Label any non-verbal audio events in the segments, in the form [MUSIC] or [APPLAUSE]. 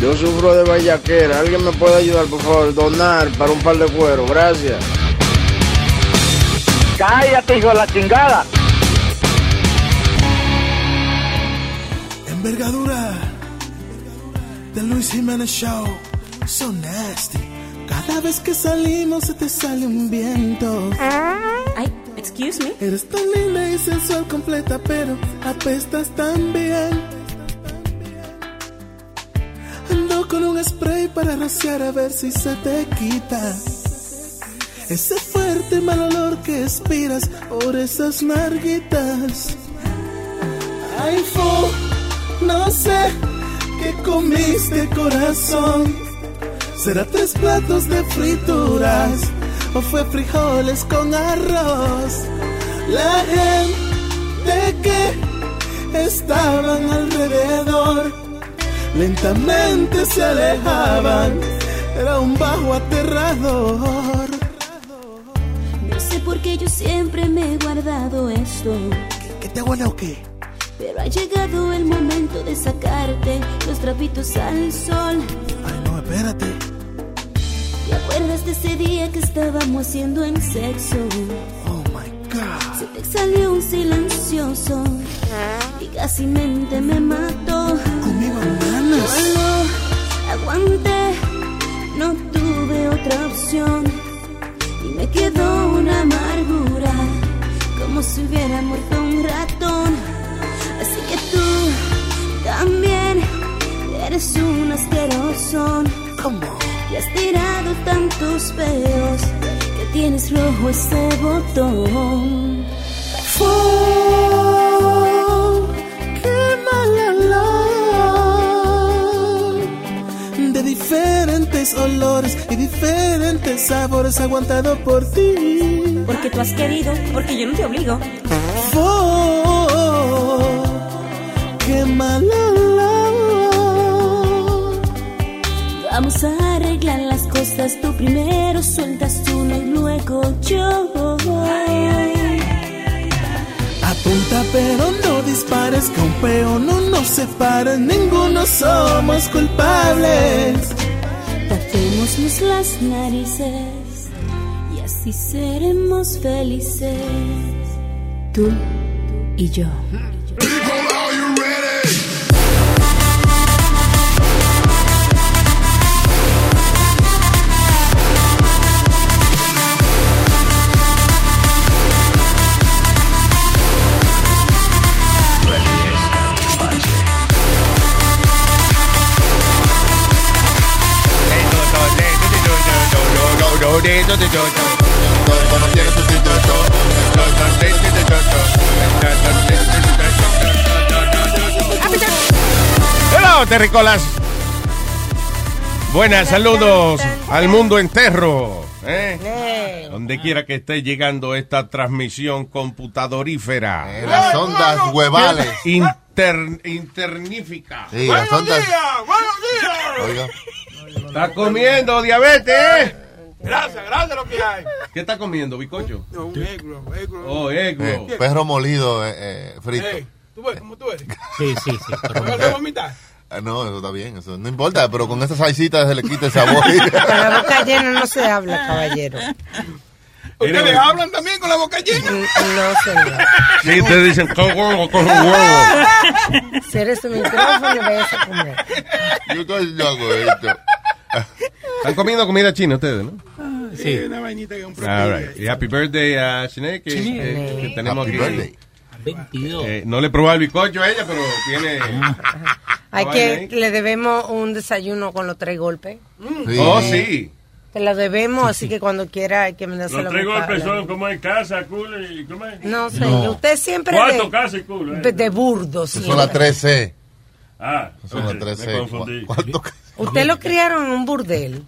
Yo sufro de vallaquera. ¿Alguien me puede ayudar, por favor? Donar para un par de cuero. Gracias. Cállate, hijo de la chingada. Envergadura de Luis Jiménez Show. So nasty. Cada vez que salimos se te sale un viento. Ay, excuse me. Eres tan linda y sensual completa, pero apestas tan bien. Con un spray para rociar a ver si se te quita. Ese fuerte mal olor que expiras por esas narguitas. Ay, fo, no sé qué comiste corazón. ¿Será tres platos de frituras o fue frijoles con arroz? La gente que estaban alrededor lentamente se alejaban. Era un bajo aterrador. No sé por qué yo siempre me he guardado esto. ¿Qué, te guarda o qué? Pero ha llegado el momento de sacarte los trapitos al sol. Ay, no, espérate. ¿Te acuerdas de ese día que estábamos haciendo en sexo? God. Se te salió un silencioso y casi mente me mató. Conmigo, hermanas. Solo aguanté, no tuve otra opción y me quedó una amargura, como si hubiera muerto un ratón. Así que tú también eres un asqueroso. ¿Cómo? Y has tirado tantos peos que tienes rojo ese botón. Qué mal olor de diferentes olores y diferentes sabores aguantado por ti. Porque tú has querido, porque yo no te obligo. Oh, qué mal Vamos a arreglar las cosas. Tú primero sueltas uno y luego yo. Apunta pero no dispares, que un peón no nos separa, ninguno somos culpables. Tapémonos las narices y así seremos felices. Tú y yo. Hello, terricolas. Buenas, saludos al mundo entero. ¿eh? Donde quiera que esté llegando esta transmisión computadorífera. Eh, las ondas huevales. Inter, internífica. Sí, las ondas. Oiga. Está comiendo diabetes, ¿eh? Gracias, gracias lo que hay. ¿Qué está comiendo, bicocho? No, un egro, egro. Oh, egro. Eh, perro molido, eh, eh, frito. ¿Tú ves cómo tú eres? Sí, sí, sí. ¿Me vas a vomitar? Ah, No, eso está bien, eso no importa, pero con esa salsita se le quita el sabor. [LAUGHS] Con la boca llena no se habla, caballero. ¿Ustedes hablan también con la boca llena? No, señor. Sí, te dicen, con huevo, con huevo. Cierre su micrófono y vayas a comer. Yo estoy loco esto. [LAUGHS] Están comiendo comida china ustedes, ¿no? Sí, una vainita que un All right. Y happy birthday a Sinead, que, que tenemos Happy aquí. birthday. 22. Eh, no le probó el bizcocho a ella, pero tiene. Hay Ah, que, le debemos un desayuno con los tres golpes. Sí. Oh, sí. Te la debemos, así que cuando quiera hay que mandarse Los la tres golpes son como en casa, culo y ¿cómo es? No, señor. Usted siempre Cuatro de, casa y culo. ¿eh? de, de burdo, Son las 13. Ah, Son las ok, tres, me seis. confundí. ¿Cuánto? Usted lo criaron en un burdel.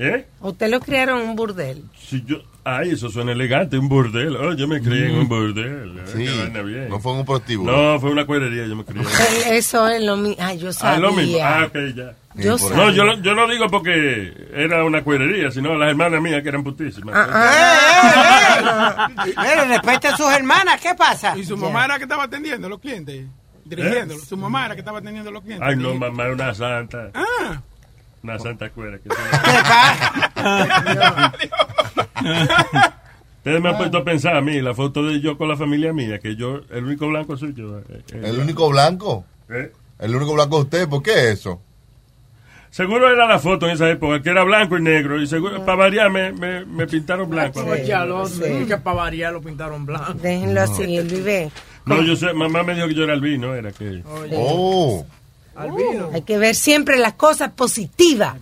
¿Eh? Usted lo criaron en un burdel. Si yo, ay, eso suena elegante, un burdel. Oh, yo me crié en un burdel. Sí, Qué vaina bien. no fue en un prostíbulo. No, fue una cuerería, yo me crié. [LAUGHS] El- Eso es lo mismo. Ay, yo Ah, sabía. lo mismo. Ah, ok, ya. Yo Sí. No, yo, no digo porque era una cuerería, sino las hermanas mías que eran putísimas. Ah, Mire, respete a sus hermanas, ¿qué pasa? Y su mamá era que estaba atendiendo a los clientes, dirigiéndolo. Su mamá era que estaba atendiendo a los clientes. Ay, no, mamá, es una santa. Ah, Una santa cuera. Que [LAUGHS] Ustedes me han puesto a pensar a mí, la foto de yo con la familia mía, que yo, el único blanco soy yo. eh, eh, ¿El único blanco? ¿Eh? ¿El único blanco es usted? ¿Por qué eso? Seguro era la foto en esa época, que era blanco y negro, y seguro, para variar, me, me, me pintaron blanco. Sí, sí. que para variar lo pintaron blanco. Déjenlo así, Luis ve. No, yo sé, mamá me dijo que yo era albino, era que... Oh. Hay que ver siempre las cosas positivas.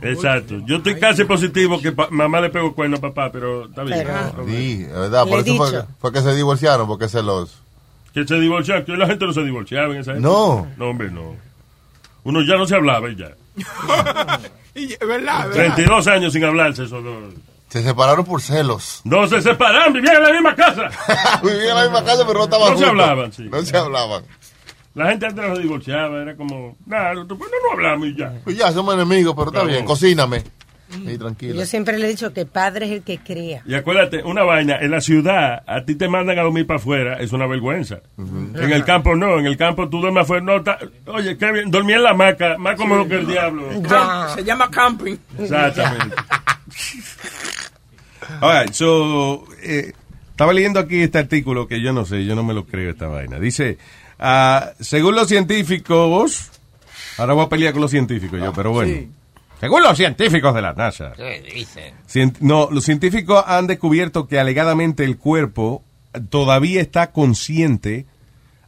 Exacto. Yo estoy casi positivo que pa- mamá le pegó cuerno a papá, pero está bien. Pero- no. Sí, es verdad. Por eso fue, que se divorciaron, porque se los... Que se divorciaron, que la gente no se divorciaba en esa época. No. No, hombre, no. Uno ya no se hablaba y ya. [LAUGHS] verdad, verdad. 32 años sin hablarse esos dos. Se separaron por celos. No se separaron, vivían en la misma casa. [LAUGHS] Vivían en la misma casa, pero no estaban No se hablaban, sí. No se hablaban. La gente antes no se divorciaba, era como, nada, no, no, hablamos y ya. Pues ya, somos enemigos, pero está bien, cocíname. Sí, tranquilo. Yo siempre le he dicho que padre es el que cría. Y acuérdate, una vaina, en la ciudad, a ti te mandan a dormir para afuera, es una vergüenza. En el campo no, en el campo tú duermes afuera. No, ta- oye, qué bien, dormí en la hamaca, más cómodo que el diablo. Ya. Se llama camping. Exactamente. [LAUGHS] All right, so, eh, estaba leyendo aquí este artículo que yo no sé, yo no me lo creo esta vaina. Dice, ah, según los científicos, ahora voy a pelear con los científicos yo, pero bueno. Según los científicos de la NASA. Cien- no, los científicos han descubierto que alegadamente el cuerpo todavía está consciente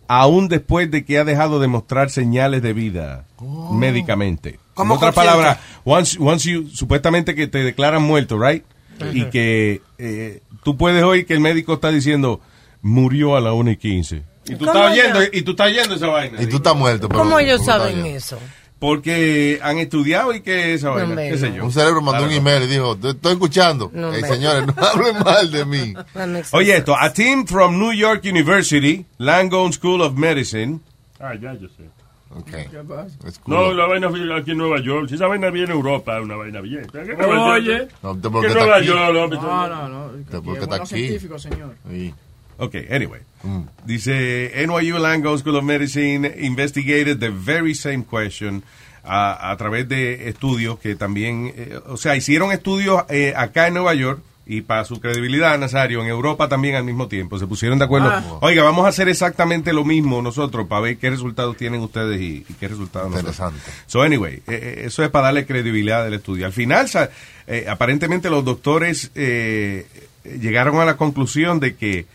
aún después de que ha dejado de mostrar señales de vida médicamente. En ¿Cómo otras palabras, once, once you- supuestamente que te declaran muerto, right? Y que eh, tú puedes oír que el médico está diciendo murió a la 1 y 15. Y tú ¿Cómo estás oyendo, y tú estás oyendo esa vaina. Y tú estás muerto. pero- ¿Cómo ellos saben eso? Porque han estudiado y que esa vaina, qué sé no. yo. Un cerebro mandó un email y dijo, "Te estoy escuchando. No, señores, no hablen mal de mí. [LAUGHS] Oye esto, a team from New York University, Langone School of Medicine, Ah, ya, yo sé. Ok. Es cool. No, la vaina fue aquí en Nueva York. Si esa vaina viene en Europa, es una vaina bien. ¿Qué Oye. No, ¿Qué porque está Nueva aquí. York? No, no, no. Porque está aquí. científico, señor. Sí. Ok, anyway. Dice, NYU Langone School of Medicine investigated the very same question a, a través de estudios que también, eh, o sea, hicieron estudios eh, acá en Nueva York y para su credibilidad, Nazario, en Europa también al mismo tiempo. Se pusieron de acuerdo. Ah. Oiga, vamos a hacer exactamente lo mismo nosotros para ver qué resultados tienen ustedes y, y qué resultados nosotros. Interesante. So, anyway, eh, eso es para darle credibilidad al estudio. Al final, eh, aparentemente los doctores eh, llegaron a la conclusión de que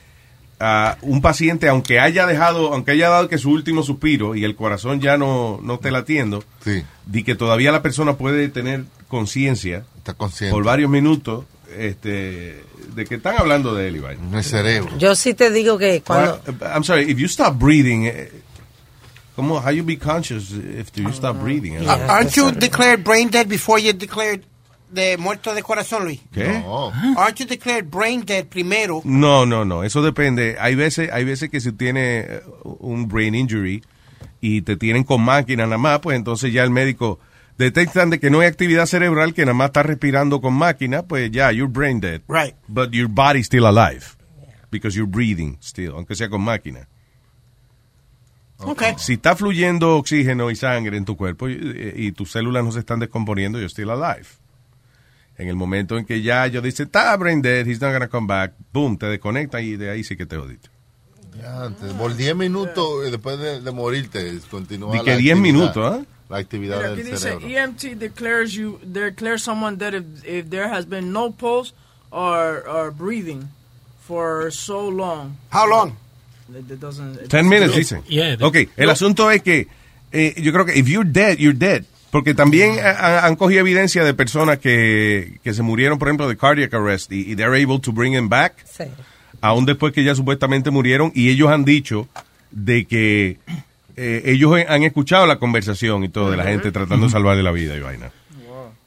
ah, un paciente, aunque haya dejado, aunque haya dado que su último suspiro y el corazón ya no, no esté latiendo, Sí, di que todavía la persona puede tener conciencia está consciente. por varios minutos este, de que están hablando de él, Iván. No es cerebro. Yo sí te digo que cuando... I'm sorry, if you stop breathing, eh, ¿cómo, how you be conscious if you stop breathing? Yeah. Aren't you declared brain dead before you declared de muerto de corazón, Luis? ¿Qué? No. Aren't you declared brain dead primero? No, no, no, eso depende. Hay veces, hay veces que si tiene eh, un brain injury y te tienen con máquina nada más, pues entonces ya el médico detectan de que no hay actividad cerebral, que nada más está respirando con máquina, pues ya, you're brain dead. Right. But your body's still alive. Because you're breathing still, aunque sea con máquina. Okay. Si está fluyendo oxígeno y sangre en tu cuerpo y, y tus células no se están descomponiendo, you're still alive. En el momento en que ya yo dice, está brain dead, he's not gonna come back, boom, te desconecta y de ahí sí que te jodiste. Ya, antes, por 10 minutos eh, después de, de morirte, continúa la que 10 actividad- minutos, ¿ah? La actividad Mira, del aquí dice cerebro. EMT declares you declares someone dead if, if there has been no pulse or or breathing for so long. How long? It, it doesn't. it 10 doesn't- minutes, dicen. Yeah, ok, el asunto es que eh, yo creo que if you're dead, you're dead. Porque también ha- ha- han cogido evidencia de personas que, que se murieron, por ejemplo, de cardiac arrest y, y they're able to bring them back. Sí. aún después que ya supuestamente murieron, y ellos han dicho de que eh, ellos han escuchado la conversación y todo de la gente tratando de salvarle la vida y vaina.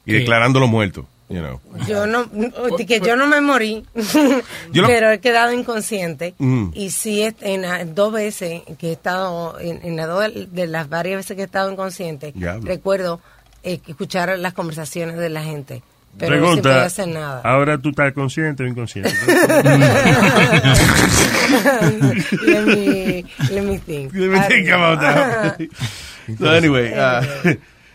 Y declarándolo muerto, you know. Yo no, que yo no me morí, [LAUGHS] pero he quedado inconsciente. Mm. Y sí, es- en la- dos veces que he estado, en, en las dos de las varias veces que he estado inconsciente, Diablo. recuerdo eh, escuchar las conversaciones de la gente. Pero no Pregunta, hacer nada. ahora tú estás consciente o inconsciente. [LAUGHS] let, me, let me think. Let me think about that. [LAUGHS] so anyway, uh,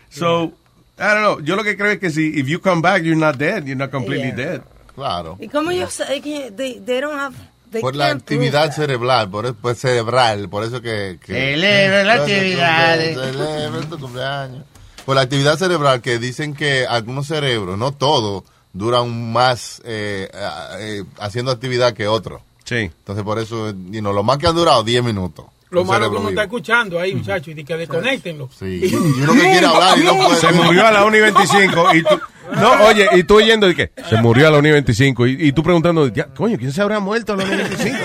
so I don't know. Yo lo que creo es que si if you come back, you're not dead. You're not completely Yeah. dead. Claro. ¿Y cómo yo sé que they, they don't have... they Por la actividad cerebral, por, eso- pues, cerebral, por eso que... que Celebra la actividad. Celebra tu cumpleaños. Por la actividad cerebral que dicen que algunos cerebros, no todos, duran más eh, eh, eh, haciendo actividad que otros. Sí. Entonces por eso, you know, lo más que han durado 10 minutos. Lo Un malo que uno vivo. está escuchando ahí, muchachos, y de que desconectenlo. Sí. Y uno que quiere hablar y no puede. Se murió a la 1 y 25 y tú, no, oye, y tú oyendo de que se murió a la 1 y 25 y, y tú preguntando, ya, coño, ¿quién se habrá muerto a la 1 y 25?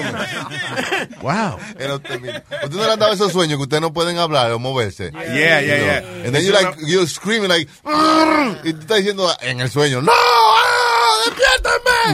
wow. Era usted mismo. ¿Usted no le han dado esos sueños que ustedes no pueden hablar o moverse? Yeah, yeah, know. yeah. And then you like, you're screaming like, y tú estás diciendo en el sueño, ¡No! ¡Ah!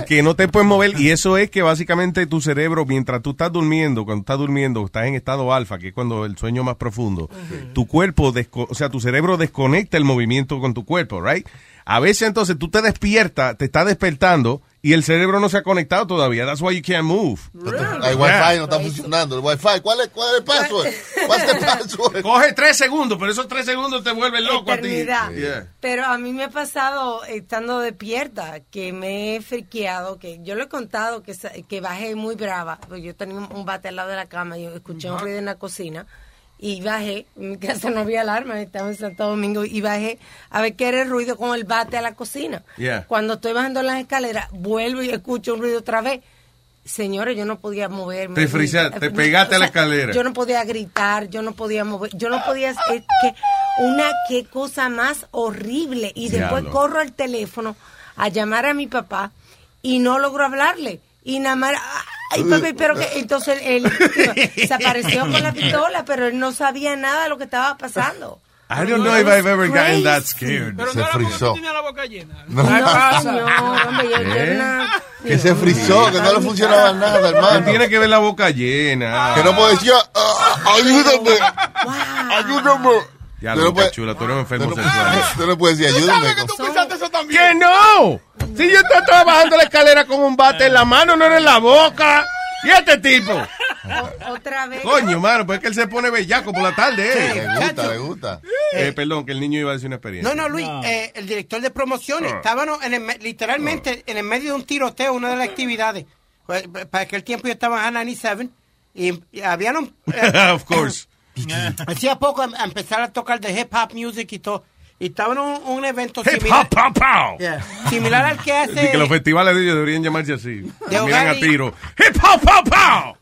Que no te puedes mover y eso es que básicamente tu cerebro, mientras tú estás durmiendo, cuando estás durmiendo, estás en estado alfa, que es cuando el sueño más profundo, tu cuerpo, o sea, tu cerebro desconecta el movimiento con tu cuerpo, right? A veces entonces tú te despiertas, te estás despertando y el cerebro no se ha conectado todavía. That's why you can't move. El wifi no está funcionando. El wifi, ¿cuál es, cuál es el password? ¿Cuál es el [LAUGHS] password? Coge tres segundos, pero esos tres segundos te vuelven loco a ti. Yeah. Pero a mí me ha pasado estando despierta que me he friqueado, que yo le he contado que, sa- que bajé muy brava, yo tenía un, un bate al lado de la cama y yo escuché un ruido en la cocina y bajé, en mi casa no había alarma, estaba en Santo Domingo y bajé a ver qué era el ruido con el bate a la cocina. Yeah. Cuando estoy bajando las escaleras, vuelvo y escucho un ruido otra vez. Señores, yo no podía moverme. Te frisaste, te pegaste a la escalera. Yo no podía gritar, yo no podía mover, yo no podía es que una qué cosa más horrible y después corro al teléfono a llamar a mi papá y no logro hablarle y nada más ay papi pero que entonces él, él se [LAUGHS] apareció con la pistola pero él no sabía nada de lo que estaba pasando. I don't know if I've ever gotten that scared. Pero Se no frizó. la boca llena. No. No, hombre, yo, yo ¿Eh? una- Que se frizó, que no le funcionaba nada, No hermano. tiene que ver la boca llena. Que no puedo decir, "Ah, ayúdame, ayúdame. Ya no puedes- chula, tú eres un enfermo tú no- sexual. [LAUGHS] Tú no puedes decir, ayúdame. ¿Tú pensaste eso también? ¡Que no! Si yo estoy trabajando la escalera con un bate en la mano, no en la boca. ¿Y este tipo? o- otra vez. Coño, mano, pues es que él se pone bellaco por la tarde, eh. Le gusta, le gusta. Eh, perdón, que el niño iba a decir una experiencia. No, no, Luis, eh, el director de promociones, Ah. estábamos en el me- literalmente en el medio de un tiroteo, una de las actividades. Pues, Para aquel tiempo yo estaba en 97 y, y habían un- [LAUGHS] eh, of course. Hacía poco em- empezar a tocar de hip hop music y todo. Y estaba en un, un evento Hip similar, hop, pow, pow. Yeah. similar al que [LAUGHS] Así que los hace, festivales de ellos deberían llamarse así. De Miran a tiro. ¡Hip hop, pow, pow!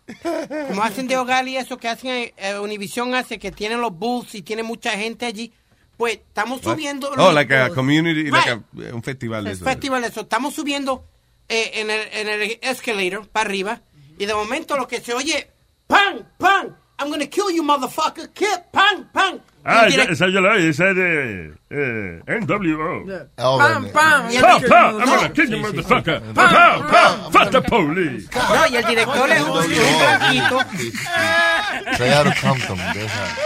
como hacen de hogar y eso que hacen, eh, Univision hace, que tienen los booths y tiene mucha gente allí. Pues estamos subiendo. Oh, los- like a community, like Right. a, eh, un festival de eso. festival de eso. Estamos subiendo eh, en, el, en el escalator para arriba y de momento lo que se oye, ¡pam, pam! I'm gonna kill you, motherfucker, kid, ¡pam, pam! Ah, Y esa, esa yo la oí, esa es de eh, NWO. Oh, Pam, man. pam. Y el Pam, pam, I'm gonna kill you, motherfucker. Pam, pam, fuck the police. No, y el director es un, un blanquito. Straight out of Compton, de esa.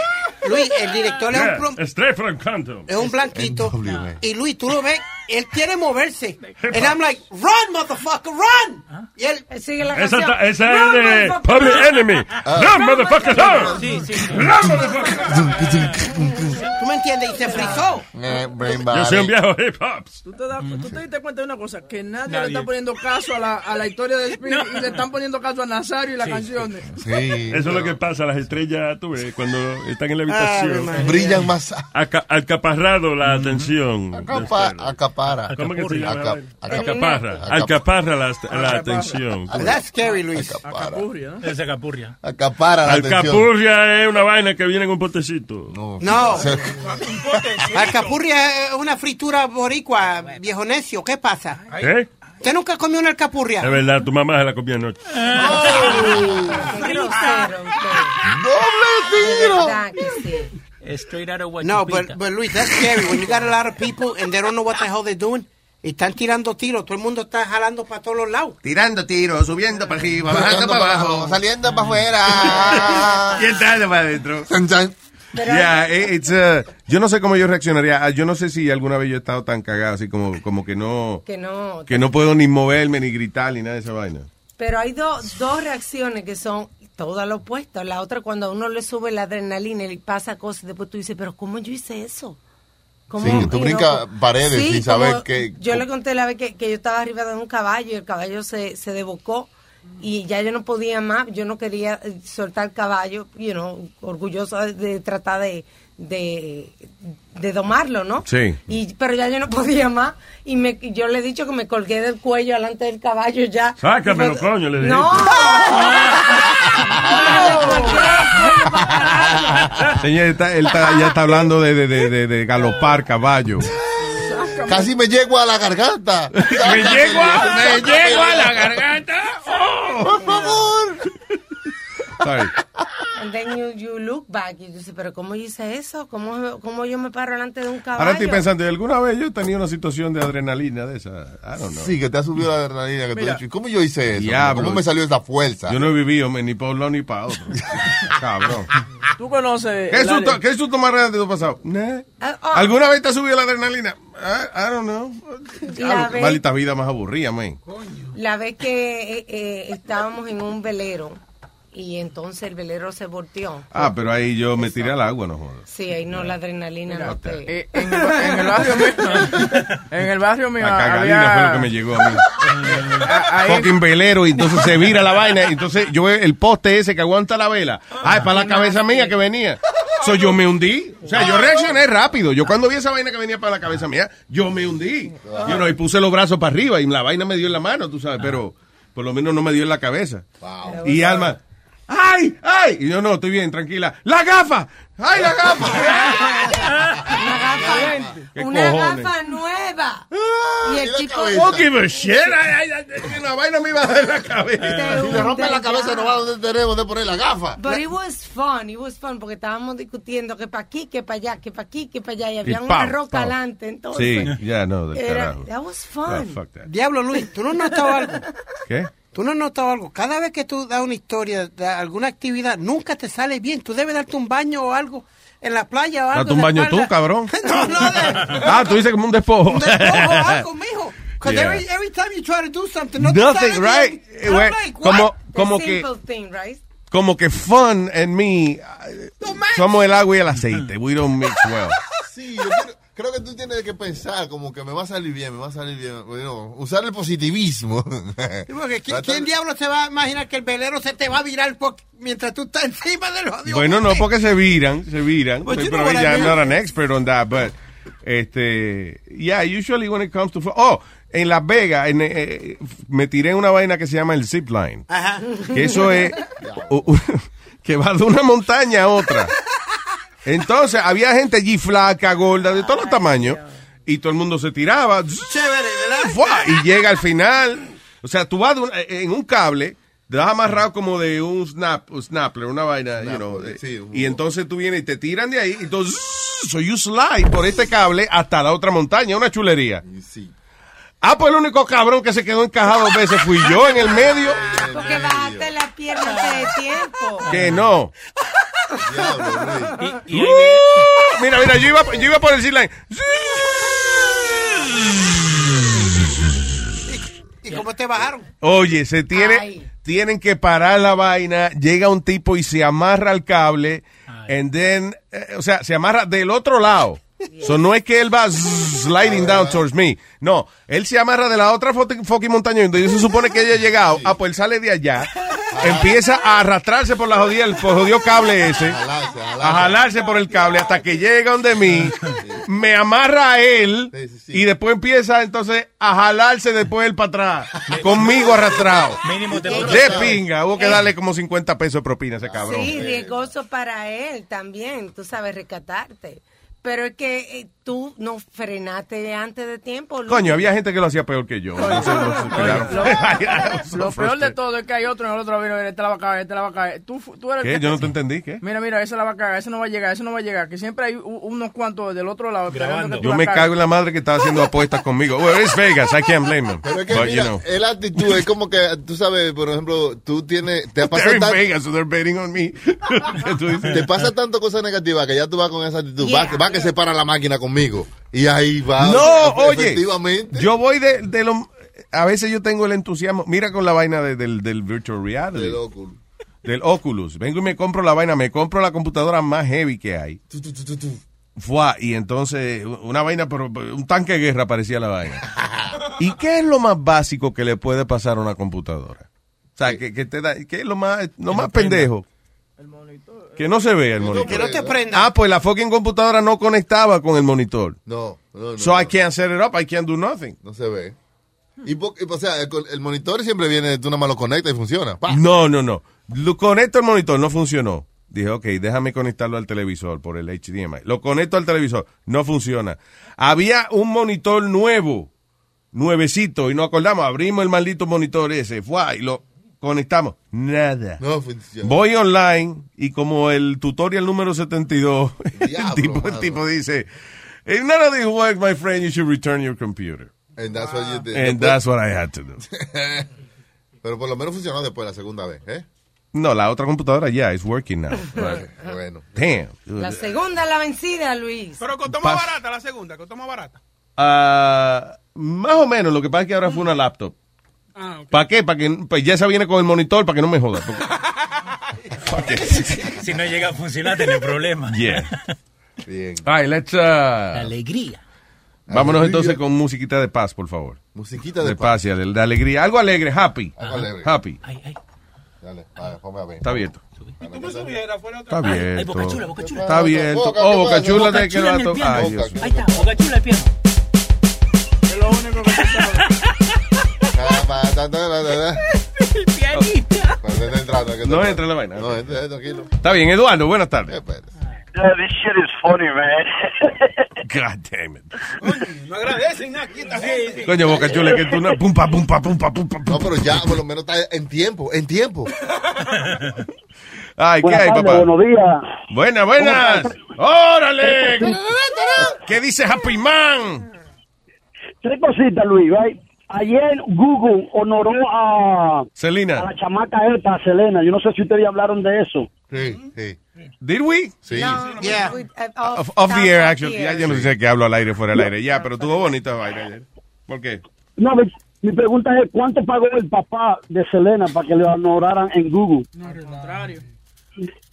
Luis, el director es un, Yeah, plom- straight from Compton. es un blanquito. NWA. Y Luis, tú lo ves, él quiere moverse. And I'm like, run, motherfucker, run. Y él, sigue la canción. esa Run, es de Public. Enemy. Run, motherfucker, run. Sí, sí. Run, motherfucker. Entiendes, y se frizó. Eh, Yo soy un viejo hip hop. ¿Tú te, das- tú te diste cuenta de una cosa, que nadie, Nadie. le está poniendo caso a la, a la historia de Spirit y le están poniendo caso a Nazario y las canciones. Sí. Eso es lo que pasa, las estrellas, tú ves, cuando están en la habitación. Brillan más. Aca- alcaparrado la atención. Acapa- acapara. ¿Cómo que se llama? Aca- acap- Acaparra. Acap- Alcaparra la, la atención. That's scary, Luis. Acapurria, ¿no? Esa capurria. Acapara la atención. Alcapurria es una vaina que viene en un potecito. No. No. Alcapurria es una fritura boricua, viejo necio. ¿Qué pasa? ¿Eh? ¿Usted nunca comió una alcapurria? Es verdad, tu mamá se la comió anoche. Qué. ¡Doble sí. Straight out of No, Huachupita. but, but Luis, that's scary. When you got a lot of people and they don't know what the hell they're doing, están tirando tiros, todo el mundo está jalando para todos los lados. Tirando tiros, subiendo para arriba, bajando para abajo. Saliendo para afuera. Y entrando para adentro. Yeah, eh, it's, uh, yo no sé cómo yo reaccionaría. Ah, Yo no sé si alguna vez yo he estado tan cagado, así como, como que no, Que no. que no puedo ni moverme, ni gritar, ni nada de esa vaina. Pero hay dos dos reacciones que son todas lo opuesto. La otra, cuando a uno le sube la adrenalina y pasa cosas, después tú dices, pero ¿cómo yo hice eso? ¿Cómo, Sí, tú brincas paredes sí, sin saber qué- Yo le conté la vez que, que yo estaba arriba de un caballo y el caballo se, se desbocó y ya yo no podía más, yo no quería eh, soltar el caballo, you know, orgullosa de, tratar de, de, de domarlo, ¿no? Sí. Y, pero ya yo no podía más y me, yo le he dicho que me colgué del cuello delante del caballo ya. Sácamelo, fue- coño, le dije. No. [LAUGHS] Señor, está- él está- ya está hablando de, de, de, de- de galopar caballo. [LAUGHS] Casi me llego a la garganta. [LAUGHS] Me llego a, me llego a la garganta. Por favor. Sorry. And then you, you look back y dices, pero ¿cómo hice eso? ¿Cómo, ¿Cómo yo me paro delante de un caballo? Ahora estoy pensando, ¿alguna vez yo he tenido una situación de adrenalina de esa? I don't know. Sí, que te ha subido la adrenalina. Que tú Mira. has dicho, ¿Cómo yo hice eso? Diablo. ¿Cómo me salió esa fuerza? Yo no he vivido ni para un lado ni para otro. [LAUGHS] Cabrón. Tú conoces. ¿Qué susto, área- ¿Qué susto más grande tú has pasado? Nah. Ah, ah, ¿Alguna vez te ha subido la adrenalina? I, I don't know. Qué vez- maldita vida más aburrida, man. La vez que eh, eh, estábamos en un velero y entonces el velero se volteó. Ah, pero ahí yo me tiré al agua, no jodas. Sí, ahí no, la adrenalina no te... Eh, en, el, en el barrio mío. [LAUGHS] En el barrio mío. La cagalina había- fue lo que me llegó a mí. [LAUGHS] ahí- Fucking velero, y entonces se vira la vaina. y Entonces yo el poste ese que aguanta la vela. Ay, para la cabeza mía que venía. So yo me hundí. O sea, yo reaccioné rápido. Yo cuando vi esa vaina que venía para la cabeza mía, yo me hundí. You know, y puse los brazos para arriba y la vaina me dio en la mano, tú sabes, pero por lo menos no me dio en la cabeza. Y Alma, ¡ay! ¡ay! Y yo no, estoy bien, tranquila. ¡La gafa! ¡Ay, la gafa! [LAUGHS] Una gafa, ¿Qué una cojones? gafa nueva. y el give a shit. Ay, ay, ay, la vaina me iba a dar la cabeza. Si te rompe la cabeza, no va donde tenemos de poner la gafa. But it was fun, it was fun, porque estábamos discutiendo que para aquí, que para allá, que para aquí, que para allá, y había Y una roca adelante, entonces... Sí, ya no, del Era, carajo. that was Ah, fun. fuck that. Diablo, Luis, ¿tú no has notado algo? ¿Qué? ¿Tú no has notado algo? Cada vez que tú das una historia de alguna actividad, nunca te sale bien. Tú debes darte un baño o algo en la playa o algo. Date un baño espalda. tú, cabrón. [LAUGHS] no, no, de, [LAUGHS] Ah, tú dices como un despojo. un despojo o algo, mijo. [LAUGHS] Because Yeah. every, every time you try to do something, no te Nothing, sale right? bien. Like, como, que, simple thing, right? como que fun and me, eh, somos el agua y el aceite. We don't mix well. Sí, yo creo, creo que tú tienes que pensar como que me va a salir bien, me va a salir bien. Bueno, usar el positivismo. Porque ¿quién, quién diablo se va a imaginar que el velero se te va a virar por- mientras tú estás [LAUGHS] encima de los Bueno, no porque se viran, se viran. But pero what I ya I'm not an expert on that, but este, yeah, usually when it comes to oh, en Las Vegas en, eh, me tiré una vaina que se llama el zip line. Ajá. Que eso es [LAUGHS] [LAUGHS] que va de una montaña a otra. Entonces había gente allí flaca, gorda, de todos los tamaños, y todo el mundo se tiraba. Chévere, ¿verdad? Y llega al final. O sea, tú vas un- en un cable, te das amarrado como de un snap, un snappler, una vaina, you know, Snapper, eh, sí, un- y entonces tú vienes y te tiran de ahí, y entonces, so you slide por este cable hasta la otra montaña, una chulería. Sí. Ah, pues el único cabrón que se quedó encajado dos veces fui yo en el medio, Porque bajaste la pierna de tiempo. que no. Diablo, Luis. Y, y ahí [LAUGHS] mira, mira, yo iba, yo iba por el zip line. ¿Y cómo te bajaron? Oye, se tiene, Ay. tienen que parar la vaina, llega un tipo y se amarra al cable, and then, eh, o sea, se amarra del otro lado. So, no es que él va sliding down towards me. No, él se amarra de la otra fucking fucking montaña. Entonces se supone que ella ha llegado. Ah, pues él sale de allá. [LAUGHS] Empieza a arrastrarse por la jodida, el por jodido cable ese. Jalarse, jalarse. A jalarse por el cable hasta que llega donde mí. Me amarra a él. Sí, sí, sí. Y después empieza entonces a jalarse después él para atrás. Conmigo arrastrado. mínimo De pinga, hubo que darle como 50 pesos de propina a ese cabrón. Sí, riesgoso para él también, tú sabes, rescatarte. pero es que eh, tú no frenaste antes de tiempo. Luis. Coño, había gente que lo hacía peor que yo. Entonces. Lo peor de todo es que hay otro en el otro vino, este la va a caer, este la va a caer. Tú, tú eres que- Yo no te entendí, ¿qué? Mira, mira, ese la va a cagar, ese no va a llegar, ese no va a llegar. Que siempre hay unos cuantos del otro lado esperando que tú Yo la me cago en la madre que estaba haciendo apuestas conmigo. Well, it's Vegas, I can't blame him. Pero es que But, you mira, know. el actitud es como que, tú sabes, por ejemplo, tú tienes, te pasa, They're in tan- Vegas, so they're betting on me. [LAUGHS] Te pasa tanto cosas negativas que ya tú vas con esa actitud. Yeah. Va, va que se para la máquina conmigo. Y ahí va. No, oye, Efectivamente. yo voy de, de lo... A veces yo tengo el entusiasmo. Mira con la vaina de- del, del virtual reality. Del Oculus. Del Oculus. Vengo y me compro la vaina. Me compro la computadora más heavy que hay. Fua, y entonces una vaina, pero un tanque de guerra parecía la vaina. ¿Y qué es lo más básico que le puede pasar a una computadora? O sea, que, que te da, ¿qué es lo más, lo más pendejo? Que no se vea el monitor. Que no te prenda. Ah, pues la fucking computadora no conectaba con el monitor. No, no, no. So I can't set it up, I can't do nothing. No se ve. Y, o sea, el, el monitor siempre viene, tú nada más lo conectas y funciona. Pa. No, no, no. Lo conecto al monitor, no funcionó. Dije, ok, déjame conectarlo al televisor por el HDMI. Lo conecto al televisor, no funciona. Había un monitor nuevo, nuevecito, y nos acordamos, abrimos el maldito monitor ese, fue, y lo conectamos. Nada. No funciona. Voy online y como el tutorial número 72, [LAUGHS] el, tipo, el tipo dice, if none of this works, my friend, you should return your computer. And that's what you did. And that's what I had to do. [LAUGHS] Pero por lo menos funcionó después la segunda vez, ¿eh? No, la otra computadora ya es working now. [LAUGHS] Bueno. Damn. La segunda la vencida, Luis. Pero costó Pas- más barata la segunda, costó más barata. Ah, más o menos, lo que pasa es que ahora fue una laptop. Ah, ¿Para qué? Para que pues ya esa viene con el monitor para que no me joda. porque- [LAUGHS] si no llega a funcionar, tenés problemas. Yeah. Bien. All right, let's, uh, alegría. Vámonos Alegría. entonces con musiquita de paz, por favor. Musiquita de De paz, y de, de alegría. Algo alegre, happy. Algo alegre. Happy. Dale, a ver, ponme a ver. Está abierto. ¿Tú me subieras fuera Está abierto. Ay, Boca Chula, Boca Chula. Está abierto. Boca, Oh, ¿qué Boca? Chula. Ay, Dios mío. Ahí está, Boca Chula el piano. Es lo único que El pianista. No entra en la vaina. No, entra, eh, tranquilo. Está bien, Eduardo, buenas tardes. Yeah, this shit is funny, man. [LAUGHS] God damn it. No agradecen nada, aquí esta gente. Coño, Boca Chula, que tú no. Pum, pa, pum, pa, pum, pa, pum, pa. No, pero ya por lo menos está en tiempo, en tiempo. Ay, ¿qué Buenas hay, papá? buenos días. Buenas, buenas. ¡Órale! ¿Qué dice Happy Man? Tres cositas, Luis. right? Ayer Google honoró a, a Selena. la chamaca esta, a Selena. Yo no sé si ustedes hablaron de eso. Sí, sí. Did we? Sí. No, Yeah. we- uh, off- Off, the air, actually. Ya, yo no sé qué hablo al aire, fuera del aire. Ya, pero tuvo bonita vaina ayer. ¿Por qué? No, mi, mi pregunta es, ¿cuánto pagó el papá de Selena para que le honoraran en Google? No, al contrario.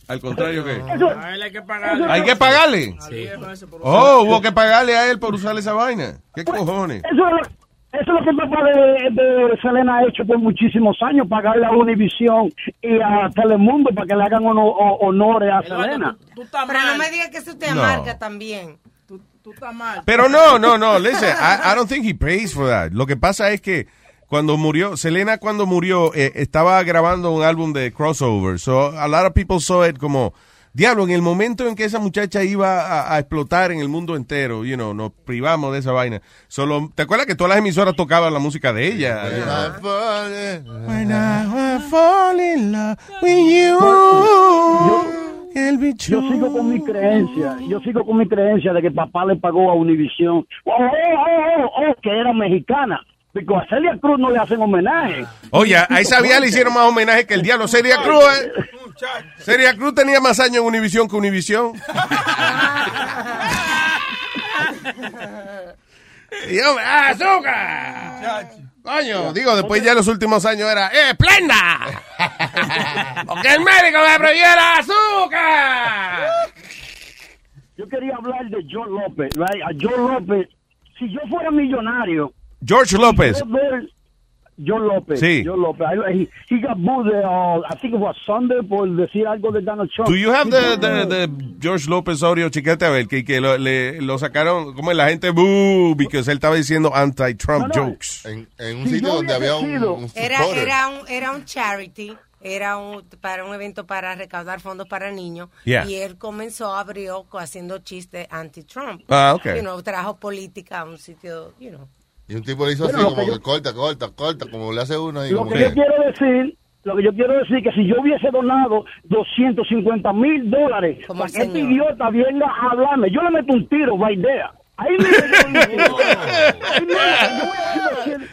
Al contrario, ¿qué? A él hay que pagarle. ¿Hay que pagarle? A 10 veces por Oh, hubo que pagarle a él por usar esa vaina. ¿Qué cojones? Eso es, lo- eso es lo que el papá de, de Selena ha hecho por muchísimos años, pagarle a Univision y a Telemundo para que le hagan ono- o- honores a Selena. Tú Pero no me digas que eso te No. amarga también. Tú, tú estás mal. Pero no, no, no. Listen, I, I don't think he pays for that. Lo que pasa es que cuando murió, Selena cuando murió, eh, estaba grabando un álbum de crossover. So a lot of people saw it como, diablo, en el momento en que esa muchacha iba a, a explotar en el mundo entero, you know, nos privamos de esa vaina. Solo, ¿te acuerdas que todas las emisoras tocaban la música de ella? You know? When I fall in love with you, it'll be Yo sigo con mi creencia, yo sigo con mi creencia de que papá le pagó a Univision. Oh, oh, oh, oh, oh, que era mexicana. Porque a Celia Cruz no le hacen homenaje. Oye, a esa vieja le hicieron más homenaje que el diablo. Celia Cruz, ¿eh? Celia Cruz tenía más años en Univisión que Univisión. y yo, ¡ah, azúcar! Coño, digo, después ya en los últimos años era, ¡eh, esplenda! Porque el médico me prohibió el azúcar. Yo quería hablar de John López, right? A John López, si yo fuera millonario, George López. John López, Sí. John López, I- he, he got booed, uh, I think it was Sunday por decir algo de Donald Trump. Do you have the, He the, the George López audio? Chequete a ver, que, que lo, le- lo sacaron, como la gente, boo, porque él estaba diciendo anti-Trump No, no. jokes. En, en un Si sitio donde había un, sido- un Era, era, un, era un charity era un, para un evento para recaudar fondos para niños Yeah. y él comenzó, abrió haciendo chistes anti-Trump. Ah, ok. You know, trajo política a un sitio, you know. Y un tipo le hizo Bueno, así como que que yo- corta, corta, corta, como le hace uno ahí. Lo como que yo quiero decir, lo que yo quiero decir que si yo hubiese donado 250 mil dólares para que este idiota venga a hablarme, yo le meto un tiro, va idea. Ahí decir,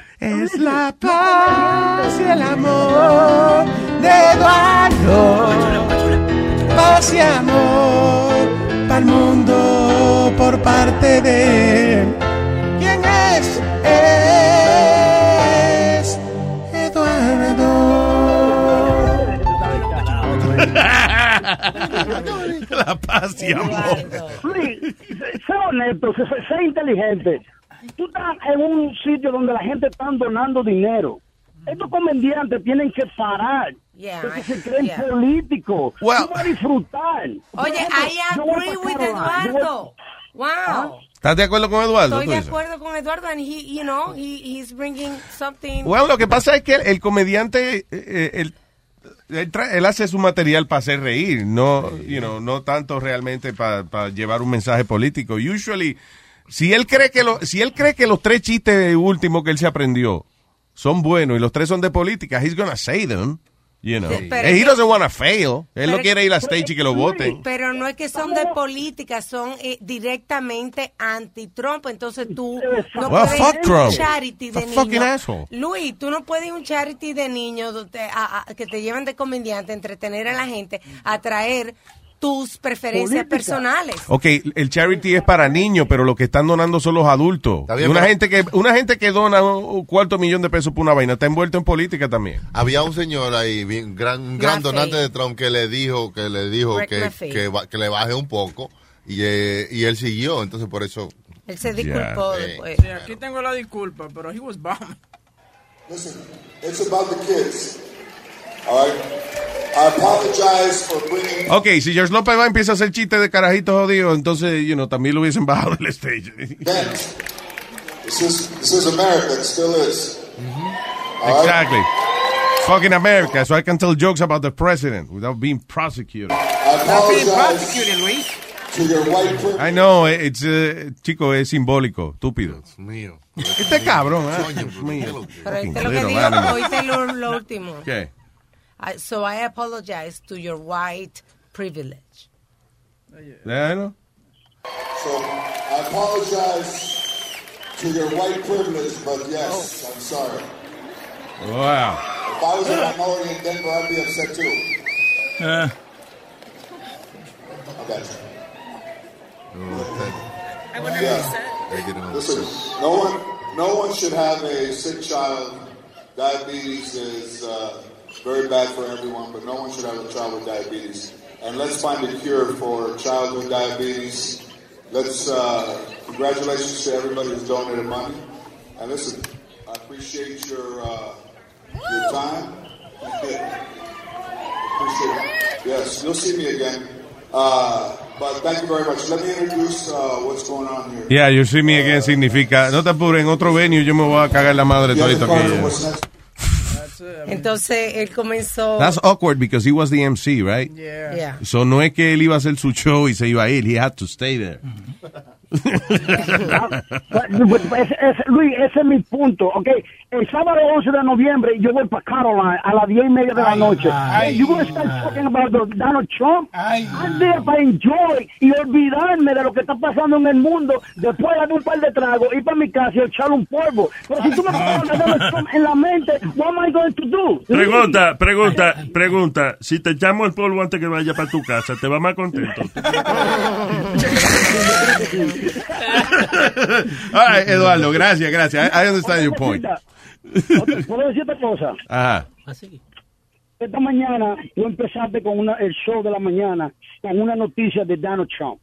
[LAUGHS] Es la paz y el amor de Eduardo. Paz y amor para el mundo por parte de él. ¿Quién es? Eduardo. [LAUGHS] La paz y amor. Luis, sé honesto, sé, inteligente. Tú estás en un sitio donde la gente está donando dinero. Estos comediantes tienen que parar. Yeah, porque se creen yeah. políticos. Well- Tú vas a disfrutar. Oye, I agree with Eduardo. Wow. ¿Estás de acuerdo con Eduardo? Estoy de dices? acuerdo con Eduardo and he, you know, he, he's bringing something. Bueno, lo que pasa es que el, el comediante, eh, eh, él, él hace su material para hacer reír, no, you know, no tanto realmente para llevar un mensaje político. Usually, si él cree que lo, si él cree que los tres chistes últimos que él se aprendió son buenos y los tres son de política, he's gonna say them. You know. Sí, pero And he que- doesn't want to fail. Él no quiere ir a stage y que lo voten. Pero no es que son de política, son eh, directamente anti-Trump. Entonces tú no Well, puedes fuck ir a Trump. un charity de niños. asshole. Luis, tú no puedes ir a un charity de niños donde- a- a- que te llevan de comediante, entretener a la gente, a traer tus preferencias Política. personales. Ok, el charity es para niños, pero lo que están donando son los adultos. bien, Y una pero- gente que una gente que dona un cuarto millón de pesos por una vaina está envuelto en política también. Había un señor ahí, bien, gran, un gran donante de Trump, que le dijo, que le dijo que, que, le baje un poco y, eh, y él siguió, entonces por eso. Él se disculpó Yeah. después. Sí, aquí tengo la disculpa, pero he was bombing. Listen, it's about the kids. All right? I apologize for bringing. Ok, si George López va empieza a hacer chistes de carajitos jodidos, entonces, you know, también lo hubiesen [LAUGHS] bajado del stage. Ben, this is, this is America. It still is. All right? exactly. Fucking America, so I can tell jokes about the president without being prosecuted. I apologize Luis. to your white privilege. I know, it's, eh, chico, es simbólico, estúpido. mío. Este cabrón, Coño, Dios mío. Pero oíste lo que little dijo, animal. oíste lo, lo último. ¿Qué? I- so I apologize to your white privilege. Ya, ¿no? So I apologize to your white privilege, but yes, I'm sorry. Wow. If I was a minority in Denver, I'd be upset too. Eh, I got you. I would Yeah. upset. Listen, no one, no one should have a sick child. Diabetes is uh, very bad for everyone, but no one should have a child with diabetes. And let's find a cure for childhood diabetes. Let's uh, congratulations to everybody who's donated money. And listen, I appreciate your uh, your time. Yes, you'll see me again. Uh, but thank you very much. Let me introduce uh, what's going on here. Yeah, you see me again significa, no te apures, en otro venue yo me voy a cagar la madre Yeah, todito aquí. Entonces él comenzó. That's awkward because he was the MC, right? Yeah. Yeah. So no es que él iba a hacer su show y se iba a ir, he had to stay there. Pues, pues, ese- Luis, ese es mi punto, ¿ok? El sábado 11 de noviembre yo voy para Caroline a las 10 y media de la noche. ay, you gonna start talking about Donald Trump? I'm there para enjoy y olvidarme de lo que está pasando en el mundo, después de dar un par de tragos, ir para mi casa y echarle un polvo. Pero si tú me pones a Donald Trump en la mente, what am I going to do? Pregunta, pregunta, pregunta. Si te echamos el polvo antes que vaya para tu casa, ¿te va más contento? [LAUGHS] [LAUGHS] All right, Eduardo, gracias, gracias. I, I understand your point. ¿Puedo decir otra cosa? Ajá. Esta mañana tú empezaste con una, el show de la mañana con una noticia de Donald Trump.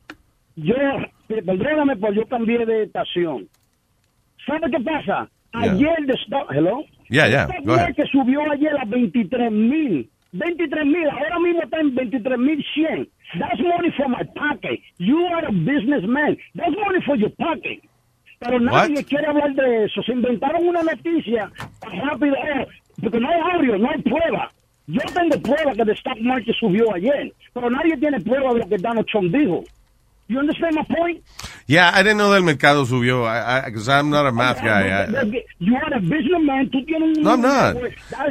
Yo, eh, perdóname, pues yo cambié de estación. ¿Sabe qué pasa? Yeah. Ayer de stock, hello. Yeah, yeah, go ahead. market subió ayer a 23 mil. 23 mil, ahora mismo está en 23 mil 100. That's money for my pocket. You are a businessman. That's money for your pocket. Pero nadie What? quiere hablar de eso. Se inventaron una noticia rápido, eh, porque no hay audio, no hay prueba. Yo tengo pruebas que el stock market subió ayer, pero nadie tiene pruebas de lo que Donald Trump dijo. You understand my point? Yeah, I didn't know del mercado subió. I, I, cause I'm not a math guy. I- You are a businessman, tú tienes un... no, I'm not.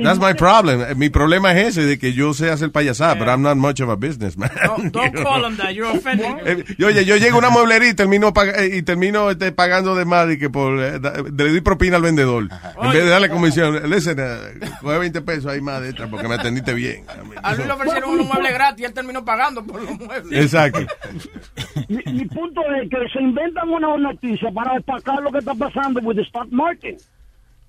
That's my problem. Mi problema es ese, de que yo sé hacer payasada, but I'm not much of a businessman. Don't, don't [LAUGHS] call him that. You're offending. Eh, y Oye, yo llego a una mueblería y termino, pag- eh, y termino este, pagando de más y que por, eh, le doy propina al vendedor. En vez de darle comisión, listen, eh, coge 20 pesos ahí más de extra porque me atendiste bien. A Luis le ofrecieron unos muebles gratis y él terminó pagando por los muebles. Exacto. [LAUGHS] Mi, mi punto es que se inventan una noticia para destacar lo que está pasando with the stock market.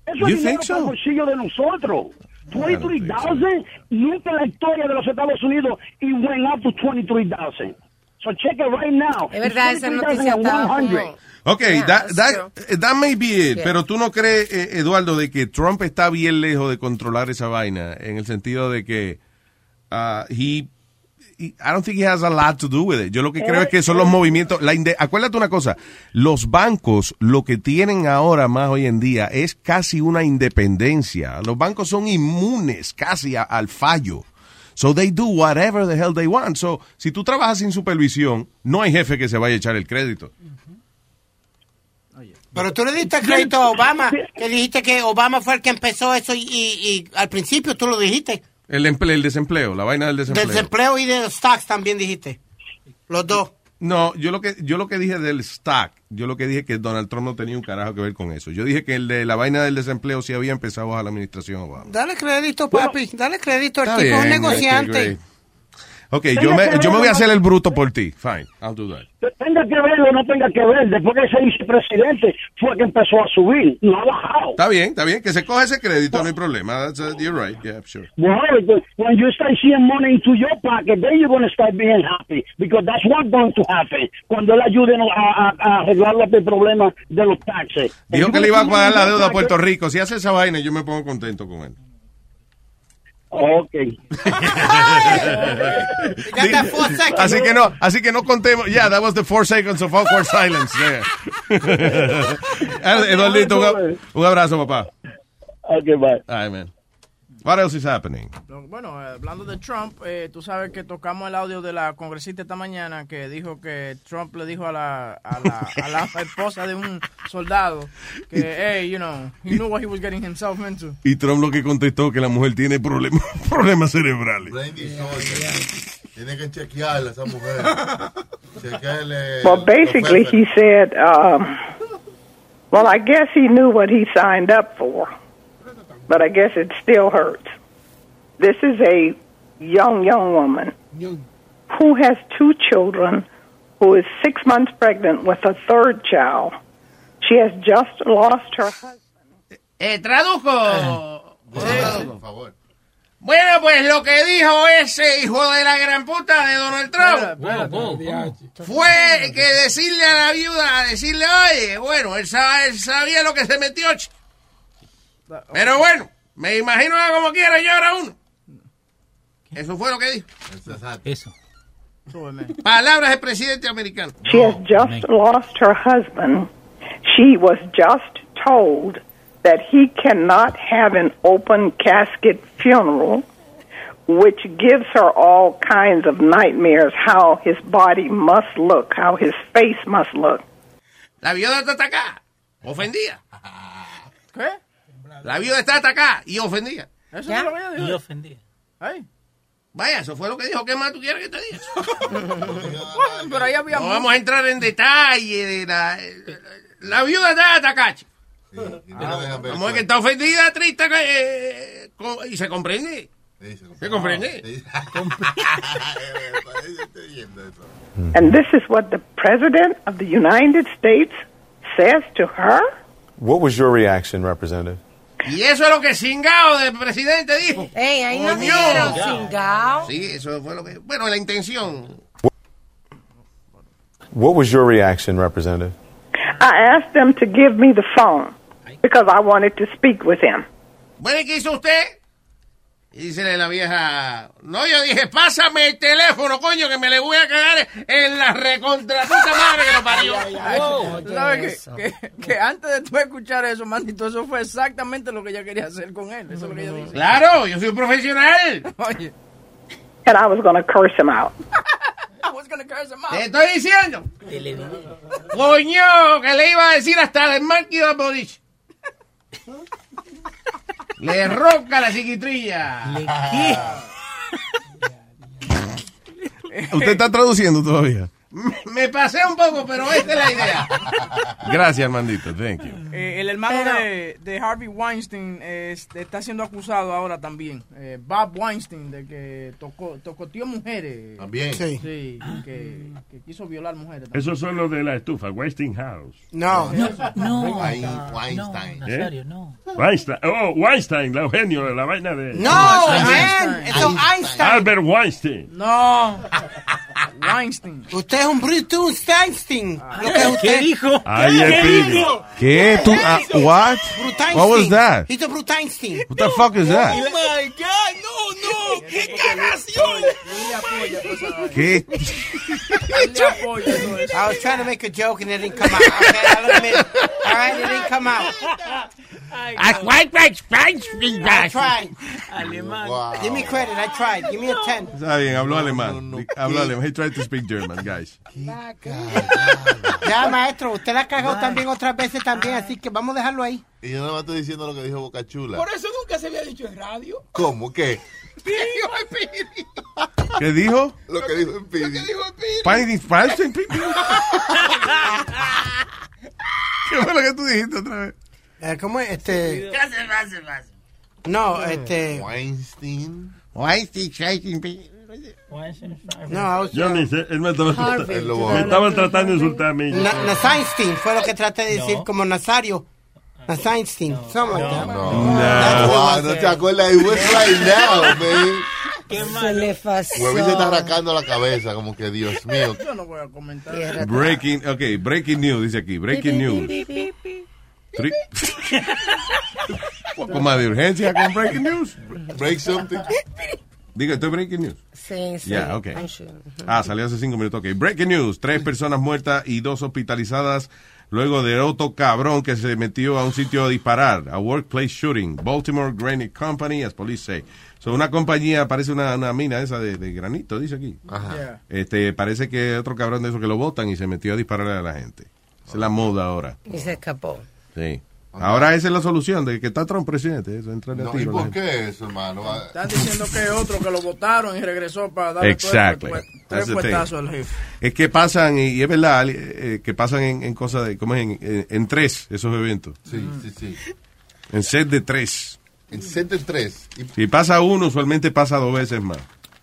Eso es dinero so? para el bolsillo de nosotros. 23,000 nunca en la historia de los Estados Unidos y went up to 23,000. So check it right now. Es verdad, esa noticia estaba 23,100. como... Ok, Yeah, that, that's that, that may be it, Yeah. pero tú no crees, eh, Eduardo, de que Trump está bien lejos de controlar esa vaina, en el sentido de que uh, he- I don't think he has a lot to do with it. Yo lo que creo es que son los movimientos, la inde- acuérdate una cosa, los bancos lo que tienen ahora más hoy en día es casi una independencia. Los bancos son inmunes casi a- al fallo. So they do whatever the hell they want. So, si tú trabajas sin supervisión, no hay jefe que se vaya a echar el crédito. Pero tú le diste crédito a Obama, que dijiste que Obama fue el que empezó eso y, y- y al principio tú lo dijiste. El, emple- el desempleo, la vaina del Del desempleo. desempleo y de los stocks también dijiste. Los dos. No, yo lo que yo lo que dije del stock, yo lo que dije que Donald Trump no tenía un carajo que ver con eso. Yo dije que el de la vaina del desempleo sí había empezado bajo la administración Obama. Dale crédito, papi. Dale crédito. El tipo es un negociante. Ok, yo me, yo me voy a hacer el bruto por ti. Fine, I'll do that. Tenga que ver o no tenga que ver, después que ese vicepresidente fue que empezó a subir, no ha bajado. Está bien, está bien, que se coja ese crédito, no hay problema. That's, uh, you're right, yeah, sure. Well, because when you start seeing money into your pocket, then you're going to start being happy. Because that's what's going to happen. Cuando él ayude a, a, a arreglar los problemas de los taxes. Dijo que le iba a pagar la deuda a Puerto Rico. Si hace esa vaina, yo me pongo contento con él. Ok. [LAUGHS] así que no, así que no contemos. Yeah, that was the four seconds of awkward silence there. [LAUGHS] [LAUGHS] Eduardito, un, un abrazo, papá. Okay, bye. All right, man. What else is happening? Bueno, hablando de Trump, eh, tú sabes que tocamos el audio de la congresista esta mañana que dijo que Trump le dijo a la, a la, a la [LAUGHS] esposa de un soldado que, hey, you know, he knew what he was getting himself into. Y Trump lo que contestó que la mujer tiene problemas [LAUGHS] problemas cerebrales. Tiene que chequearla esa mujer. [LAUGHS] Chequearle. Well, basically, he said, um, well, I guess he knew what he signed up for, but I guess it still hurts. This is a young, young woman who has two children, who is six months pregnant with a third child. She has just lost her husband. Eh, eh tradujo. Por favor. Bueno, pues lo que dijo ese hijo de la gran puta de Donald Trump fue que decirle a la viuda, decirle, oye, bueno, él, sa- él sabía lo que se metió. Ch- Pero bueno, me imagino que como quiera yo era uno. Eso fue lo que dijo. Eso. Palabras del presidente americano. She has just lost her husband. She was just told that he cannot have an open casket funeral, which gives her all kinds of nightmares how his body must look, how his face must look. La viuda está atacada, ofendida. ¿Qué? La viuda está atacada y ofendida. Eso lo que ella dijo. Y ofendía. Ay. Vaya, eso fue lo que dijo. ¿Qué más tú quieres que te diga? [LAUGHS] Pero ahí había No vamos a entrar en detalle de la... La viuda está atacada. chico. Como es que está ofendida, triste, eh, y se comprende. Se comprende. [LAUGHS] And this is what the President of the United States says to her? What was your reaction, Representative? Y eso es lo que Singao del presidente dijo. Ey, ahí no dijeron cingao. Sí, eso fue lo que... Bueno, la intención. What was your reaction, Representative? I asked them to give me the phone because I wanted to speak with him. Bueno, ¿y qué hizo usted? Y dice la vieja, no, yo dije, pásame el teléfono, coño, que me le voy a cagar en la recontratuta madre que lo parió. [LAUGHS] Wow, ¿Tú sabes que, que, que antes de tú escuchar eso, mandito, eso fue exactamente lo que ella quería hacer con él. Eso es lo que ella dice. Claro, yo soy un profesional. [LAUGHS] Oye. And I was to curse him out. [LAUGHS] I was gonna curse him out. Te estoy diciendo. Coño, que le iba a decir hasta el Marquis de Bodich. Le ronca la chiquitrilla. [LAUGHS] Usted está traduciendo todavía. [LAUGHS] Me pasé un poco, pero esta es la idea. Gracias, Armandito. Thank you. Eh, el hermano Pero- de, de Harvey Weinstein eh, este, está siendo acusado ahora también. Eh, Bob Weinstein, de que tocó, tocoteó mujeres. También. Sí. Sí. que, que quiso violar mujeres. Eso son los de la estufa, Westinghouse. No. No, Wein- no, Weinstein. Nazario, no. Weinstein. Oh, Weinstein, la Eugenio, de la vaina de. No, eso es Einstein. Albert Weinstein. No. Weinstein. Usted es un Bruce Weinstein. Lo que usted. ¿Qué dijo? Ay, el pillo. ¿Qué? ¿Tú? ah, what? Bruteinstein. What was that? He's a Bruteinstein. What the fuck is that? Oh my God, no, no. ¡Qué cagación! ¿Qué? I was trying to make a joke and it didn't come out. Okay, I'll admit. All right, it didn't come out. I tried. Give me credit. I tried. Give me a 10. Está bien, habló alemán. Habló alemán. He tried to speak German, guys. Ya, maestro, usted la ha cagado también otras veces también, así que vamos a dejarlo ahí. Y yo nada más estoy diciendo lo que dijo Boca Chula. Por eso nunca se había dicho en radio. ¿Cómo? ¿Qué? ¿Qué dijo? Lo que dijo Speedy. Spidey Feinstein, pi- pi- ¿Qué fue lo que tú dijiste otra vez? Eh, ¿Cómo es? Este... No, este... Weinstein. Weinstein, No, I was- Yo ni sé, él me estaba, Harvey, me estaban tratando de insultar a mí. Na Nazainstein fue lo que traté de decir, como Nazario. Nazainstein, something like that. Wow, no te acuerdas. It was right now, man. [LAUGHS] Se le pasó. Huevín se está arrancando la cabeza, como que Dios [LAUGHS] mío. Yo no voy a comentar. Breaking, ok, breaking news, dice aquí. Breaking news. [LAUGHS] Poco más de urgencia con breaking news. Break something. Diga, esto es breaking news. Sí, sí. Ya, ok. I'm sure. Ah, salió hace cinco minutos. Ok, breaking news. Tres personas muertas y dos hospitalizadas luego de otro cabrón que se metió a un sitio a disparar. A workplace shooting. Baltimore Granite Company, as police say. So, una compañía, parece una, una mina esa de, de granito, dice aquí. Yeah. Este, parece que otro cabrón de esos que lo botan y se metió a dispararle a la gente. Esa es la moda ahora. Y se escapó. Sí. Ahora esa es la solución de que está Trump presidente. Eso, entrarle a No, ¿Y tiro a la por qué eso, hermano? Ah, Están diciendo que otro que lo votaron y regresó para darle Exactly. tres, puestazos al jefe. Es que pasan, y, es verdad, eh, que pasan en, en cosas de, ¿cómo es? En, en- en tres esos eventos. Sí, sí, sí. En set de tres. En set de tres. Y, Si pasa uno, usualmente pasa dos veces más.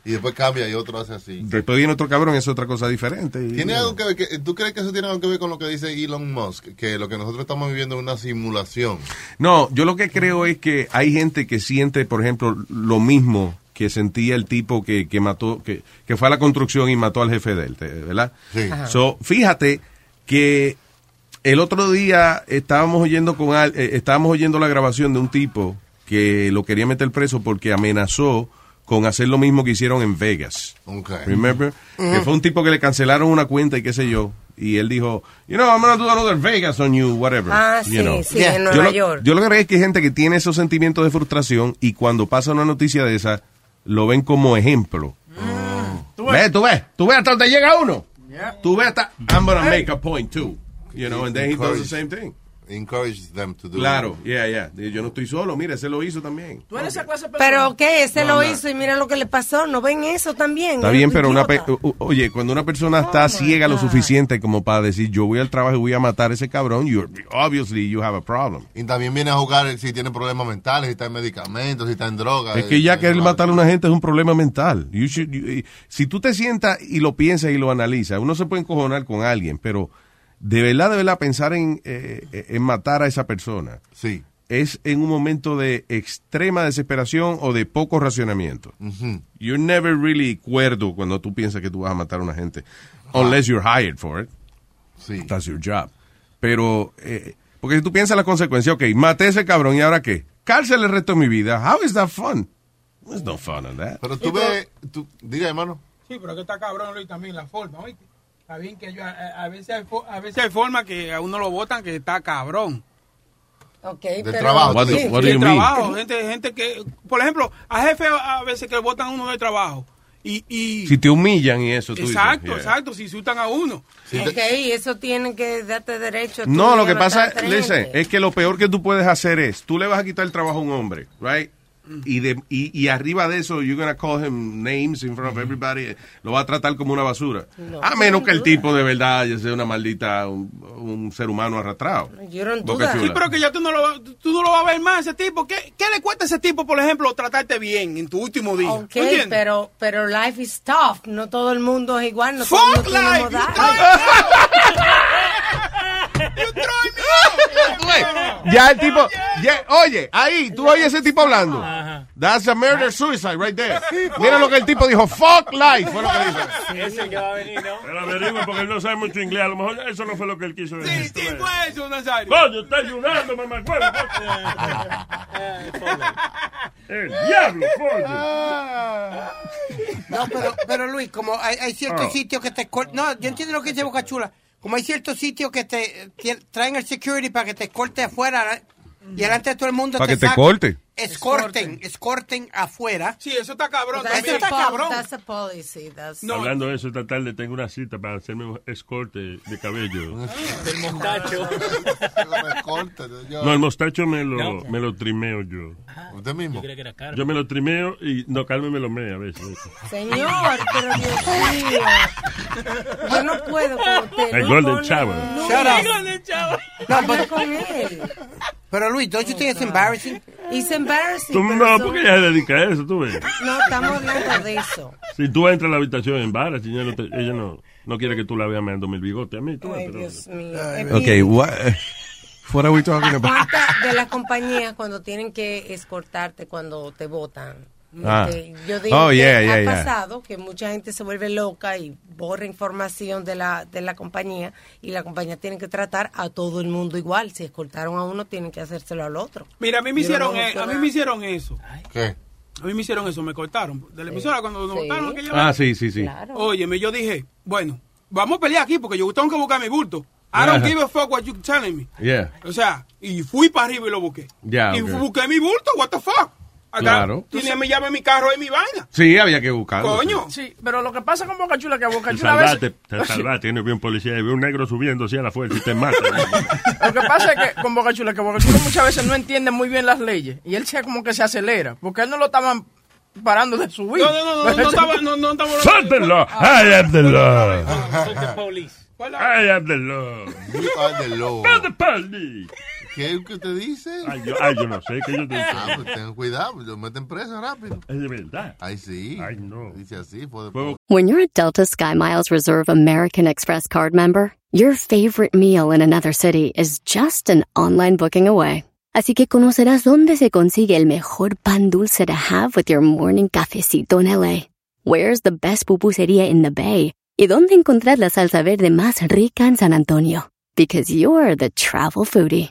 Y después cambia y otro hace así. Después viene otro cabrón, es otra cosa diferente. y- ¿Tiene algo que ver? que- ¿Tú crees que eso tiene algo que ver con lo que dice Elon Musk? Que lo que nosotros estamos viviendo es una simulación. No, yo lo que creo es que hay gente que siente, por ejemplo, lo mismo que sentía el tipo que, que mató, que, que fue a la construcción y mató al jefe de él, ¿verdad? Sí. Ajá. So, fíjate que el otro día estábamos oyendo con al- eh, estábamos oyendo la grabación de un tipo que lo quería meter preso porque amenazó con hacer lo mismo que hicieron en Vegas. Ok. Remember? Que fue un tipo que le cancelaron una cuenta y qué sé yo. Y él dijo, you know, I'm gonna do another Vegas on you, whatever. Ah, you sí, know. sí, en Yo Nueva lo, York. yo lo que creo es que hay gente que tiene esos sentimientos de frustración y cuando pasa una noticia de esa, lo ven como ejemplo. ¿Tú Ve, tú ves, tú ves hasta donde llega uno. Yeah. Tú ves hasta, I'm gonna make a point too. You know, and then he does the same thing. Encourage them to do Claro, yeah, yeah. Yo no estoy solo, mira, ese lo hizo también. Tú eres esa clase de persona. Pero ¿qué? Ese No, lo no. hizo y mira lo que le pasó. ¿No ven eso también? Está Es bien, pero una pe- oye, cuando una persona está ciega lo suficiente como para decir yo voy al trabajo y voy a matar a ese cabrón, obviously you have a problem. Y también viene a jugar si tiene problemas mentales, si está en medicamentos, si está en droga. Es que ya querer matar a una gente es un problema mental. You should- you- si tú te sientas y lo piensas y lo analizas, uno se puede encojonar con alguien, pero de verdad, de verdad, pensar en, eh, en matar a esa persona Sí. es en un momento de extrema desesperación o de poco racionamiento. You're never really cuerdo cuando tú piensas que tú vas a matar a una gente. Unless you're hired for it. Sí. That's your job. Pero, eh, porque si tú piensas la consecuencia, ok, maté a ese cabrón y ahora qué? Cárcel el resto de mi vida. How is that fun? There's no fun in that. Pero tú ves, tú, diga hermano. Sí, pero que está cabrón Luis también la forma, ¿oíste? Está bien que yo, a, a veces hay, a veces hay forma que a uno lo votan que está cabrón. Ok, De pero... trabajo. What, Sí, trabajo, gente, gente que, por ejemplo, a jefe a veces que votan a uno de trabajo. Y, y Si te humillan y eso, tú dices, exacto, yeah. exacto, si insultan a uno. Ok, eso tienen que darte derecho. No, lo que pasa, listen, es que lo peor que tú puedes hacer es, tú le vas a quitar el trabajo a un hombre, right? Y, de, y, y arriba de eso, you're gonna call him names in front of everybody. Lo va a tratar como una basura. No, a menos que el tipo de verdad sea una maldita, un, un ser humano arrastrado. That. Chula. Sí, pero que ya tú no, lo, vas- tú no lo vas a ver más ese tipo. ¿Qué, ¿Qué le cuesta a ese tipo, por ejemplo, tratarte bien en tu último día? Ok, pero, pero life is tough. No todo el mundo es igual. No todo el Fuck mundo life, [LAUGHS] Ya el tipo, ya- oye, ahí, tú oyes ese tipo hablando. That's a murder suicide right there. Mira lo que el tipo dijo, fuck life, fue lo que dijo. Es el que va a venir, ¿no? Pero averigua porque él no sabe mucho inglés. A lo mejor eso no fue lo que él quiso decir. Sí, sí, fue eso, Nazario. Coño, está ayudando, mamá. [LAUGHS] El diablo, coño. No, pero, pero Luis, como hay, hay ciertos Ah. sitios que te escol- No, yo entiendo lo que dice Boca Chula. Como hay ciertos sitios que te tie- traen el security para que te escorte afuera ¿eh? y delante de todo el mundo. Para que te corte. Escorten, escorten afuera. Sí, eso está cabrón That's Eso también. está pol- cabrón. That's a policy. That's No. Hablando de eso, esta tarde tengo una cita para hacerme un escorte de cabello. Del mostacho. [LAUGHS] Me corta, yo- No, el mostacho me lo, No. me lo trimeo yo. Usted mismo. Yo me lo trimeo y no, Carmen me lo mea a veces. Señor, pero Dios mío. Yo no puedo con usted. El no Golden Shower. No, Shut up. no, con él. Pero Luis, don't you think it's embarrassing? It's embarrassing. Tú no, son- porque ella se dedica a eso, tú ves. No, estamos hablando de eso. Si tú entras a la habitación en varas, ella, no, te- ella no, no quiere que tú la veas meando el bigote a mí. Tú Ay, pero- Dios mío. Ok, what, what are we talking about? ¿Cuántas de las compañías cuando tienen que escortarte cuando te votan? Ah. Este, Yo digo Oh, que yeah, ha yeah, pasado que mucha gente se vuelve loca y borra información de la, de la compañía y la compañía tiene que tratar a todo el mundo igual. Si escoltaron a uno, tienen que hacérselo al otro. Mira, a mí me no hicieron, me eh, a mí me hicieron eso. ¿Qué? A mí me hicieron eso, me cortaron. De la emisora cuando nos Sí. aquella Ah, sí, sí, sí. Claro. Óyeme, yo dije, bueno, vamos a pelear aquí porque yo tengo que buscar mi bulto. I don't give a fuck what you telling me. Yeah. O sea, y fui para arriba y lo busqué. Y ok. busqué mi bulto, what the fuck. Acá Claro. Tiene mi llave, mi carro y mi vaina. Sí, había que buscarlo. Coño. Sí, pero lo que pasa con Boca Chula es que a Boca Chula a veces... te salvaste, tiene un policía y ve un negro subiendo así a la fuerza y te mata. Lo que pasa es que con Boca Chula, que Boca Chula muchas veces no entiende muy bien las leyes. Y él se como que se acelera. Porque él no lo estaban parando de subir. No, no, no, no, no estaba, no, no estaba. ¡Suéltenlo! I am the law. police. I am the law. You are the law. ¿Qué es que te dice? Ay, yo, ay, yo no sé, que yo te Ah, pues ten cuidado, lo meten preso rápido. Es de verdad. Ay, sí. Ay, no. Dice así, fue Fue- When you're a Delta SkyMiles Reserve American Express card member, your favorite meal in another city is just an online booking away. Así que conocerás dónde se consigue el mejor pan dulce to have with your morning cafecito en LA. Where's the best pupusería in the Bay? Y dónde encontrar la salsa verde más rica en San Antonio. Because you're the travel foodie.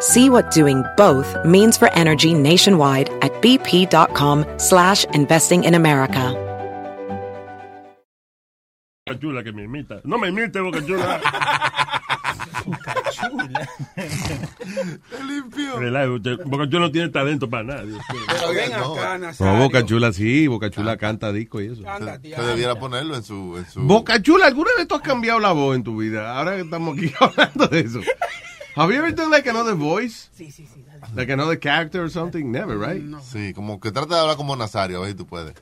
See what doing both means for energy nationwide at bp.com slash investing in America. Chula que me imita. No me imite, Boca Chula. limpio. Relaja, usted- Boca Chula no tiene talento para nada. Pero ven acá, Nazario. No, Boca Chula sí, Boca Chula ah. canta disco y eso. Anda, Se debiera ponerlo en su... En su... Boca Chula, ¿alguna vez tú has cambiado la voz en tu vida? Ahora que estamos aquí [LAUGHS] hablando de eso. Have you ever done like another voice? Sí, sí, sí. dale. Like another character or something? Never, right? Sí, como que trata de hablar como Nazario, a ver si tú puedes.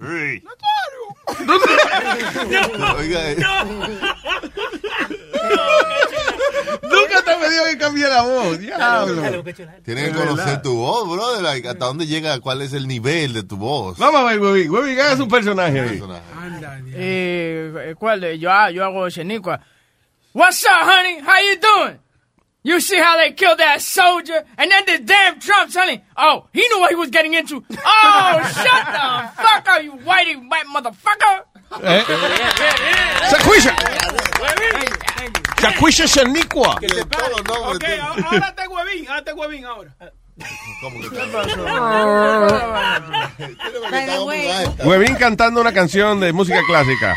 Hey. Oiga, eh, [LAUGHS] Nunca te he pedido que cambie cambia la voz, diablo. Tienes que conocer tu voz, brother. like, hasta dónde llega, cuál es el nivel de tu voz. Vamos a ver, Webin. Webin, haga su personaje ahí. Eh, ¿Cuál? Yo, ah, yo hago Shaniqua. What's up, honey? How you doing? You see how they killed that soldier? And then the damn Trump, honey. Oh, he knew what he was getting into. [LAUGHS] Oh, shut the fuck up, you whitey white motherfucker. Eh. Sacuisha. Sacuisha Shanikwa. Ok, ahora te huevín, ahora te huevín ahora. Webin cantando una canción de música clásica.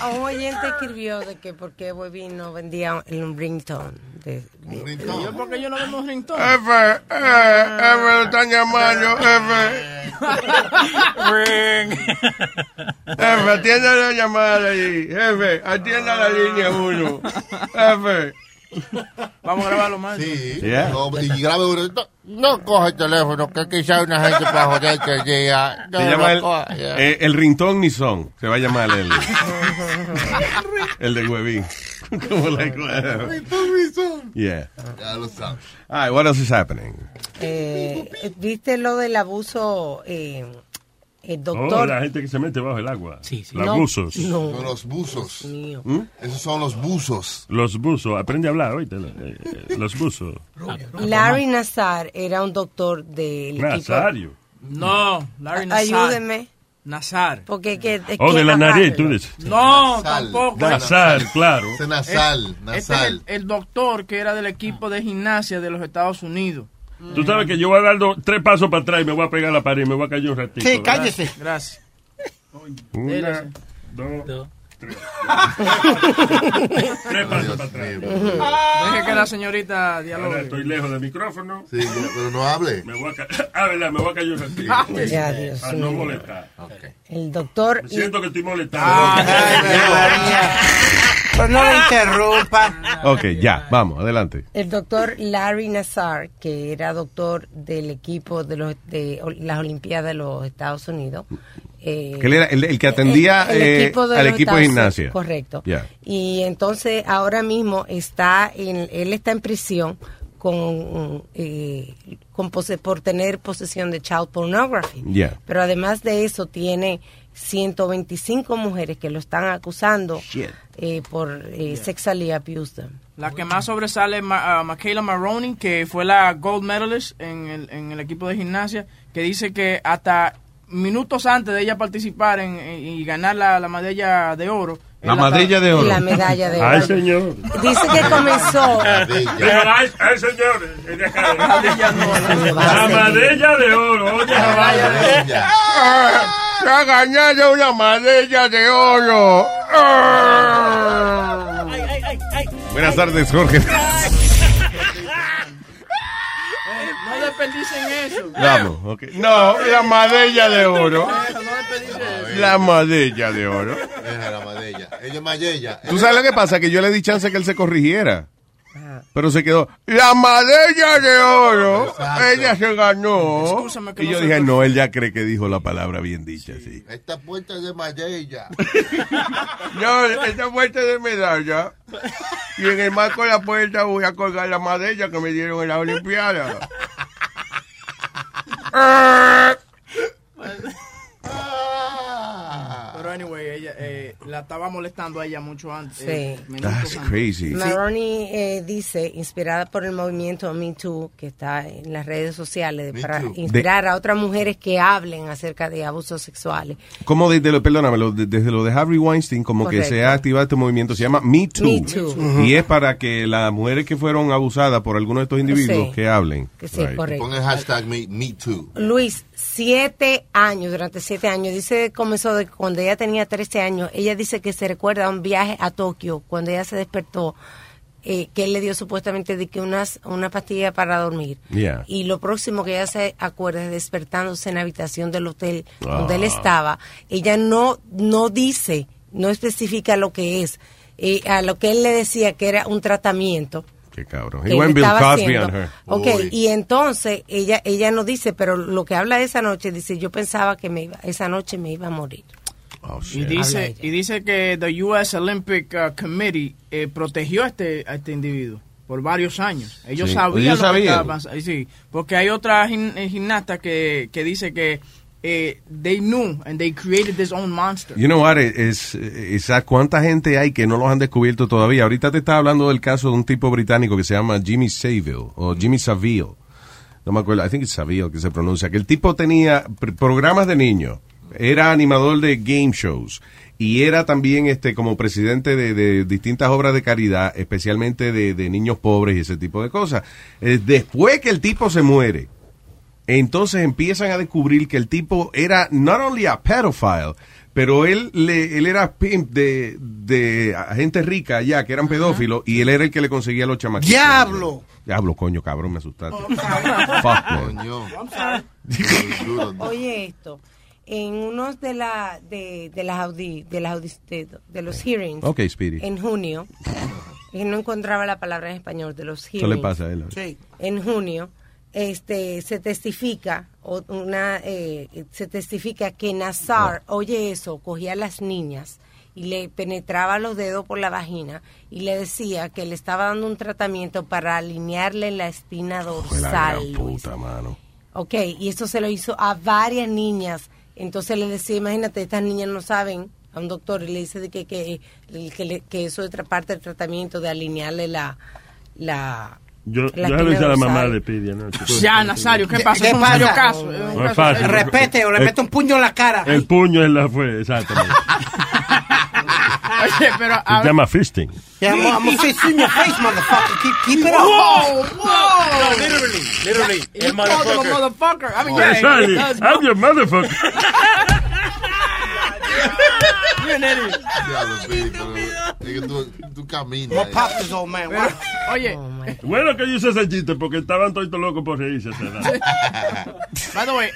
A un oyente escribió de que por qué Webin no vendía un ringtone. De, de- Yo, porque yo no vemos ringtone. F, eh, F, lo están llamando, F. F, atienda la llamada ahí. F, atienda la línea 1. F. [LAUGHS] Vamos a grabarlo más. Sí. Yeah. No, y grabe uno. No, no coja el teléfono, que quizá hay una gente para joder que llega. No Se llama el, coja, ya. eh, el ringtone ni son. Se va a llamar el, [LAUGHS] el de Webin. [LAUGHS] Como like, whatever. Yeah. Ya lo sabes. All right, what else is happening? eh, ¿Viste lo del abuso? Eh, el Oh, doctor. la gente que se mete bajo el agua. sí. Los No, buzos. no. Son los buzos. mío. Esos son los buzos. Los buzos. Aprende a hablar, oíste. eh, eh, Los buzos. Larry Nazar era un doctor del equipo. Nazario. No, Larry Nazar. Ayúdeme. Nazar. Porque que, es Oh, que- de la nariz, tú dices. No, Nasal. tampoco. Nasal, claro. Ese nasal, Este es el, nasal. el doctor que era del equipo de gimnasia de los Estados Unidos. Tú sabes que yo voy a dar dos- tres pasos para atrás y me voy a pegar a la pared y me voy a caer un ratito. Sí, ¿verdad? cállese. Gracias. Una, dos, tres. [LAUGHS] tres pasos para atrás. Deje que la señorita Ahora dialogue. estoy lejos del micrófono. Sí, pero no hable. Me voy a caer. [LAUGHS] Ah, verdad, me voy a caer un ratito. Ah, Ya, Dios Para no molestar. El doctor. Me siento que estoy molestando. María. [LAUGHS] Pues no le interrumpa. Ok, ya, vamos, adelante. El doctor Larry Nazar, que era doctor del equipo de, los, de las Olimpiadas de los Estados Unidos. eh, Que él era el, el que atendía el eh, equipo de al gimnasia. Correcto. Y entonces ahora mismo está en, él está en prisión con, eh, con pose- por tener posesión de child pornography. Pero además de eso tiene 125 mujeres que lo están acusando eh, por eh, sexually abuse them. La que más sobresale es Ma- ah, Michaela Maroney, que fue la gold medalist en el, en el equipo de gimnasia, que dice que hasta minutos antes de ella participar en, en- y ganar la, la medalla de oro. La él medalla de oro. La medalla de [LAUGHS] Ay, oro. señor. Dice que comenzó. [LAUGHS] Ay, ay, señor. es de acá. Madella no, La madella de oro. Se ha ganado una medalla de oro. Buenas tardes, Jorge. No desperdicen eso. Vamos, ok. No, la medalla de oro. No desperdicen eso. La medalla de oro. Deja la madella. Ella es madella. ¿Tú sabes lo que pasa? Que yo le di chance que él se corrigiera. Pero se quedó, la medalla de oro, Exacto. ella se ganó. Que Y no yo dije, no, él ya cree que dijo la palabra bien dicha, sí. Esta puerta es de madella. [LAUGHS] No, esta puerta de medalla. Y en el marco de la puerta voy a colgar la medalla que me dieron en la Olimpiada. [LAUGHS] Pero anyway, ella eh, la estaba molestando a ella mucho antes. Sí. eh, That's antes. crazy. Maroney eh, dice, inspirada por el movimiento Me Too, que está en las redes sociales, Me para Too. inspirar a otras mujeres que hablen acerca de abusos sexuales. Como desde lo, perdóname, lo- de- desde lo de Harvey Weinstein, como que se ha activado este movimiento, se llama Me Too. Me Too. Y es para que las mujeres que fueron abusadas por alguno de estos individuos Sí. que hablen. Que sí, Right. correcto. Pon el hashtag me, me too. Luis, siete años, durante siete años, dice comenzó de cuando ella tenía 13 años, ella dice que se recuerda un viaje a Tokio, cuando ella se despertó, eh, que él le dio supuestamente de que unas, una pastilla para dormir. Yeah. Y lo próximo que ella se acuerda es despertándose en la habitación del hotel donde él Ah. estaba. Ella no, no dice, no especifica lo que es. y a lo que él le decía que era un tratamiento. Qué cabrón. que él estaba haciendo. on her. Ok, Uy. y entonces ella ella no dice, pero lo que habla esa noche, dice, yo pensaba que me iba, esa noche me iba a morir. Oh, Y dice, y dice que the U.S. Olympic uh, Committee eh, protegió a este, a este individuo por varios años. Ellos Sí, sabían ellos lo que sabían. estaba pasando. Sí, porque hay otra gim- eh, gimnasta que, que dice que eh, they knew and they created this own monster. You know what, es, es a cuánta gente hay que no los han descubierto todavía. Ahorita te estaba hablando del caso de un tipo británico que se llama Jimmy Savile o Jimmy Savile. No me acuerdo, I think it's Savile que se pronuncia. Que el tipo tenía pr- programas de niños, era animador de game shows y era también este como presidente de, de distintas obras de caridad, especialmente de, de niños pobres y ese tipo de cosas. Eh, después que el tipo se muere, entonces empiezan a descubrir que el tipo era not only a pedophile, pero él le, él era pimp de, de gente rica allá que eran pedófilos y él era el que le conseguía a los chamaquitos. ¡Diablo! Diablo, coño, cabrón, me asustaste. Oh, Fuck, man. [LAUGHS] Oye esto, en unos de la de, de las audi, de las audi- de, de los hearings Speedy. en junio, y no encontraba la palabra en español de los ¿Qué hearings. le pasa a él? En junio este se testifica o una eh, se testifica que Nazar, oye eso, cogía a las niñas y le penetraba los dedos por la vagina y le decía que le estaba dando un tratamiento para alinearle la espina la dorsal. Luis. puta, mano. Ok, y esto se lo hizo a varias niñas. Entonces le decía, imagínate, estas niñas no saben a un doctor y le dice de que, que, que, le- que eso es otra parte del tratamiento de alinearle la... la Yo, la yo hice a la mamá de Pidi anoche. Ya, Nazario, ¿qué ¿Qué- pasa? qué Es pasa? caso. No es fácil. Respete o le El- mete un puño en la cara. El puño es la fue, exactamente. [LAUGHS] Oye, pero a Se ver- llama fisting. Yeah, I'm, I'm gonna fist you in your face, motherfucker. Keep, keep it up. Whoa, whoa. No, literally, literally. He called him a motherfucker. I mean, Yeah, yeah, does, I'm your motherfucker. [LAUGHS] You're an idiot. Diablo, tú, tú caminas. What pop this old man? What? [LAUGHS] Bueno que yo hice ese chiste porque estaban todos locos por reírse. a esa edad. [LAUGHS] by the way,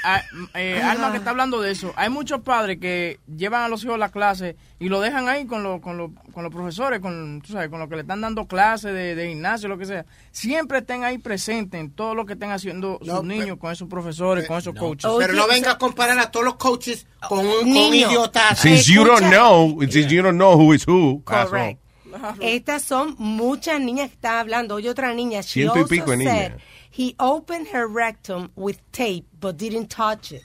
eh, Alma que está hablando de eso, hay muchos padres que llevan a los hijos a la clase y lo dejan ahí con, los con, los con los profesores, con, tú sabes, con los que le están dando clases de, de gimnasio, lo que sea. Siempre estén ahí presentes en todo lo que estén haciendo sus niños con esos profesores, con esos coaches. Pero no venga a comparar a todos los coaches con un, con un Niño. idiota. Since you don't know, since you don't know who is who, Correct. Estas son muchas niñas que están hablando. Oye, otra niña, she Ciento y pico de niñas. he opened her rectum with tape but didn't touch it.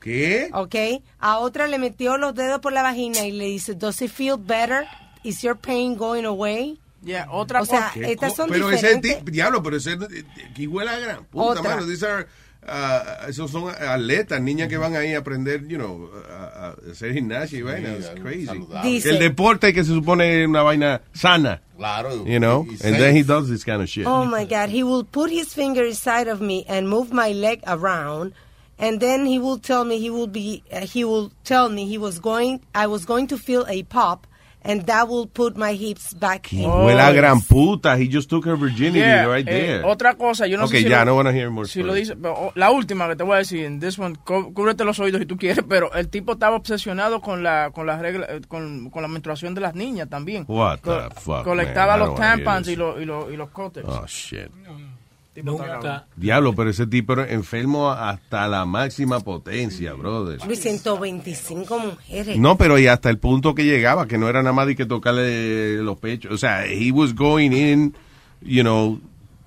¿Qué? ¿Ok? A otra le metió los dedos por la vagina y le dice, does it feel better? Is your pain going away? Yeah, otra o sea, ¿Qué estas son pero ese diferentes. ti- diablo, pero ese que huele a gran puta, Otra. mano. These are, uh, esos son atletas, niñas que van ahí a aprender, you know, a, a hacer gimnasia y vaina. It's crazy. Dice- el deporte que se supone es una vaina sana. Claro. You know, y- y and safe. then he does this kind of shit. Oh my God, he will put his finger inside of me and move my leg around. And then he will tell me he will be uh, he will tell me he was going I was going to feel a pop and that will put my hips back in. huele a gran puta. He just took her virginity Yeah, right eh, there. otra cosa, yo no okay, sé si ya, lo- no hear more Si lo dice, pero, oh, la última que te voy a decir, en this one, cúbrete los oídos si tú quieres, [LAUGHS] pero el tipo estaba obsesionado con la con la regla, eh, con, con la menstruación de las niñas también. What Co- the fuck, Colectaba man? Los tampons y los y los y los cótex. Oh, shit. Tipo está cabrón. Diablo, pero ese tipo era enfermo hasta la máxima potencia, brother. Luis, 125 mujeres. No, pero y hasta el punto que llegaba, que no era nada más de que tocarle los pechos. O sea, he was going in, you know,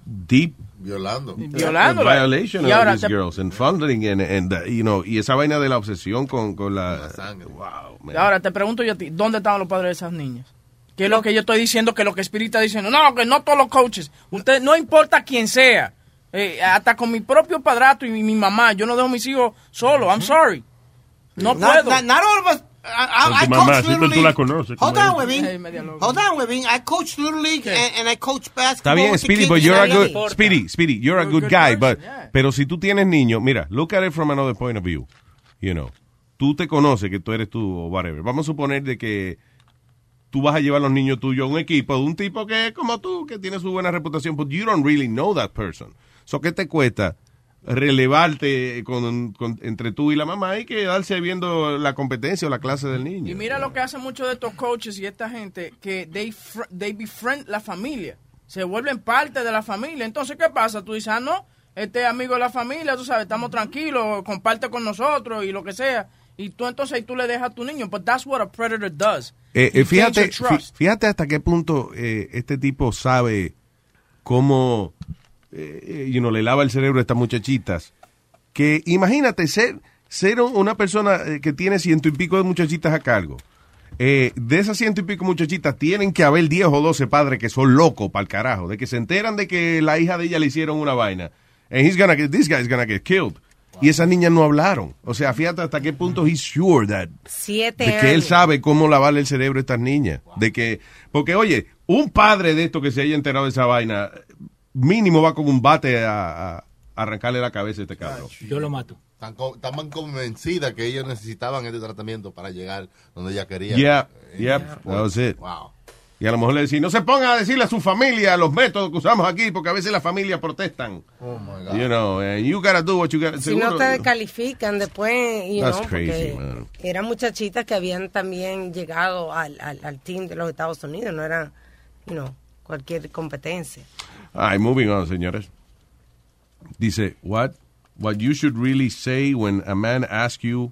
deep Violando. Violando. violation Y of ahora these te- girls and fondling and, and, uh, you know, y esa vaina de la obsesión con, con la, wow, man. Ahora te pregunto yo a ti, ¿dónde estaban los padres de esas niñas? ¿Qué es lo que yo estoy diciendo? Que lo que Spirit está diciendo, no, que no todos los coaches. Usted, no importa quién sea. Eh, hasta con mi propio padrastro y mi, mi mamá, yo no dejo a mis hijos solos. I'm sorry. No Not, puedo. not, not all of us. I, Con I, I coach Little tú la conoces, Hold on. Webin. Hold on, Webin. I coach Little League and, and I coach basketball. Está bien, Speedy, but you're a good, Speedy, Speedy, you're a good guy, but, pero si tú tienes niños, mira, look at it from another point of view, you know, tú te conoces que tú eres tú o whatever. Vamos a suponer de que tú vas a llevar a los niños tuyos a un equipo de un tipo que es como tú, que tiene su buena reputación, but you don't really know that person. So, ¿qué te cuesta relevarte con, entre tú y la mamá y quedarse viendo la competencia o la clase del niño. Y mira lo que hacen muchos de estos coaches y esta gente, que they, they befriend la familia. Se vuelven parte de la familia. Entonces, ¿qué pasa? Tú dices, ah, no, este es amigo de la familia, tú sabes, estamos tranquilos, comparte con nosotros y lo que sea. Y tú entonces ahí tú le dejas a tu niño. But that's what a predator does. Eh, eh, fíjate, fíjate hasta qué punto eh, este tipo sabe cómo eh, you know, le lava el cerebro a estas muchachitas. Que imagínate ser, ser un- una persona que tiene ciento y pico de muchachitas a cargo. Eh, de esas ciento y pico muchachitas tienen que haber 10 o 12 padres que son locos para el carajo, de que se enteran de que la hija de ella le hicieron una vaina. And he's gonna get, this guy's gonna get killed. Y esas niñas no hablaron. O sea, fíjate hasta qué punto he's sure that Siete de que él sabe cómo lavarle el cerebro a estas niñas. De que, porque oye, un padre de esto que se haya enterado de esa vaina, mínimo va con un bate a, a arrancarle la cabeza a este cabrón. Yo lo mato. Estaban convencidas que ellos necesitaban este tratamiento para llegar donde ella quería. Yeah, Eh, yep, that was it. Wow. Y a lo mejor le decía, no se ponga a decirle a su familia los métodos que usamos aquí, porque a veces las familias protestan. Oh my God. You know, and you gotta do what you gotta Si no te descalifican después, you That's know, crazy, porque man. eran muchachitas que habían también llegado al, al, al team de los Estados Unidos, no eran, you know, cualquier competencia. Right, moving on, señores. Dice, what, what you should really say when a man asks you,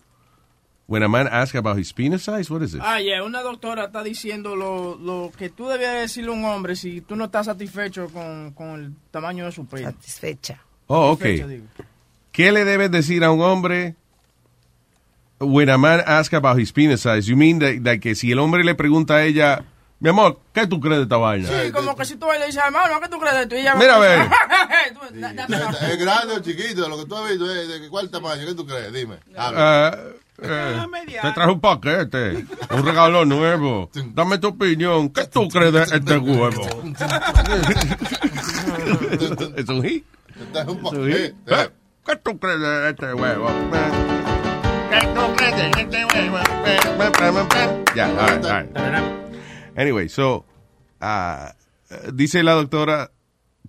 when a man asks about his penis size, what is it? Ah, yeah, una doctora está diciendo lo, lo que tú debías decirle a un hombre si tú no estás satisfecho con, con el tamaño de su pene. Satisfecha. Oh, ok. ¿Qué le debes decir a un hombre when a man asks about his penis size? You mean that, that que si el hombre le pregunta a ella, mi amor, ¿qué tú crees de esta vaina? Sí, como que si tú le dices, hermano, ¿qué tú crees de esto? Y ella Mira, a ver. That's not- ¿Es grande o chiquito? Lo que tú has visto, ¿eh? ¿de cuál tamaño? ¿Qué tú crees? Dime. Ah, eh, te traje un paquete, un regalo nuevo. Dame tu opinión. ¿Qué tú crees de este huevo? [LAUGHS] es un hit. Un. Eh, ¿Qué tú crees de este huevo? ¿Qué tú crees de este huevo? Ya, all right, all right. Anyway, so, ah, dice la doctora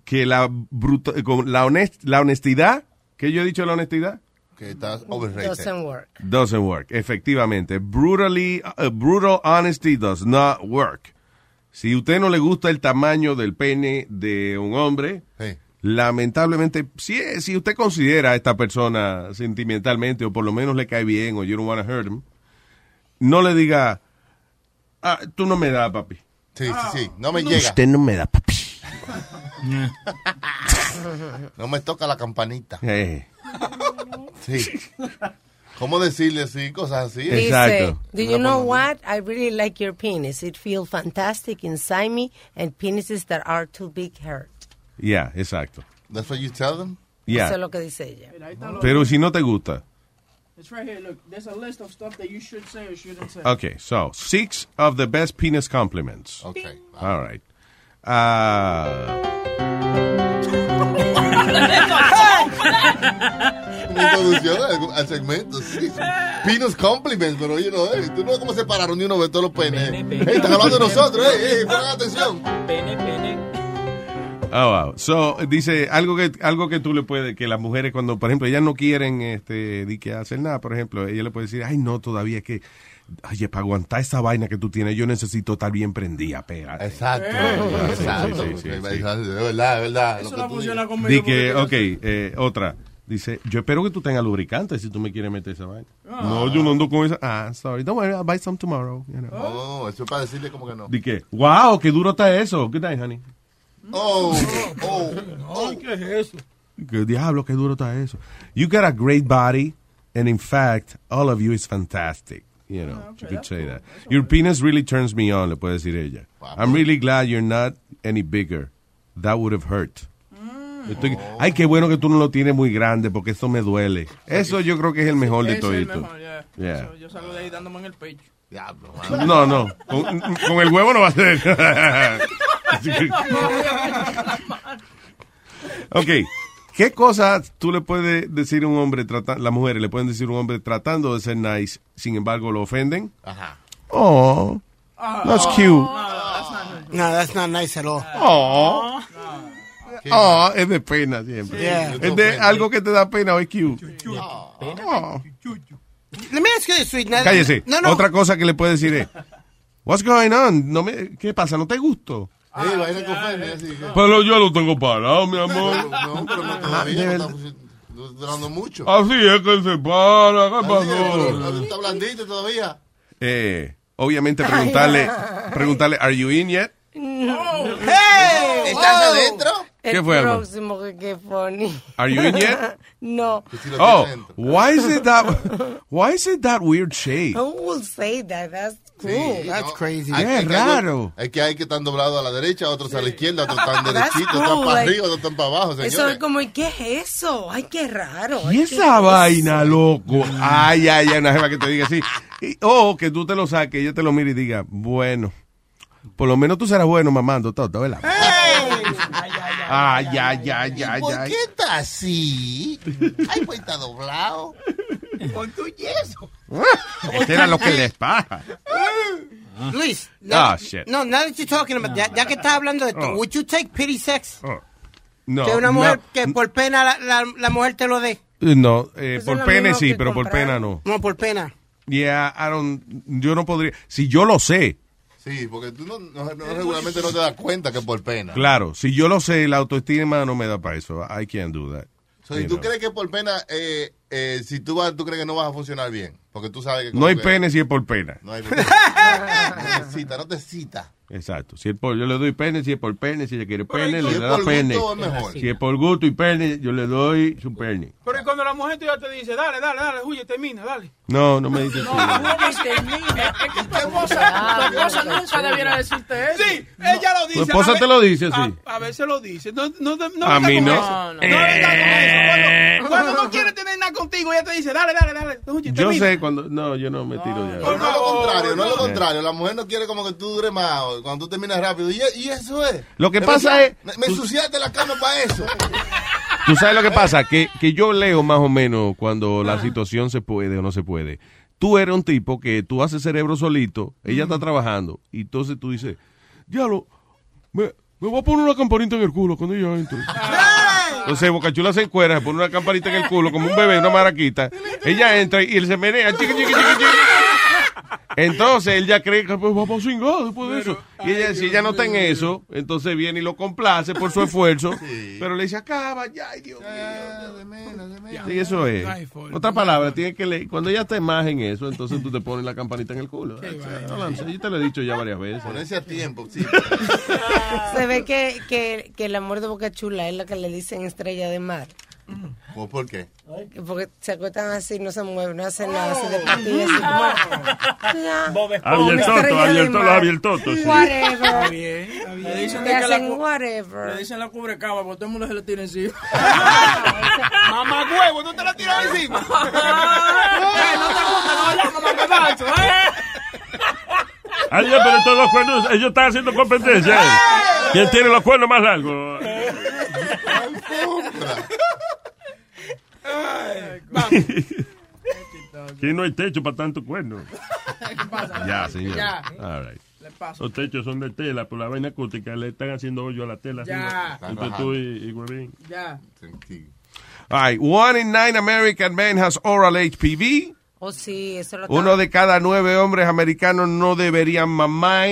que la, bruta- con la, honest- la honestidad, ¿qué yo he dicho de la honestidad? Que estás overrated. Doesn't work. Doesn't work, efectivamente. Brutally, uh, brutal honesty does not work. Si usted no le gusta el tamaño del pene de un hombre, Sí. lamentablemente, si, si usted considera a esta persona sentimentalmente o por lo menos le cae bien o you don't want to hurt him, no le diga, ah, tú no me das, papi. Sí, sí, sí. No me llega. Usted no me da, papi. [LAUGHS] No me toca la campanita. Eh, Sí. ¿Cómo decirle así? Cosas así. Dice, do you know what? I really like your penis. It feels fantastic inside me and penises that are too big hurt. yeah, exacto. That's what you tell them? Yeah. Eso es lo que dice ella. Pero si no te gusta. It's right here, look. There's a list of stuff that you should say or shouldn't say. Okay, so six of the best penis compliments. Okay. All right. [LAUGHS] Uh, [LAUGHS] introducción al, al segmento, sí. Pinos compliments, pero you know, hey, tú no ves cómo se pararon y uno ve todos los penes. Hey, están hablando de nosotros, hey, hey, pongan atención. oh, wow. So, dice algo que algo que tú le puedes, que las mujeres cuando, por ejemplo, ellas no quieren este, di que hacer nada, por ejemplo, ella le puede decir, ay, no, todavía es que, oye, para aguantar esa vaina que tú tienes, yo necesito estar bien prendida, pégate. Exacto, Sí, exacto. sí, sí, sí, Es sí. verdad, es verdad, es verdad. Eso Lo no funciona conmigo. Di que, ok, eh, otra. Dice, yo espero que tú tengas lubricante si tú me quieres meter esa vaina. No, yo no ando con esa. Ah, sorry, don't worry, I'll buy some tomorrow. you know. Oh, eso es para decirle como que no. Di que, wow, qué duro está eso. Good night, honey. Oh, oh, oh. ¿Qué es eso? ¿Qué diablo, qué duro está eso? You got a great body, and in fact, all of you is fantastic. You know, you could say that. Your penis really turns me on, le puede decir ella. I'm really glad you're not any bigger. That would have hurt. Estoy- ay, qué bueno que tú no lo tienes muy grande, porque eso me duele. Eso yo creo que es el mejor de Ese es el todito. mejor, yeah. Yeah. Eso, yo salgo de ahí dándome en el pecho. Diablo, [LAUGHS] No, no, con, con el huevo no va a ser. [LAUGHS] [LAUGHS] Ok, ¿qué cosas tú le puedes decir a un hombre, trata- las mujeres le pueden decir a un hombre tratando de ser nice, sin embargo lo ofenden? Ajá. Oh, that's cute. No, that's not nice at all. Oh, Oh, es de pena siempre. Yeah. Es de algo que te da pena o es cute. Oh. Let me ask you this, Cállese. No, no. Otra cosa que le puede decir es, What's going on? No me, ¿Qué pasa? ¿No te gusto? Sí, vaina con Fernie, así que- Pero yo lo tengo parado, mi amor. No, pero no Ah, todavía, no está no durando mucho. Así es que se para. ¿Qué pasó? Está blandito todavía. Eh, obviamente preguntarle, preguntarle, ¿Are you in yet? Hey, ¿Estás oh. adentro? El ¿Qué fue, próximo que qué funny. Are you in yet? [LAUGHS] no. Oh, why is it that? [LAUGHS] Why is it that weird shape? Who will say that? That's cool. That's crazy. Hay- Qué hay que- raro. Es que hay que están doblados a la derecha, otros a la izquierda, otros están That's derechitos, otros cool, para like- arriba, otros están para abajo, Eso es señores. como, ¿y qué es eso? Ay, qué raro. Y Ay, ¿qué esa es vaina, eso? loco. Ay, ay, ay, una jeva que te diga así. O que tú te lo saques, ella te lo mire y diga, bueno, por lo menos tú serás bueno mamando todo, ¿verdad? Ay, ay, ay, ay, ¿Por qué está así? Ay, pues está doblado. Con tu yeso. [LAUGHS] Este era lo que les pasa. [LAUGHS] Luis, Ah, now, shit. no, now that you're talking about, ya, ya que estás hablando de esto, Oh. would you take pity sex? No, que una mujer, no, que por pena la, la, la mujer te lo dé. no, eh, Eso por pene sí, pero por comprar. pena no. No, por pena. Yeah, I don't, yo no podría, si yo lo sé, Sí, porque tú no, no- no- regularmente no te das cuenta que por pena. claro, si yo lo sé, la autoestima no me da para eso. I can't do that. So, tú know. crees que por pena, eh, eh, si tú vas, tú crees que no vas a funcionar bien, porque tú sabes que... No hay que- pene si es por pena. No hay pene. [LAUGHS] No te cita, no te cita. Exacto. Si es por, yo le doy pene, si es por pene, si ella quiere pene, le da pene. gusto. Si es por gusto y pene, yo le doy su pene. Pero y cuando la mujer tuya te dice, dale, dale, dale, huye, termina, dale. No, no me dice No, así. es que tu esposa, tu esposa nunca debiera decirte eso. Sí, ella lo dice. Tu esposa a te lo dice así. A, a veces lo dice. No, no, no, no A mí con no. eso. No, No, venga con eso. Cuando, cuando no quiere tener nada contigo, ella te dice, dale, dale, dale. Huye, Yo termina. sé cuando. No, yo no me tiro ya. No, no es lo contrario, no es lo no. contrario. La mujer no quiere como que tú dures más, cuando tú terminas rápido. Y, y eso es. Lo que pasa es- Me, ensuciaste la cama para eso. [LAUGHS] Tú sabes lo que pasa, que, que yo leo más o menos cuando la situación se puede o no se puede. Tú eres un tipo que tú haces cerebro solito, ella está trabajando, y entonces tú dices, diablo, me, me voy a poner una campanita en el culo cuando ella entre. [LAUGHS] [LAUGHS] Entonces Bocachula se encuera, se pone una campanita en el culo como un bebé, una maraquita. Ella entra y él se menea, chiqui, chiqui, chiqui, chiqui. Entonces él ya cree que pues, vamos a cingar después de eso. Y ella, si ella no está en eso, entonces viene y lo complace por su [LAUGHS] esfuerzo. Pero le dice, acaba, ya, ay, Dios mío. Sí, eso es. Otra palabra, tiene que leer. Cuando ella esté más en eso, entonces tú te pones la campanita en el culo. Yo te lo he dicho ya varias veces. Ponerse a tiempo, sí. [LAUGHS] Se ve que, que, que el amor de Boca Chula es lo que le dicen estrella de mar. [LAUGHS] ¿Por, ¿Por qué? Porque se acuestan así, no se mueven, no hacen nada, así de patilla, así abierto, abiertoto. sí. Whatever. Está bien, está bien. Le dicen que hacen whatever. Le dicen la cubre cava, porque todo el mundo se le tira encima. [LAUGHS] Mamá huevo, ¿no te la tiras encima? Eh, no te gusta, no que macho, ¿eh? Ay, pero estos dos cuernos, ellos están haciendo competencia. ¿eh? ¿Quién tiene los cuernos más largos? Aquí [LAUGHS] no hay techo para tanto cuerno. [LAUGHS] ¿Qué pasa? Ya, señor. Ya. All right. Paso. Los techos son de tela, por la vaina acústica le están haciendo hoyo a la tela. Ya. Entre tú y, y Huevín. Ya. All right. One in nine American men has oral HPV. Oh, sí, eso lo Uno de cada nueve hombres americanos no deberían mamar.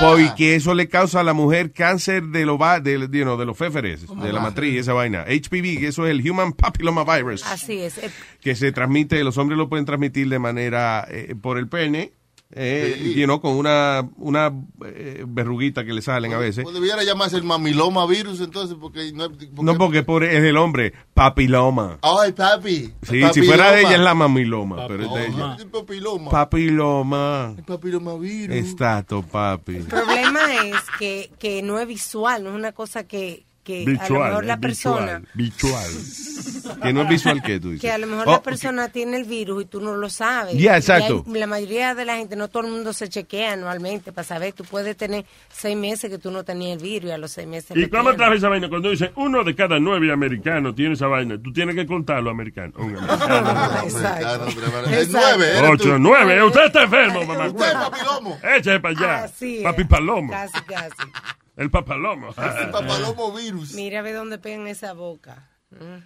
Porque eso le causa a la mujer cáncer de, lo va- de, you know, de los féferes, de la matriz, esa vaina. HPV, que eso es el Human Papilloma Virus, Así es. Eh, que se transmite, los hombres lo pueden transmitir de manera eh, por el pene, eh, Sí. you know, con una, una eh, verruguita que le salen a veces. Pues debiera llamarse el mamiloma virus entonces, porque no es... porque- No porque por, es del hombre, papiloma. Ay, papi. Sí, si fuera de ella es la mamiloma, pero es de ella. El papiloma. Papiloma. El papilomavirus. Exacto, papi. El problema es que, que no es visual, no es una cosa que, que a lo mejor la es persona... Visual. [LAUGHS] que no es visual que tú dices. Que a lo mejor Oh, la persona tiene el virus y tú no lo sabes. Ya, exacto. hay- la mayoría de la gente, no todo el mundo se chequea anualmente para saber. Tú puedes tener seis meses que tú no tenías el virus y a los seis meses ¿Y cómo traje esa vaina? Cuando dicen uno de cada nueve americanos tiene esa vaina, tú tienes que contarlo [LAUGHS] americano. Un americano. Exacto. Exacto. nueve, Ocho, tú. nueve. Usted está enfermo, mamá. Usted es papilomo. Échese para allá. Así es. Papi Palomo. Casi, casi. El papalomo. [LAUGHS] El papalomo virus. Mira, ve dónde pegan esa boca.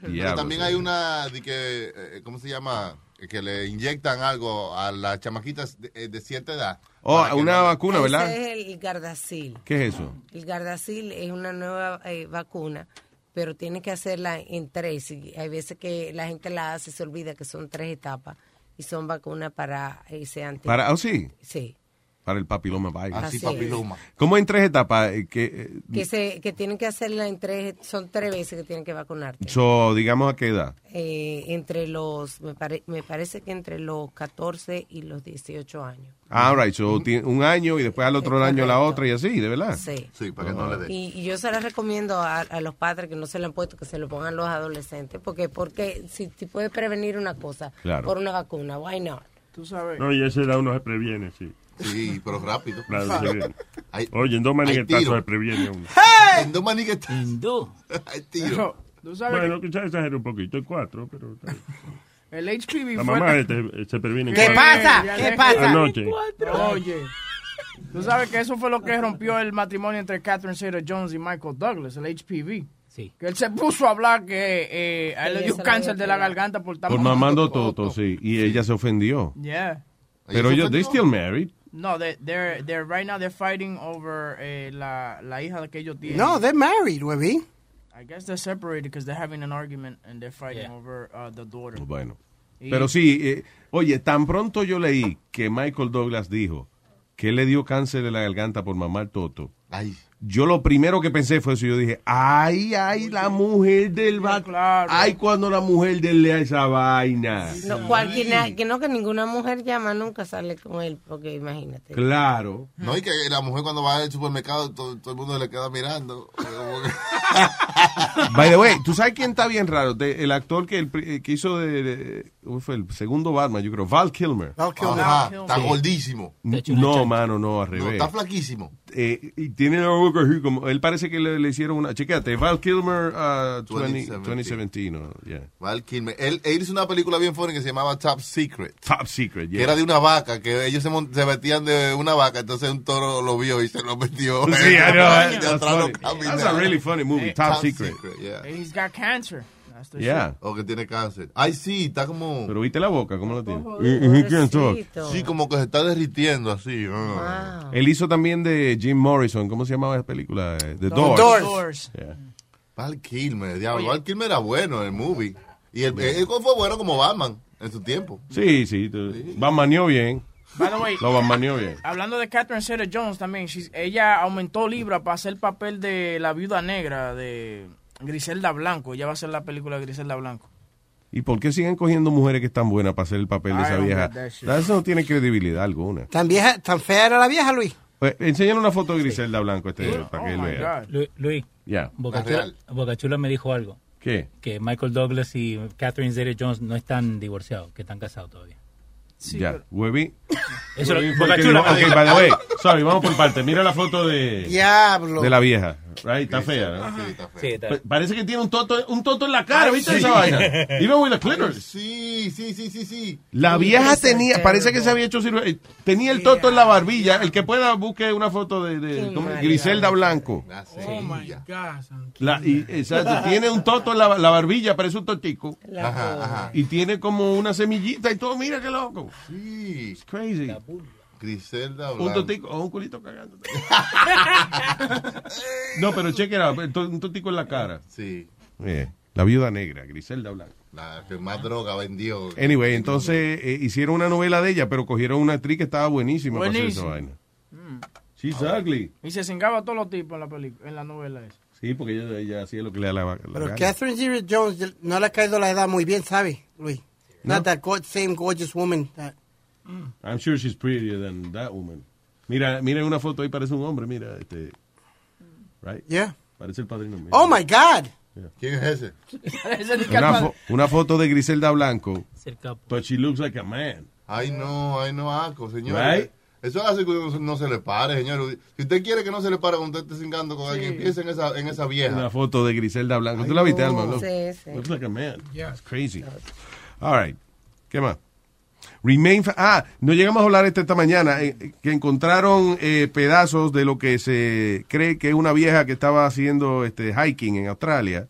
Pero también hay una, de que, eh, ¿cómo se llama? Que le inyectan algo a las chamaquitas de, eh, de cierta edad. Oh, una no- vacuna, ¿verdad? Ese es el Gardasil. ¿Qué es eso? El Gardasil es una nueva eh, vacuna, pero tiene que hacerla en tres. Y hay veces que la gente la hace, se olvida que son tres etapas y son vacunas para ese anti. Para, oh, sí. Sí. Para el papiloma virus. Así Así es. papiloma. ¿Cómo en tres etapas? Eh, Que, eh, Que, se, que tienen que hacerla en tres, son tres veces que tienen que vacunarte. so, digamos a qué edad. Eh, entre los, me, pare- me parece que entre los 14 y los 18 años. Ah, all right. So, tiene un año y después al otro año la otra y así, ¿de verdad? Sí. Sí, para que no le dé. Y, y yo se les recomiendo a, a los padres que no se lo han puesto, que se lo pongan los adolescentes, porque porque si, si puedes prevenir una cosa Claro. por una vacuna, why not? Tú sabes. No, y ese da uno se previene, sí. Sí, pero rápido. Claro, previene. Hay- Oye, en dos maniguetazos se previene uno. En dos maniguetas. En dos. [LAUGHS] Hay tiro. Tú sabes Bueno, quizás exagero un poquito, en cuatro, pero... el HPV La fue... mamá este, se previene en ¿Qué cuatro. pasa? ¿Qué pasa? Anoche. Oye. Tú sabes que eso fue lo que rompió el matrimonio entre Catherine Zeta-Jones y Michael Douglas, el HPV. Sí. Que él se puso a hablar que eh, a él le dio cáncer de la garganta por estar Por mamando mamando toto, sí. Y ella se ofendió. Yeah. Pero ellos, they still married. No, they, they're, they're right now they're fighting over eh, la, la hija que ellos tienen. No, they're married, Webby. I guess they're separated because they're having an argument and they're fighting over uh, the daughter. Bueno. Y- Pero sí, eh, oye, tan pronto yo leí que Michael Douglas dijo que él le dio cáncer de la garganta por mamar toto. Ay. Yo lo primero que pensé fue eso. Yo dije, ay, ay, la mujer del vac. Ay, cuando la mujer de lea esa vaina. No, cualquiera, que no que ninguna mujer llama nunca sale con él, porque imagínate. Claro. No, y que la mujer cuando va al supermercado, todo, todo el mundo le queda mirando. Como [LAUGHS] que- By the way, ¿tú sabes quién está bien raro? De- el actor que, el, pri- que hizo de, de- ¿cómo fue? el segundo Batman, yo creo, Val Kilmer. Val Kilmer. Ajá, está gordísimo. No, mano, no, al No, revés. está flaquísimo. Eh, y tiene como, él parece que le, le hicieron una, chequéate, Val Kilmer uh, 20, 2017, no, yeah. Val Kilmer. Él, él hizo una película bien funny que se llamaba Top Secret. Top Secret, Que yeah. era de una vaca, que ellos se, se metían de una vaca, entonces un toro lo vio y se lo metió. Sí, I know, [LAUGHS] Y that's funny. That's a really funny movie, Top Secret. yeah. He's got cancer. The Yeah. O que tiene cáncer. Ay, sí, está como... Pero viste la boca, ¿cómo lo tiene? Sí, como que se está derritiendo así. Él hizo también de Jim Morrison, ¿cómo se llamaba esa película? Eh, The The Doors. Doors. Yeah. Val Kilmer, diablo. Val Kilmer era bueno en el movie. Y él, él fue bueno como Batman en su tiempo. Sí, sí, tú- Batmaneó bien. By the way, Lo Batmaneó bien. hablando de Catherine Zeta-Jones también, she's- ella aumentó libra para hacer el papel de la viuda negra de Griselda Blanco. Ella va a hacer la película de Griselda Blanco. ¿Y por qué siguen cogiendo mujeres que están buenas para hacer el papel de I esa vieja? Eso no tiene credibilidad alguna. ¿Tan, vieja, ¿Tan fea era la vieja, Luis? Pues, enséñale una foto de Griselda Blanco este, para que él vea. Lu- Luis, Ya. Bocachula, Bocachula me dijo algo. ¿Qué? Que Michael Douglas y Catherine Zeta-Jones no están divorciados, que están casados todavía. ya. Huevi. Eso Huevi lo- Bocachula dijo- me ok, dijo. by the way, sorry, vamos por parte. Mira la foto de, Diablo. de la vieja. Right? Está fea, ¿no? Sí, está- Pa- Parece que tiene un toto, un toto en la cara, Ay, ¿viste sí. esa vaina? [LAUGHS] Even with the clitoris. Sí, sí, sí, sí, sí. La Sí, vieja tenía, parece que se había hecho cirugía. Tenía el toto en la barbilla. El que pueda busque una foto de, de-. Griselda Blanco. Oh my God. La, y, exacto, tiene un toto en la, la barbilla, parece un totico. Ajá, ajá. Y tiene como una semillita y todo. Mira qué loco. Sí. It's crazy. Griselda Un Blanco. totico o un culito cagando. no, pero [LAUGHS] cheque un totico en la cara. Sí. Eh, la viuda negra, Griselda Blanco. La que más droga vendió. Anyway, entonces eh, hicieron una novela de ella, pero cogieron una actriz que estaba buenísima para hacer esa Buenísima. vaina. Mm. She's ugly. Y se cingaba a todos los tipos en la película, en la novela esa. Sí, porque ella, ella hacía lo que le da la, la Pero gana. Catherine Zeta-Jones no le ha caído la edad muy bien, ¿sabes, Luis? Not that same gorgeous woman. that- I'm sure she's prettier than that woman. Mira, mira una foto ahí, parece un hombre, mira, este. Right? Yeah. Parece el padrino mío. Oh, my God. ¿Quién es ese? [LAUGHS] Una, fo- una foto de Griselda Blanco. Es el capo. But she looks like a man. Ay, no, ay, no, asco, señor. Right? Eso hace que no, se le pare, señor. Si usted quiere que no se le pare cuando usted esté cingando con alguien, piense en esa, en esa vieja. Una foto de Griselda Blanco. ¿Tú Ay, la viste, no. Alma? Sí, sí. Looks like a man. Yeah. It's crazy. All right. ¿Qué más? Remain. fa- Ah, no llegamos a hablar este esta mañana. eh, que encontraron eh, pedazos de lo que se cree que es una vieja que estaba haciendo este hiking en Australia,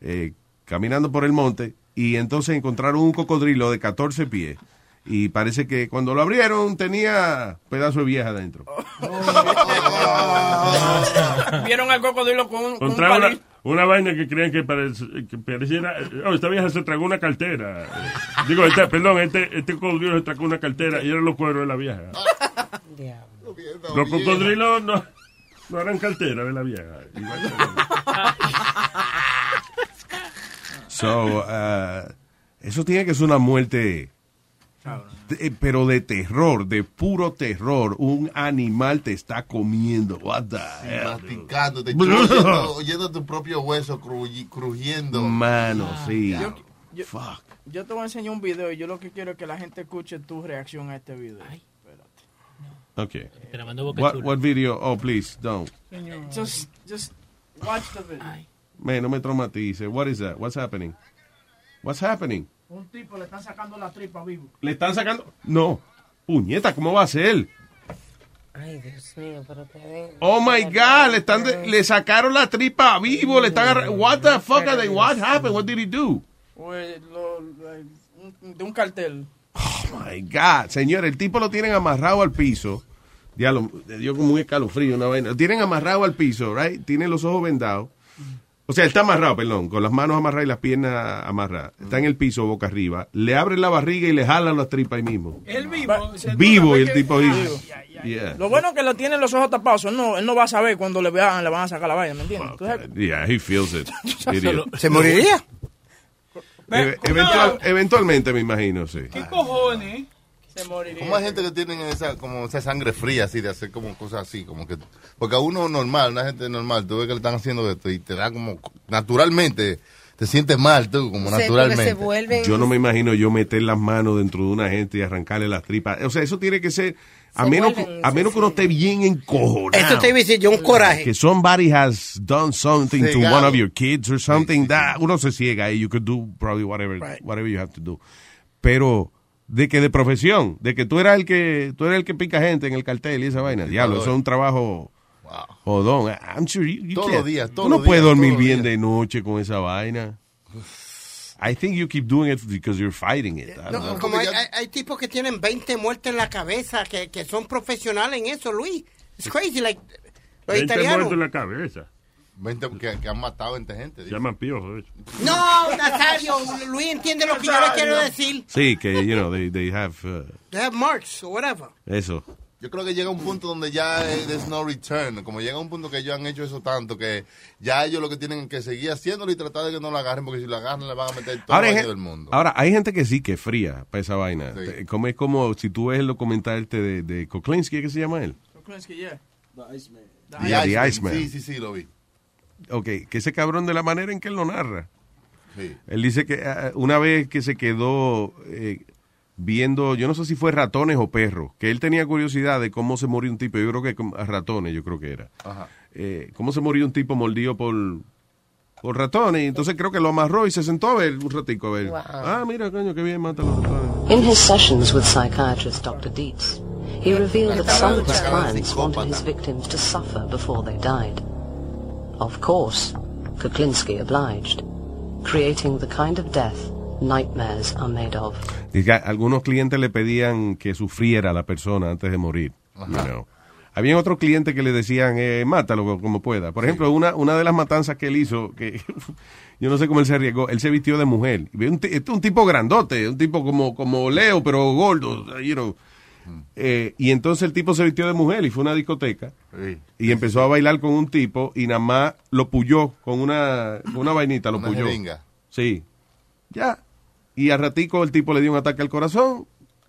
eh, caminando por el monte, y entonces encontraron un cocodrilo de 14 pies. Y parece que cuando lo abrieron tenía pedazo de vieja adentro. [LAUGHS] Vieron al cocodrilo con, un- con un palito. Una vaina que creían que, parece- que pareciera. Oh, esta vieja se tragó una cartera. Digo, este, perdón, este, este cocodrilo se tragó una cartera y eran los cueros de la vieja. Los cocodrilos no, no eran carteras de la vieja. Igual So, uh, eso tiene que ser una muerte, de- pero de terror, de puro terror. Un animal te está comiendo. What the hell, dude? Masticándote, [LAUGHS] oyendo, oyendo tu propio hueso cruji- crujiendo. Mano, sí. Yo, yo- yo te voy a enseñar un video y yo lo que quiero es que la gente escuche tu reacción a este video. Okay. mandó Boca What, what video? Oh, please, don't. Just, just watch the video. Man, no me traumatice. What is that? What's happening? What's happening? Un tipo le están sacando la tripa vivo. ¿Le están sacando? No. Puñeta, ¿cómo va a ser? Ay, Dios mío, pero te ven. Oh my God, le, están de- le sacaron la tripa vivo, le están agarra- What the fuck are they? What happened? What did he do? Pues, de un cartel. Oh my God, señor, el tipo lo tienen amarrado al piso. Diablo, le dio como un escalofrío, una vaina. Lo tienen amarrado al piso, right? Tiene los ojos vendados. O sea, está amarrado, perdón, con las manos amarradas y las piernas amarradas. Está en el piso, boca arriba. Le abren la barriga y le jalan las tripas ahí mismo. Él vivo. Vivo, y el tipo Vivo. Yeah. Lo bueno es que lo tienen los ojos tapados. Él no, él no va a saber cuando le vean, le van a sacar la vaina, ¿me entiendes? Yeah, he feels it. [LAUGHS] ¿Se moriría? Eve- eventual- eventualmente, me imagino, sí. ¿Qué cojones? Se moriría. ¿Cómo hay gente que tienen esa, como esa sangre fría así, de hacer como cosas así? como que Porque a uno normal, una gente normal, tú ves que le están haciendo esto y te da como, naturalmente, te sientes mal tú, como Sí, naturalmente. se vuelven. Yo no me imagino yo meter las manos dentro de una gente y arrancarle las tripas. O sea, eso tiene que ser, a Se menos, vuelven, a menos que uno esté bien encojonado. Esto te iba a decir yo, un coraje. Que somebody has done something to Cegado. one of your kids or something that uno se ciega y you could do probably whatever, whatever you have to do. Pero de que de profesión, de que tú eras el que tú eras el que pica gente en el cartel y esa vaina, diablo, eso es un trabajo jodón. I'm sure you, you Todos can't- los días, tú no puedes dormir bien de noche con esa vaina. I think you keep doing it because you're fighting it. I don't No, know. como hay, hay- hay tipos que tienen 20 muertes en la cabeza, que, que son profesionales en eso, Luis. It's crazy, like, los 20 italianos. muertos en la cabeza. 20 que, que han matado a gente, gente. Se llaman piojos. eso. No, Nazario, Luis entiende lo que yo le quiero decir. Sí, que you know they they have uh, They have marks or whatever. eso. Yo creo que llega un punto donde ya eh, there's no return. Como llega un punto que ellos han hecho eso tanto que ya ellos lo que tienen que seguir haciéndolo y tratar de que no lo agarren, porque si lo agarran le van a meter todo Ahora el del mundo. ahora, hay gente que sí que es fría para esa vaina. Sí. Te- Como es como si tú ves el documental este de, de Koklinski, ¿qué se llama él? Kuklinski, yeah. Yeah, The Iceman. Sí, sí, sí, lo vi. Ok, que ese cabrón de la manera en que él lo narra. Sí. Él dice que ah, una vez que se quedó eh, viendo, yo no sé si fue ratones o perros, que él tenía curiosidad de cómo se murió un tipo, yo creo que a ratones, yo creo que era. Ajá. Eh, cómo se murió un tipo mordido por, por ratones, entonces creo que lo amarró y se sentó a ver un ratico a ver. Wow. Ah, mira, coño, qué bien mata a los ratones. In his sessions with psychiatrist Dr. Dietz, he revealed that some of his clients wanted his victims to suffer before they died. Of course, Kuklinski obliged, creating the kind of death nightmares are made of. Dice algunos clientes le pedían que sufriera la persona antes de morir. you know. Había otros clientes que le decían, eh, mátalo como pueda. Por ejemplo, una, una de las matanzas que él hizo, que [LAUGHS] yo no sé cómo él se arriesgó, él se vistió de mujer. Un, este es un tipo grandote, un tipo como, como Leo, pero gordo. you know. Eh, y entonces el tipo se vistió de mujer y fue a una discoteca Sí. y empezó a bailar con un tipo y nada más lo puyó con una, una vainita, lo Una puyó. jeringa. Sí. Ya. Y al ratico el tipo le dio un ataque al corazón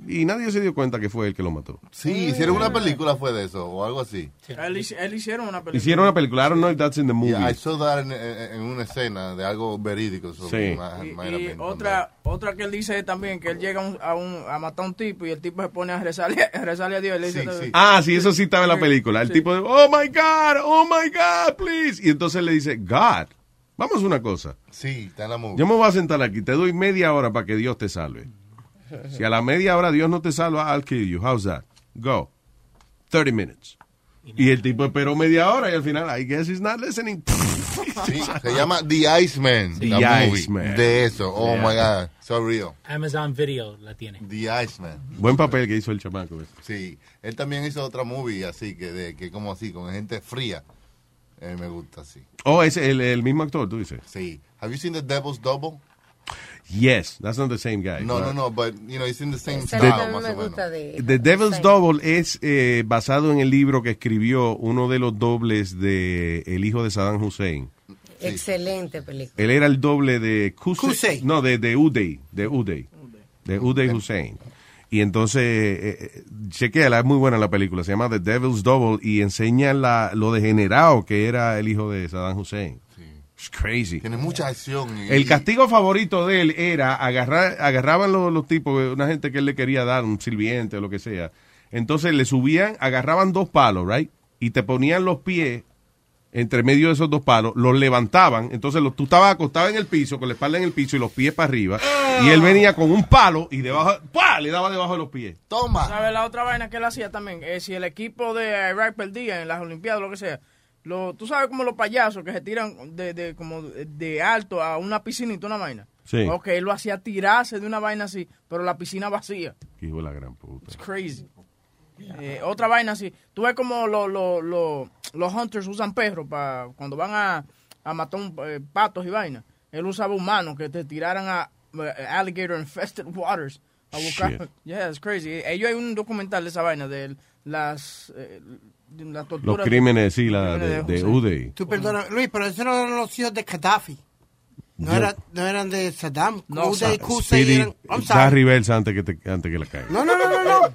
y nadie se dio cuenta que fue él que lo mató. Sí, hicieron una película fue de eso, o algo así. Él, él hicieron una película. Hicieron una película, I don't know if that's in the movie. Yeah, I saw that en, una escena de algo verídico. so Sí. Y, otra otra que él dice también que él llega a, un- a, un- a matar a un tipo y el tipo se pone a rezarle, [LAUGHS] a, rezarle a Dios y le dice Ah, sí, eso sí estaba en la película. El Sí. tipo de, oh my God, oh my God, please. Y entonces le dice, God, vamos a una cosa. Sí, está en la movie. Yo me voy a sentar aquí, te doy media hora para que Dios te salve. [LAUGHS] Si a la media hora Dios no te salva, I'll kill you. How's that? Go. 30 minutes. Y el tipo esperó media hora y al final, I guess he's not listening. [LAUGHS] Sí, se llama The Iceman. The la movie, Iceman. De eso. Oh Yeah. my God. So real. Amazon Video la tiene. The Iceman. Buen papel que hizo el chamaco. ese. Sí. Él también hizo otra movie así, que, de, que como así, con gente fría. Eh, me gusta así. Oh, es el, el mismo actor, tú dices. Sí. Have you seen The Devil's Double? Yes, that's not the same guy. No, no, no, but, you know, it's in the same style, más o menos. de... The Devil's Double es eh, basado en el libro que escribió uno de los dobles de el hijo de Saddam Hussein. Excelente película. Él era el doble de. Qusay. No, de, de Uday. De Uday. De Uday Hussein. Y entonces, eh, eh, es muy buena la película. Se llama The Devil's Double y enseña la, lo degenerado que era el hijo de Saddam Hussein. It's crazy. Tiene mucha acción. y- El castigo favorito de él era agarrar, agarraban los, los tipos, una gente que él le quería dar, un sirviente o lo que sea. Entonces le subían, agarraban dos palos, right? Y te ponían los pies entre medio de esos dos palos, los levantaban. Entonces los, tú estabas acostado en el piso, con la espalda en el piso y los pies para arriba. Y él venía con un palo y debajo, ¡pah! le daba debajo de los pies. Toma. ¿Sabes la otra vaina que él hacía también? Eh, si el equipo de Irak perdía en las Olimpiadas o lo que sea, lo, tú sabes como los payasos que se tiran de, de- como de alto a una piscinita, una vaina. Sí. Ok, él lo hacía tirarse de una vaina así, pero la piscina vacía. Hijo de la gran puta. It's crazy. Eh, otra vaina así. Tú ves como lo- lo- lo- los hunters usan perros para cuando van a, a matar un, eh, patos y vainas. Él usaba humanos que te tiraran a eh, alligator infested waters a buscar. Shit. Yeah, it's crazy. Ellos hay un documental de esa vaina de las eh, de las Los crímenes, sí, la, de, de Hussein. Uday. Tú perdona, Luis, pero esos no eran los hijos de Gaddafi. No, era, no eran de Saddam. No, Uday, Speedy, eran- I'm da reversa antes que, te, antes que la caiga. No, no, no, no, no.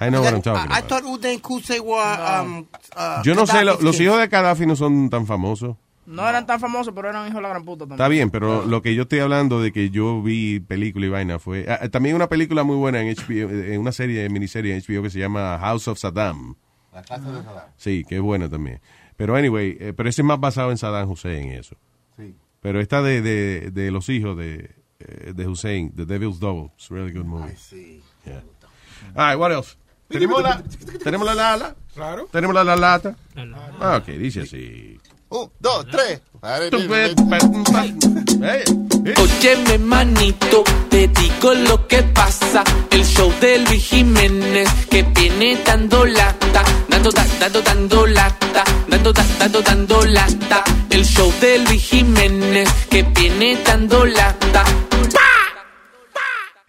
I know what I'm talking I, I about. thought Uday were um, uh, Yo no sé, lo- Gaddafi's los hijos de Gaddafi no son tan famosos. No eran tan famosos, pero eran hijos de la gran puta también. Está bien, pero lo que yo estoy hablando de que yo vi película y vaina fue... ah, también una película muy buena en HBO, en una serie, miniserie en HBO que se llama House of Saddam. La casa de Saddam. Sí, que es buena también. Pero anyway, eh, pero ese es más basado en Saddam Hussein y eso. Sí. Pero esta de, de, de los hijos de, eh, de Hussein, The Devil's Double, it's a really good movie. Yeah. All right, what else? ¿Tenemos la, ¿Tenemos la lala? Claro. ¿Tenemos la, la lata? Ah, ok, dice así. Un, dos, tres. Óyeme manito, te digo lo que pasa. El show de Luis Jiménez que viene dando lata. Dando, da- dando, dando lata. Dando, da- dando, dando lata. El show de Luis Jiménez que viene dando lata.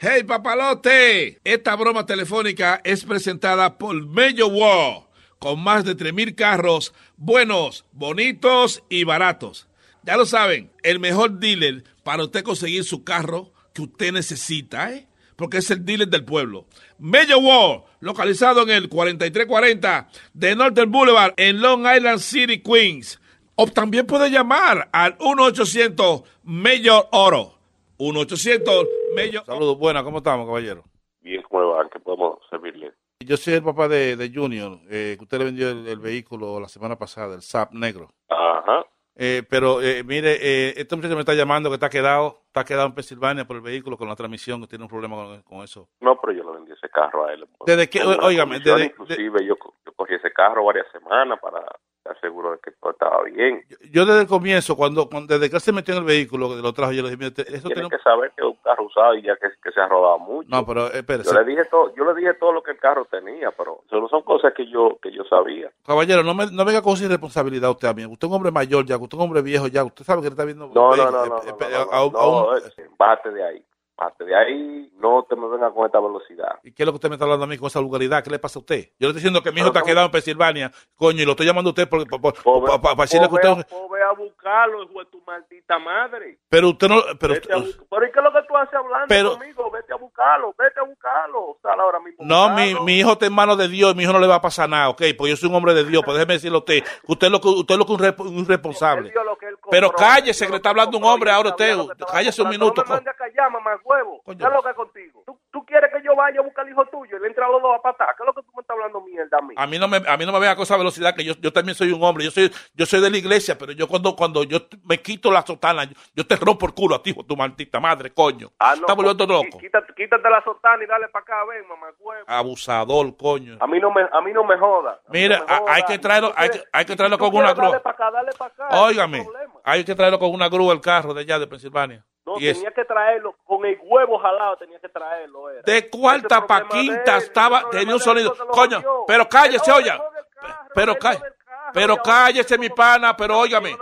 Hey papalote, esta broma telefónica es presentada por Mello War, con más de 3.000 carros buenos, bonitos y baratos. Ya lo saben, el mejor dealer para usted conseguir su carro que usted necesita, ¿eh? porque es el dealer del pueblo. Mello War, localizado en el 4340 de Northern Boulevard en Long Island City, Queens. O también puede llamar al 1-800 Mayor Oro. 1-800 Mayor Saludos, buenas, ¿cómo estamos, caballero? Bien, ¿cómo le va? ¿Qué podemos servirle? Yo soy el papá de, de Junior, eh, que usted le vendió el, el vehículo la semana pasada, el SAP negro. Ajá. Eh, pero eh, mire, eh, este muchacho me está llamando que está quedado, está quedado en Pensilvania por el vehículo con la transmisión, que tiene un problema con, con eso. No, pero yo le vendí ese carro a él. Desde que, óigame, desde- Inclusive yo, yo cogí ese carro varias semanas para estar seguro de que todo estaba bien. Yo desde el comienzo, cuando, cuando desde que él se metió en el vehículo, que lo trajo, yo le dije, mire, te- eso Tiene que saber que es un carro usado y ya que, que se ha rodado mucho. No, pero eh, espérese. Yo le dije todo, yo le dije todo lo que el carro tenía, pero eso no son cosas que yo que yo sabía. Caballero, no, me, no venga con su irresponsabilidad usted a mí. Usted es un hombre mayor ya, usted es un hombre viejo ya. Usted sabe que le está viendo... No, no, eh, no, eh, no, no, a no, a un- no, bájate de ahí, de ahí, no te me vengas con esta velocidad. ¿Y qué es lo que usted me está hablando a mí con esa vulgaridad? ¿Qué le pasa a usted? Yo le estoy diciendo que mi hijo está quedado en Pensilvania, coño, y lo estoy llamando a usted por- para decirle que Pues ve, usted... pues a buscarlo, hijo de tu maldita madre. Pero usted no... Pero, Vete a pero ¿y qué es lo que tú haces hablando Pero- conmigo? Vete a buscarlo, vete a buscarlo. Sal ahora mismo. no, mi, mi hijo está en manos de Dios, mi hijo no le va a pasar nada, ¿ok? Porque yo soy un hombre de Dios, pero déjeme decirle a usted, que usted es lo que, usted es lo que un, un responsable. Él dio lo que Pero cállese, que le está hablando un hombre ahora usted. Cállese un minuto. No me mande a callar, mamá huevo. ¿Qué es lo que contigo? ¿Tú, tú quieres que yo vayas a buscar al hijo tuyo y le entra a los dos a patar. ¿Qué es lo que tú me estás hablando mierda a mí? A mí no me, a mí no me vea con esa velocidad que yo, yo también soy un hombre. Yo soy, yo soy de la iglesia, pero yo cuando, cuando yo me quito la sotana, yo, yo te rompo el culo a ti, hijo, tu maldita madre, coño. Ah, no, Estás volviendo loco. quí- Quítate, quítate la sotana y dale para acá, ven, mamá, huevo. Abusador, coño. A mí no me, a mí no me joda. A Mira, no me a- joda. hay que traerlo, hay que, hay que traerlo con una quieres, Dale grúa. para acá, dale para acá. Óigame, hay que traerlo con una grúa el carro de allá de Pensilvania. No, Y es- tenía que traerlo con el huevo jalado, tenía que traerlo. Era. de cuarta Ese pa' quinta él, estaba, tenía un sonido. Coño, pero cállese, oiga. Pero cállese, pero cállese, mi pana, pero óigame.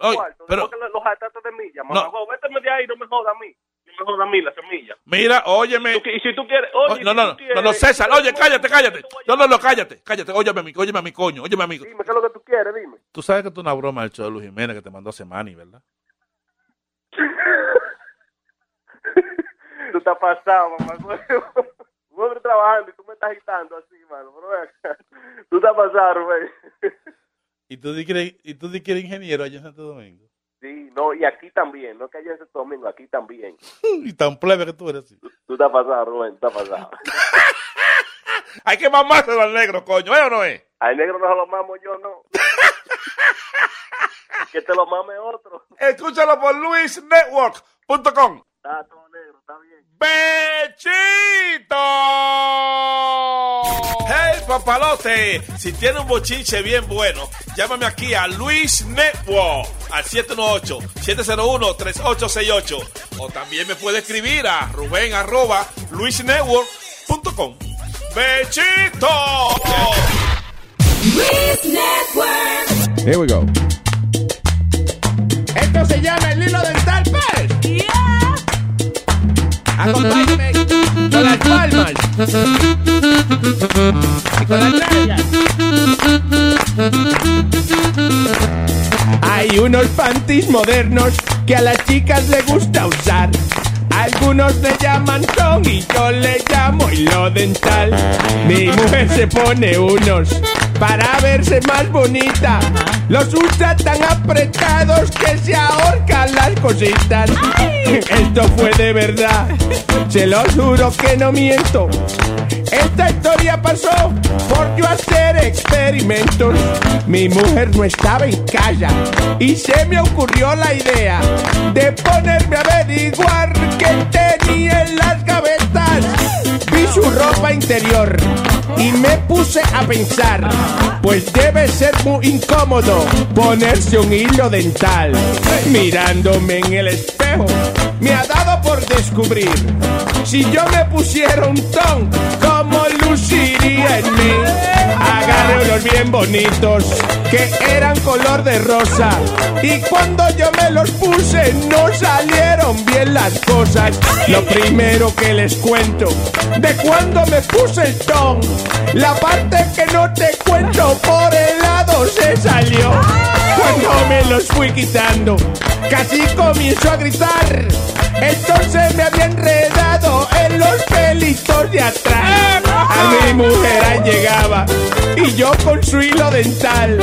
Oye, pero, los jatates de milla, No. mamá, véteme de ahí, no me joda a mí. No me joda a mí la semilla. mira, óyeme. Y si tú quieres, oye, Oh, no, no, no, no, no, César, oye, cállate, cállate. No, no, no, cállate, cállate. Óyeme a mí, óyeme a mi coño, óyeme a mí. Dime, ¿qué es lo que tú quieres? Dime. Tú sabes que tú una broma del show de Luis Jiménez que te mandó hace Manny, ¿verdad? Tú estás pasado, mamá. [LAUGHS] Huevo trabajando y tú me estás agitando así, mano. Pero. Tú estás pasado, Rubén. Y tú di que eres, y tú que eres ingeniero allá en Santo Domingo. Sí, no, y aquí también, no que haya en Santo Domingo, aquí también. [LAUGHS] Y tan plebe que tú eres así. Tú estás pasado, Rubén, tú estás pasado. [LAUGHS] Hay que mamárselo al negro, coño, ¿eh o no es? Al negro no se lo mamo yo, no. que te lo mame otro. Escúchalo por luisnetwork.com. Está está bien. ¡Bechito! ¡Hey, papalote! Si tiene un bochinche bien bueno, llámame aquí a Luis Network al 718-701-3868. O también me puede escribir a Rubén arroba luisnetwork.com. ¡Bechito! Here we go. Esto se llama el hilo dental, pues. Acompáñame con las palmas. Y con las nalgas. Hay unos panties modernos que a las chicas le gusta usar. Algunos le llaman con y yo le llamo hilo dental. Mi mujer se pone unos para verse más bonita. Los usa tan apretados que se ahorcan las cositas. Esto fue de verdad, [LAUGHS] se lo juro que no miento. Esta historia pasó por yo hacer experimentos. Mi mujer no estaba en casa y se me ocurrió la idea de ponerme a averiguar qué tenía en las gavetas. Vi su ropa interior y me puse a pensar, pues debe ser muy incómodo ponerse un hilo dental. Mirándome en el espejo, me ha dado por descubrir si yo me pusiera un ton, cómo luciría en mí. Agarré unos bien bonitos que eran color de rosa y cuando yo me los puse no salieron bien las cosas. Lo primero que les cuento de cuando me puse el ton, la parte que no te cuento por el lado se salió. Cuando me los fui quitando, casi comienzo a gritar. Entonces me había enredado en los pelitos de atrás. A mi mujer llegaba y yo con su hilo dental.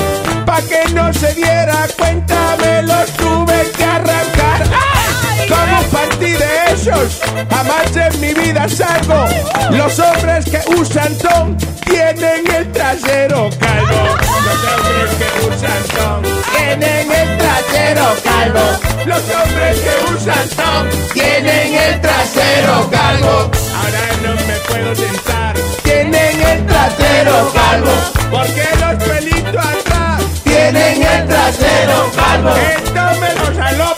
Pa' que no se diera cuenta me los tuve que arrancar. Como partí de esos, jamás en mi vida salgo. Los hombres que usan ton tienen el trasero calvo. Los hombres que usan ton tienen el trasero calvo. Los hombres que usan ton tienen el trasero calvo. Ahora no me puedo sentar. Tienen el trasero calvo. Porque los pelitos atrás tienen el trasero calvo. Esto me lo jaló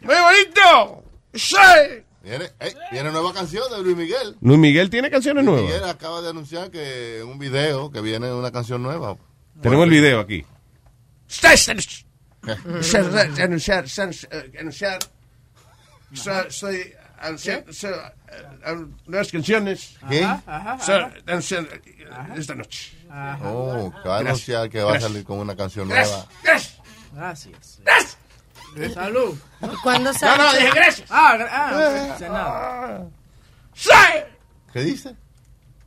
Muy bonito. Sí. Viene, eh, viene nueva canción de Luis Miguel. Luis Miguel tiene canciones Luis nuevas. Miguel acaba de anunciar que un video que viene una canción nueva. Tenemos el video aquí. anunciar, anunciar, so- soy nuevas canciones. ¿Qué? Eh, esta noche. Oh, que va a anunciar que va a salir con una canción nueva. Gracias. Gracias. Salud. ¿Cuándo No, sale? no, dije gracias. Ah, ah, dice nada. ¡Sí! ¿Qué dice?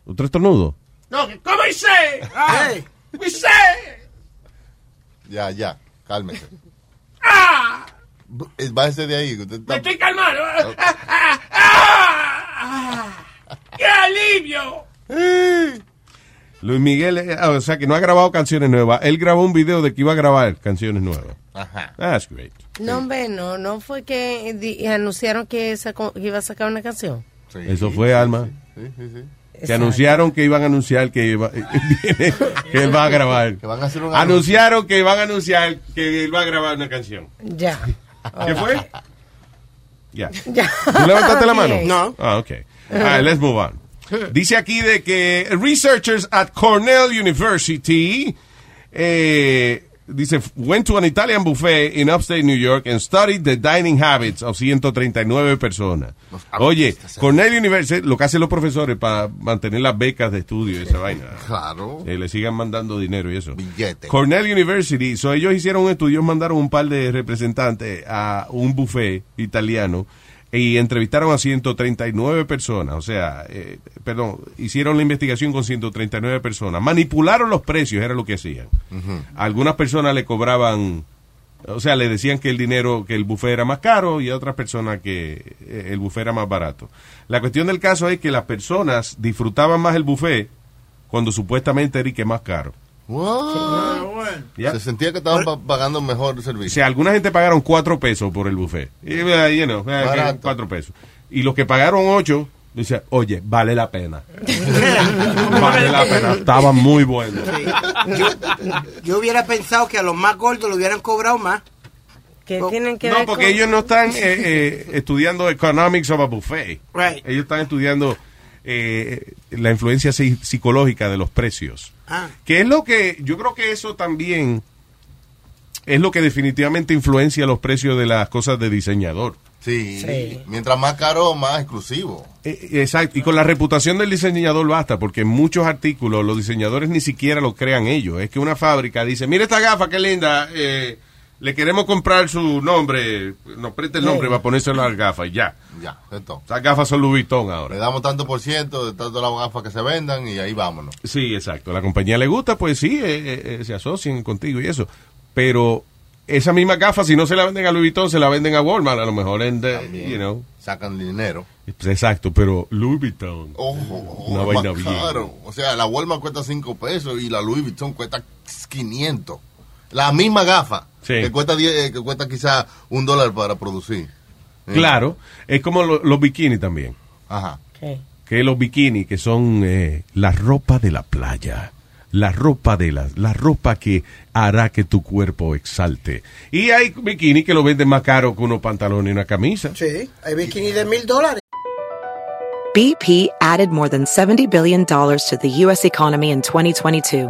¿Otro estornudo? No, que- ¿cómo hice? Ah, hice. Ya, ya, cálmese. ¡Ah! Eh, Bájese de ahí. usted Me está- estoy calmando. ¡Ah! ¡Ah! ¡Ah! ¡Qué alivio! Luis Miguel, eh, o sea que no ha grabado canciones nuevas. Él grabó un video de que iba a grabar canciones nuevas. Ajá. That's great. No, hombre, no, no fue que di- anunciaron que, sacó- que iba a sacar una canción. Eso fue, Alma. Sí, sí, sí. Que Exacto. anunciaron que iban a anunciar que, iba- [LAUGHS] que [LAUGHS] él va a grabar. Que van a hacer un Anunciaron que van a anunciar que él va a grabar una canción. Ya. [LAUGHS] ¿Qué fue? Ya. Ya. ¿Tú levantaste la mano? No. Ah, ok. All right, let's move on. Dice aquí de que researchers at Cornell University eh, dice went to an Italian buffet in upstate New York and studied the dining habits of 139 personas. Oye, Cornell University, lo que hacen los profesores para mantener las becas de estudio y esa vaina. Claro. Eh, le sigan mandando dinero y eso. Billete. Cornell University, so ellos hicieron un estudio, mandaron un par de representantes a un buffet italiano y entrevistaron a 139 personas, o sea, eh, perdón, hicieron la investigación con 139 personas, manipularon los precios, era lo que hacían. Algunas personas le cobraban, o sea, le decían que el dinero, que el buffet era más caro y a otras personas que eh, el buffet era más barato. La cuestión del caso es que las personas disfrutaban más el buffet cuando supuestamente era y que más caro. What? Se sentía que estaban pa- pagando mejor O servicio. sea, alguna gente pagaron cuatro pesos por el buffet. Y, eh, you know, eh, cuatro pesos. Y los que pagaron ocho, dice, oye, vale la pena. [LAUGHS] vale la pena. Estaba muy bueno. Yo, yo hubiera pensado que a los más gordos le hubieran cobrado más. Que tienen que No, ver porque con- ellos no están eh, eh, estudiando economics of a buffet. Right. Ellos están estudiando eh, la influencia psi- psicológica de los precios. Ah. Que es lo que, yo creo que eso también es lo que definitivamente influencia los precios de las cosas de diseñador. Sí. Mientras más caro, más exclusivo. Eh, Exacto, y con la reputación del diseñador basta, porque en muchos artículos los diseñadores ni siquiera lo crean ellos. Es que una fábrica dice, mira esta gafa, qué linda, eh, le queremos comprar su nombre, nos preste el nombre para ponérselo a las gafas y ya. [LAUGHS] Ya, esto. Esas gafas son Louis Vuitton ahora. Le damos tanto por ciento de tanto las gafas que se vendan y ahí vámonos. Sí, exacto. La compañía le gusta, pues sí, eh, eh, eh, se asocian contigo y eso. Pero esa misma gafa, si no se la venden a Louis Vuitton, se la venden a Walmart, a lo mejor en, de- you know. Sacan dinero. Pues exacto, pero Louis Vuitton. Ojo, Una más vaina bien. caro. O sea, la Walmart cuesta 5 pesos y la Louis Vuitton cuesta 500. La misma gafa. Que cuesta 10, eh, que cuesta quizá un dólar para producir. Eh. Claro, es como lo- los bikinis también. Ajá. Que los bikinis, que son eh, la ropa de la playa. La ropa de la, la ropa que hará que tu cuerpo exalte. Y hay bikinis que lo venden más caro que unos pantalones y una camisa. Sí, hay bikini de mil dólares. BP added more than $70 billion to the U.S. economy in 2022.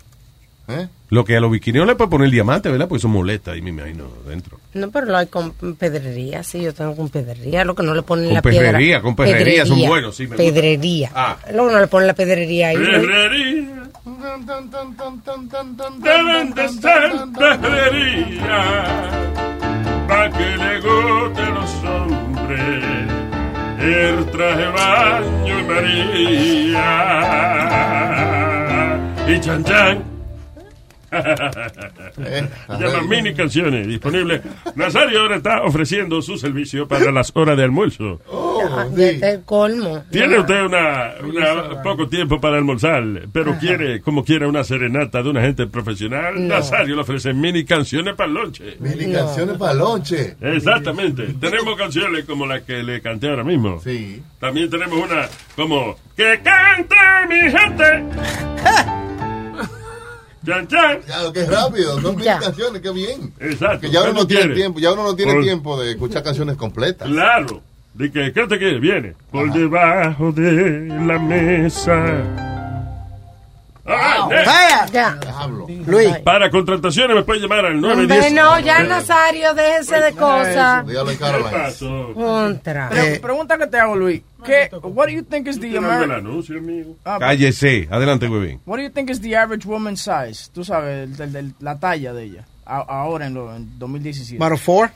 ¿Eh? Lo que a los bikinis no le puede poner diamante, ¿verdad? Porque son moletas ahí me imagino dentro. No, pero lo hay con pedrería, sí, yo tengo con pedrería, lo que no le ponen Con la pedrería, piedra. con pedrería, son buenos, sí, me gusta. Pedrería. Ah. Lo que no le ponen la pedrería ahí. Deben de ser pedrería para que le guste a los hombres el traje baño y María y chan chan llama Mini Canciones, disponible. Nazario ahora está ofreciendo su servicio para las horas de almuerzo. Es el colmo. Tiene usted una, una- poco tiempo para almorzar, pero quiere, como quiera, una serenata de una gente profesional. No. Nazario le ofrece mini canciones para el lonche. Mini canciones para lonche. Exactamente. tenemos canciones como la que le canté ahora mismo. Sí. También tenemos una como Que cante mi gente. [LAUGHS] Chan, chan. Claro, que rápido, son mil Ya. canciones, qué bien. Exacto. Que ya uno ¿Cuándo no tiene quiere? tiempo, ya uno no tiene Por- tiempo de escuchar canciones completas. Claro. De que, ¿qué te quiere? Viene. Por debajo de la mesa. Ah, eh. Ya. Luis. Para contrataciones me puede llamar al Hombre, 910. no, ya Nazario, déjese de cosas. Contra. Pre- pregunta que te hago, Luis. ¿Qué, what do you think is the American... anuncio, amigo. Ah, Cállese. Adelante, güey. What do you think is the average woman size? Tú sabes, el- el- la talla de ella. Ahora en, lo, en 2017. About four?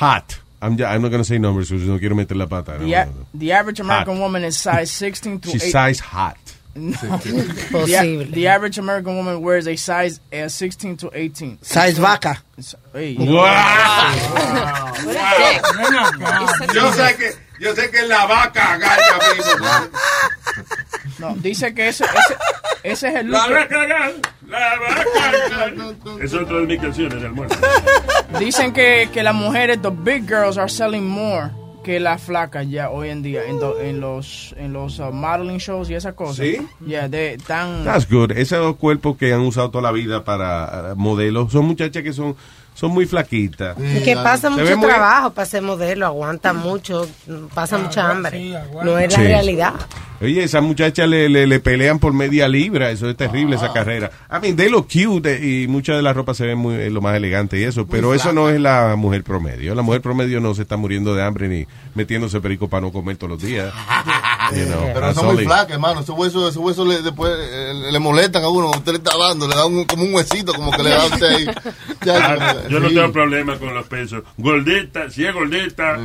Hot. I'm, ya- I'm not going to say numbers no quiero meter la pata. The, a- the average American Hot. woman is size 16 to She's 8. size hot. No. [LAUGHS] Posible. The, the average American woman wears a size uh, 16 to 18. Size vaca. Hey. Yo sé que, yo sé que la vaca agacha. No, dice que ese, ese, ese es el look. La vaca, la vaca. Es otra de mis canciones almuerzo. Dicen que, que las mujeres, the big girls, are selling more que las flacas ya hoy en día en, do- en los en los uh, modeling shows y esas cosas. ¿Sí? Yeah, de tan That's good. Esos cuerpos que han usado toda la vida para uh, modelos son muchachas que son, son muy flaquitas. Y que pasa mucho muy- trabajo para ser modelo, aguanta mucho, pasa mucha hambre. No es la Sí. realidad. Oye, esas muchachas le, le, le pelean por media libra, eso es terrible, esa carrera. I mean, they look cute eh, y mucha de la ropa se ve muy, eh, lo más elegante y eso, pero eso no es la mujer promedio. La mujer promedio no se está muriendo de hambre ni metiéndose perico para no comer todos los días. [LAUGHS] You know, Pero that's son muy flacas, hermano. Esos huesos, esos huesos le, después eh, le molestan a uno. Usted le está dando, le da un, como un huesito, como que le da a usted ahí. [LAUGHS] Ya, Ah, yo no sí. tengo problema con los pesos. Gordita, si es gordita,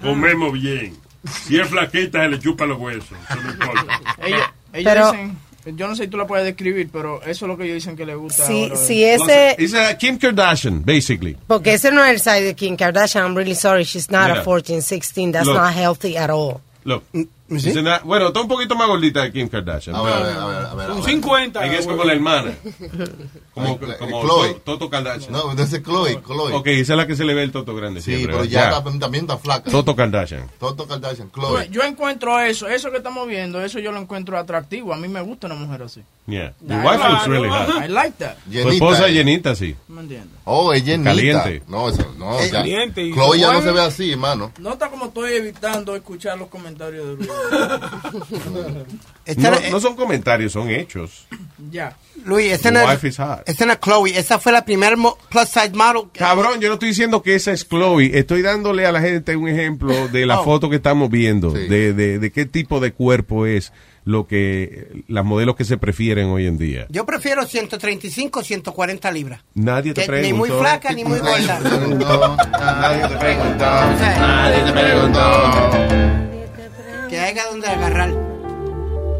comemos bien. Si es flaquita, se le chupa los huesos. Eso no importa. ellos, ellos Pero- dicen, yo no sé si tú la puedes describir, pero eso es lo que ellos dicen que les gusta. Si, ahora. si ese, It's a Kim Kardashian, basically. porque ese no es el size de Kim Kardashian, I'm really sorry, she's not Mira. a 14, 16, that's Look. not healthy at all. Look. Bueno, está un poquito más gordita que Kim Kardashian. A ver, a ver, a ver, a ver, Un ver. 50. Ahí es como la hermana. [LAUGHS] Como, como Chloe. To- Toto Kardashian. No, ese es Chloe, Chloe. Ok, esa es la que se le ve el Toto grande Sí, siempre. pero ¿verdad? ya está- también está flaca. Toto Kardashian. Toto Kardashian, Chloe. yo encuentro eso, eso que estamos viendo, eso yo lo encuentro atractivo. A mí me gusta una mujer así. Yeah. Your wife looks really hot. I like that. Tu esposa es llenita, sí. ¿Me entiendes? Oh, es llenita. Caliente. No, eso, no, Es ya. caliente y- Chloe ya no se ve así, hermano. Nota como estoy evitando escuchar los comentarios de Luis. [LAUGHS] Esta No, era- no son comentarios, son hechos. ya. Luis, esta no, es Chloe. Esa fue la primera plus size model. Cabrón, yo no estoy diciendo que esa es Chloe. Estoy dándole a la gente un ejemplo de la Oh. foto que estamos viendo, de, de, de qué tipo de cuerpo es lo que las modelos que se prefieren hoy en día. Yo prefiero 135, 140 libras. Nadie te Que preguntó. ni muy flaca ni muy gorda. Nadie te preguntó. Nadie te preguntó. Que haya donde agarrar.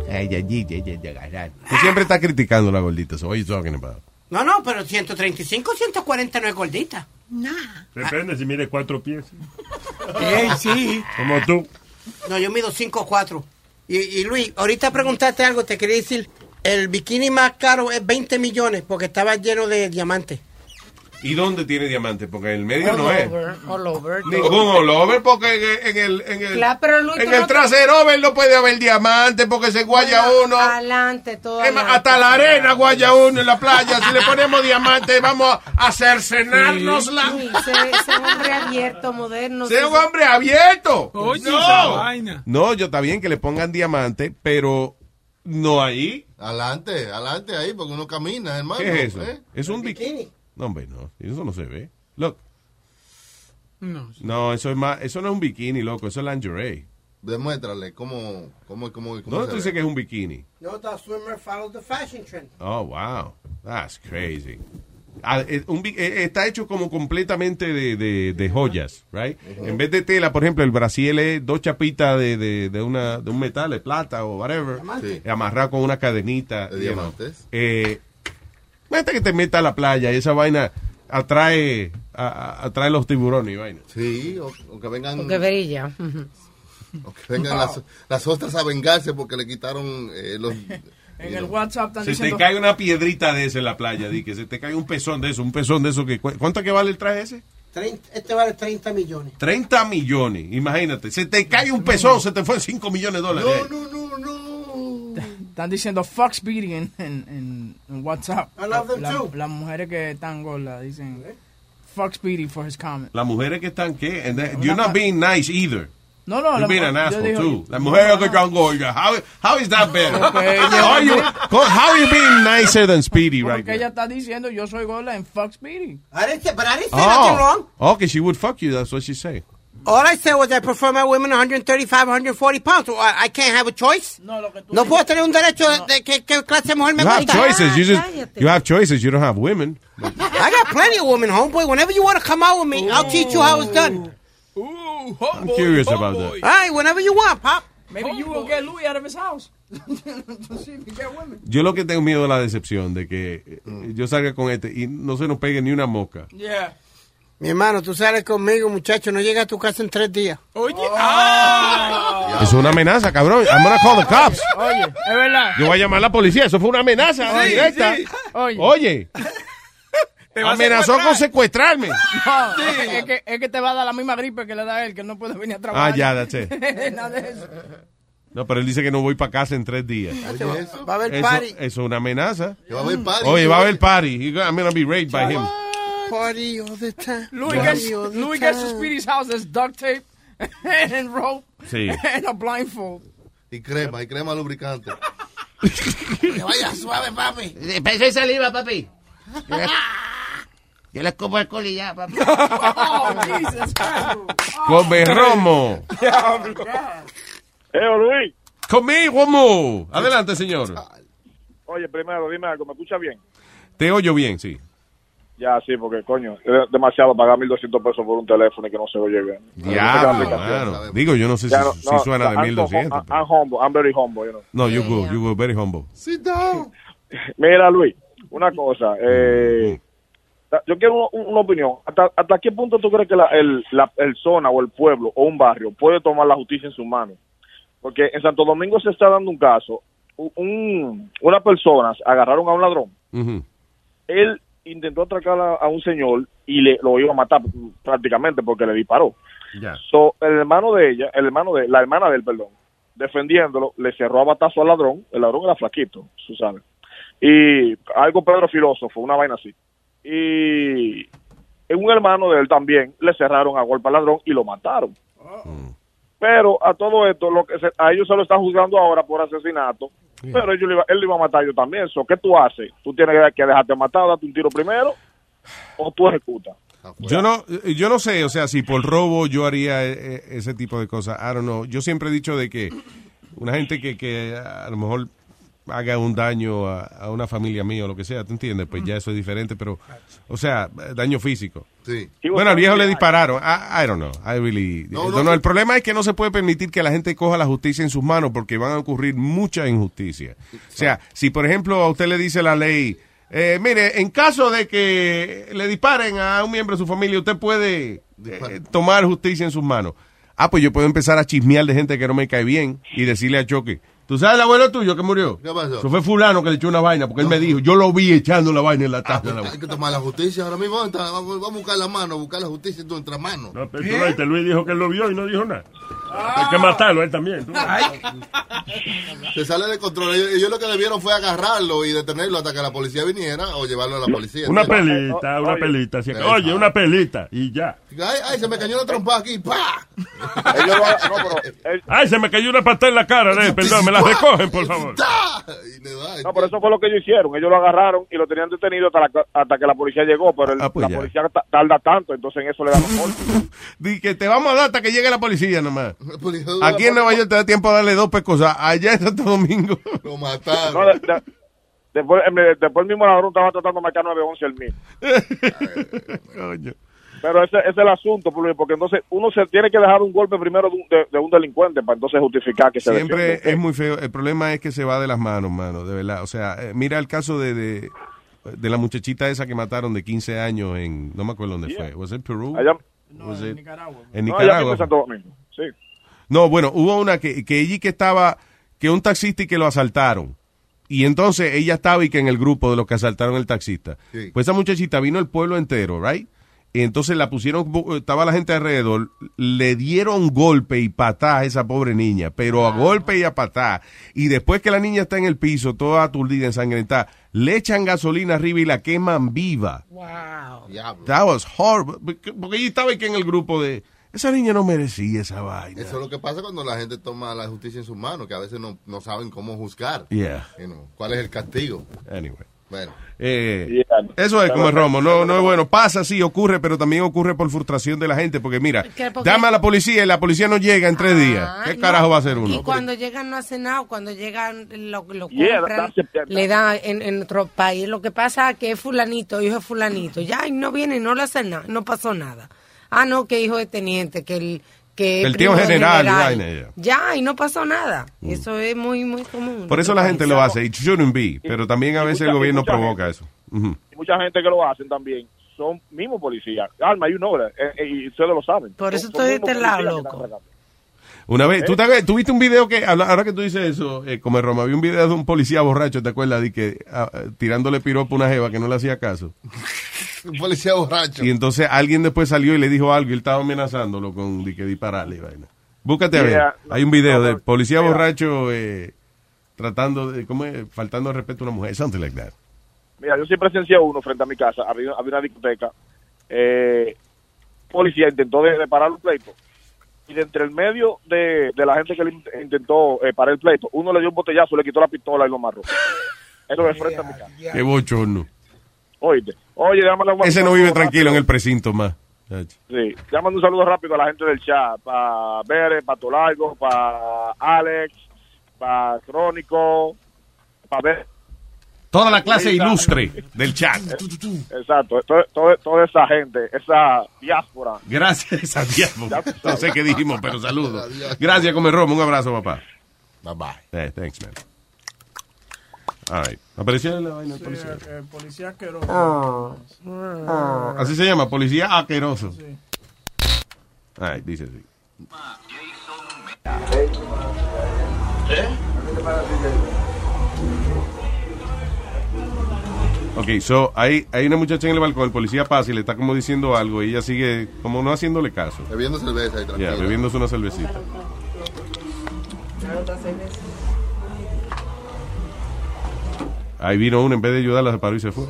Ay, ay, ay, ay, ay, agarrar. Tú siempre estás criticando a la gordita. So what are you talking about? No, no, pero 135, 140 no es gordita. Depende si mide cuatro pies. Ey, sí. Como tú. No, yo mido 5'4". Y, y Luis, ahorita preguntaste algo, te quería decir, el bikini más caro es 20 millones porque estaba lleno de diamantes. ¿Y dónde tiene diamante? Porque en el medio All no es. over, all over. Ningún all over porque en el, en el, Claro, pero Luis, en el no- trasero over no puede haber diamante porque se guaya uno. Adelante, todo. Es más, adelante. hasta la arena guaya uno en la playa. Si le ponemos diamante vamos a cercenárnosla. Sí, sé- sé un hombre abierto, moderno. Sea sí, un sí. hombre abierto. Oye, no. vaina. No, yo está bien que le pongan diamante, pero no ahí. Adelante, adelante ahí, porque uno camina, hermano. ¿Qué es eso? ¿eh? Es un bikini. No, hombre, no. Eso no se ve. Look. No. No, eso es más, eso no es un bikini, loco, eso es lingerie. Demuéstrale cómo, cómo, cómo, cómo ¿Dónde se tú dices que es un bikini? No, the swimmer follows the fashion trend. Oh, wow. That's crazy. Ah, eh, un eh, está hecho como completamente de, de, de joyas, right? En vez de tela, por ejemplo, el Brasil es dos chapitas de, de, de, una, de un metal, de plata o whatever, Sí. amarrado con una cadenita. De diamantes. Eh, Imagínate que te meta a la playa y esa vaina atrae, a- a- atrae los tiburones y vaina. Sí, o, o que vengan, Porque verilla. o que vengan las, las ostras a vengarse porque le quitaron eh, los... [LAUGHS] En el WhatsApp están Se te cae una piedrita de esa en la playa, di que se te cae un pezón de eso, un pezón de eso que cu- ¿cuánto que vale el traje ese? 30 este vale 30 millones. 30 millones, imagínate, se te cae un pezón, se te fue 5 millones de dólares. Están diciendo fuck Speedy en, en, en- en WhatsApp. I love them La- too. Las mujeres que están gordas dicen fuck Speedy for his comment. Las mujeres que están qué, And that- you're not being nice either. No, no, You're being an asshole digo- too. Las mujeres que están gordas. How, how is that better? Porque ella- how, are you, how are you being nicer than Speedy right Porque now? ella está diciendo yo soy gorda en fuck Speedy. I didn't say, but I didn't say nothing wrong. Oh, okay, she would fuck you. That's what she say. All I said was I prefer my women 135, 140 pounds. So I, I can't have a choice. No, lo que tú No puedo tener un derecho de, de que, que clase de mujer me You have choices. You just you have choices. You don't have women. I got plenty of women, homeboy. Whenever you want to come out with me, I'll teach you how it's done. I'm curious about that. All right, whenever you want, Pop. Maybe you will get Louis out of his house. [LAUGHS] Yo lo que tengo miedo es la decepción de que eh, yo salga con este y no se nos pegue ni una mosca. Yeah. Mi hermano, tú sales conmigo, muchacho, no llegas a tu casa en tres días. Oye. Ah. Es una amenaza, cabrón. I'm gonna call the cops. Oye, es verdad. Yo voy a llamar a la policía. Eso fue una amenaza Sí, directa. sí. Oye. [LAUGHS] Amenazó secuestrar. con secuestrarme. No, es, que, es que te va a dar la misma gripe que le da a él, que no puede venir a trabajar. Ah, ya, that's it. [LAUGHS] Nada de eso. No, pero él dice que no voy para casa en tres días. Va a haber Eso, party. eso es una amenaza. va a haber party. Oye, va a haber party. I'm gonna be raped by him. Party all the time. Louis gets, all the Louis gets to. Speedy's house, there's duct tape [LAUGHS] and rope Sí. and a blindfold. Y crema, y crema lubricante. Que vaya suave, papi. Peso y saliva, papi. Yo le- Yo le escupo el culo y ya, papi. Oh, Jesus Christ. Come romo. Eh, Luis. Come romo. Adelante, señor. Oye, primero, dime algo, ¿me escucha bien? Te oyo bien, sí. Ya, sí, porque, coño, es demasiado pagar 1.200 pesos por un teléfono y que no se oye bien. Diablo, mano. Digo, yo no sé si, Ya, no, si no, suena de I'm 1200. so- I'm humble, I'm very humble, you know. No, you go, you go very humble. Sit down. Mira, Luis, una cosa. Eh, yo quiero un- una opinión. ¿Hasta, ¿Hasta qué punto tú crees que la, el, la el zona o el pueblo o un barrio puede tomar la justicia en sus manos? Porque en Santo Domingo se está dando un caso. Un, un- unas personas agarraron a un ladrón. Ujú. Él intentó atracar a, a un señor y le lo iba a matar prácticamente porque le disparó. Ya. So, el hermano de ella, el hermano de, la hermana del perdón, defendiéndolo, le cerró a batazo al ladrón. El ladrón era flaquito, sabes. Y algo Pedro filósofo, una vaina así. Y un hermano de él también le cerraron a golpe al ladrón y lo mataron. Pero a todo esto, lo que se- a ellos se lo están juzgando ahora por asesinato. Pero ellos le iba- él le iba a matar yo también. So, ¿Qué tú haces? ¿Tú tienes que- que dejarte matar, darte un tiro primero? ¿O tú ejecutas? Yo no, yo no sé, o sea, si por robo yo haría eh, eh, ese tipo de cosas. I don't know. Yo siempre he dicho de que una gente que, que a lo mejor haga un daño a, a una familia mía o lo que sea, ¿tú entiendes? Pues ya eso es diferente, pero, o sea, daño físico. Sí. Bueno, al viejo le dispararon. I, I don't know. I really. No, No, no, no, el problema es que no se puede permitir que la gente coja la justicia en sus manos porque van a ocurrir mucha injusticia. O sea, si por ejemplo a usted le dice la ley, eh, mire, en caso de que le disparen a un miembro de su familia, usted puede eh, tomar justicia en sus manos. Ah, pues yo puedo empezar a chismear de gente que no me cae bien y decirle a Choque. ¿Tú sabes el abuelo tuyo que murió? ¿Qué pasó? Eso fue fulano que le echó una vaina porque él me dijo, yo lo vi echando la vaina en la taza. de la Hay que tomar la justicia ahora mismo. Vamos a vamos a buscar la mano, buscar la justicia en nuestra mano. No, pero tú no, este Luis dijo que él lo vio y no dijo nada. Hay que matarlo él también. tú. Se sale de control. Ellos, ellos lo que debieron fue agarrarlo y detenerlo hasta que la policía viniera o llevarlo a la policía. Una pelita, una Oye. pelita. Oye, una pelita y ya. Ay, ay, se me cayó la trompa aquí. ¡Pah! Ay, se me cayó una pata en la cara, eh, perdón, me la recogen, por favor. No, pero eso fue lo que ellos hicieron. Ellos lo agarraron y lo tenían detenido hasta, la- hasta que la policía llegó, pero el- Ah, pues la policía ta- tarda tanto, entonces en eso le dan corte. [LAUGHS] Di que te vamos a dar hasta que llegue la policía nomás. Aquí en Nueva York te da tiempo a darle dos pescosas. Allá en Santo Domingo. [LAUGHS] Lo mataron. No, de- de- después, después el mismo ladrón estaba tratando de marcar 911 el mil. [LAUGHS] Coño. Pero ese, ese es el asunto, porque entonces uno se tiene que dejar un golpe primero de un, de- de un delincuente para entonces justificar que se Siempre defiende. es muy feo. El problema es que se va de las manos, mano, de verdad. O sea, eh, mira el caso de, de de la muchachita esa que mataron de 15 años en, no me acuerdo dónde fue, ¿was it Perú? Allá- Was it- En No, allá Nicaragua. en Santo Domingo. Sí. No, bueno, hubo una que, que ella que estaba, que un taxista y que lo asaltaron. Y entonces ella estaba y que en el grupo de los que asaltaron el taxista. Sí. Pues esa muchachita vino el pueblo entero, right? Y entonces la pusieron, estaba la gente alrededor, le dieron golpe y patá a esa pobre niña, pero a golpe y a patá. Y después que la niña está en el piso, toda aturdida, ensangrentada, le echan gasolina arriba y la queman viva. Wow. That was horrible. Porque ella estaba y que en el grupo de, esa niña no merecía esa vaina. Eso es lo que pasa cuando la gente toma la justicia en sus manos, que a veces no, no saben cómo juzgar. Yeah. You know, ¿Cuál es el castigo? Anyway. Bueno. Eh, eso es como el romo, no, no es bueno. Pasa, sí, ocurre, pero también ocurre por frustración de la gente, porque mira, porque- llama a la policía y la policía no llega en tres días. ¿Qué no. carajo va a hacer Y uno? cuando llegan no hacen nada, cuando llegan lo, lo compran, le dan en, en otro país. Lo que pasa es que es fulanito, hijo de fulanito. Ya, y no viene, no le hacen nada, no pasó nada. Ah, no, que hijo de teniente, que el... Que El tío primo general y vaina, ya. Ya, y no pasó nada. Eso es muy, muy común. Por eso la gente lo hace, it shouldn't be, pero también a veces el mucha- y gobierno provoca eso. Ujú. Y mucha gente que lo hacen también son mismos policías. Alma, you know that. Eh, eh, y ustedes lo saben. Por eso Son- estoy de este lado, loco. Una vez, ¿Eh? ¿tú, te, tú viste un video que, ahora que tú dices eso, eh, como Roma, vi un video de un policía borracho, ¿te acuerdas? De que ah, tirándole piropo a una jeva que no le hacía caso. [LAUGHS] Un policía borracho. Y entonces alguien después salió y le dijo algo y él estaba amenazándolo con de que dispararle y vaina. Búscate a ver. Yeah. Hay un video No, de policía borracho eh, tratando de, ¿cómo es? Faltando al respeto a una mujer. Something like that. Mira, yo siempre presencié uno frente a mi casa. Había, había una discoteca. Eh, policía intentó de, de parar un pleito. Y de entre el medio de, de la gente que le int- intentó eh, parar el pleito, uno le dio un botellazo, le quitó la pistola y lo amarró. Eso de frente a mi casa. Qué bochorno. Oye, un Ese no vive tranquilo en el precinto más. Sí, llamando un saludo rápido a la gente del chat, para Bere, para Tolargo, para Alex, para Crónico, para Ver. Toda la clase ilustre del chat. Exacto, to- to- toda esa gente, esa diáspora. Gracias a diablo. [LAUGHS] No sé qué dijimos, pero saludos. Gracias, Come Romo. Un abrazo, papá. Bye bye. Eh, thanks, man. All right. ¿Apareció la vaina del policía? El policía asqueroso. Ah. Así se llama, policía asqueroso. All right, dice así. Ok, so, hay, hay una muchacha en el balcón, el policía pasa y le está como diciendo algo y ella sigue como no haciéndole caso. Bebiendo cerveza y Ya, tranquilo. bebiéndose una cervecita. Ahí vino uno, en vez de ayudarla, se paró y se fue.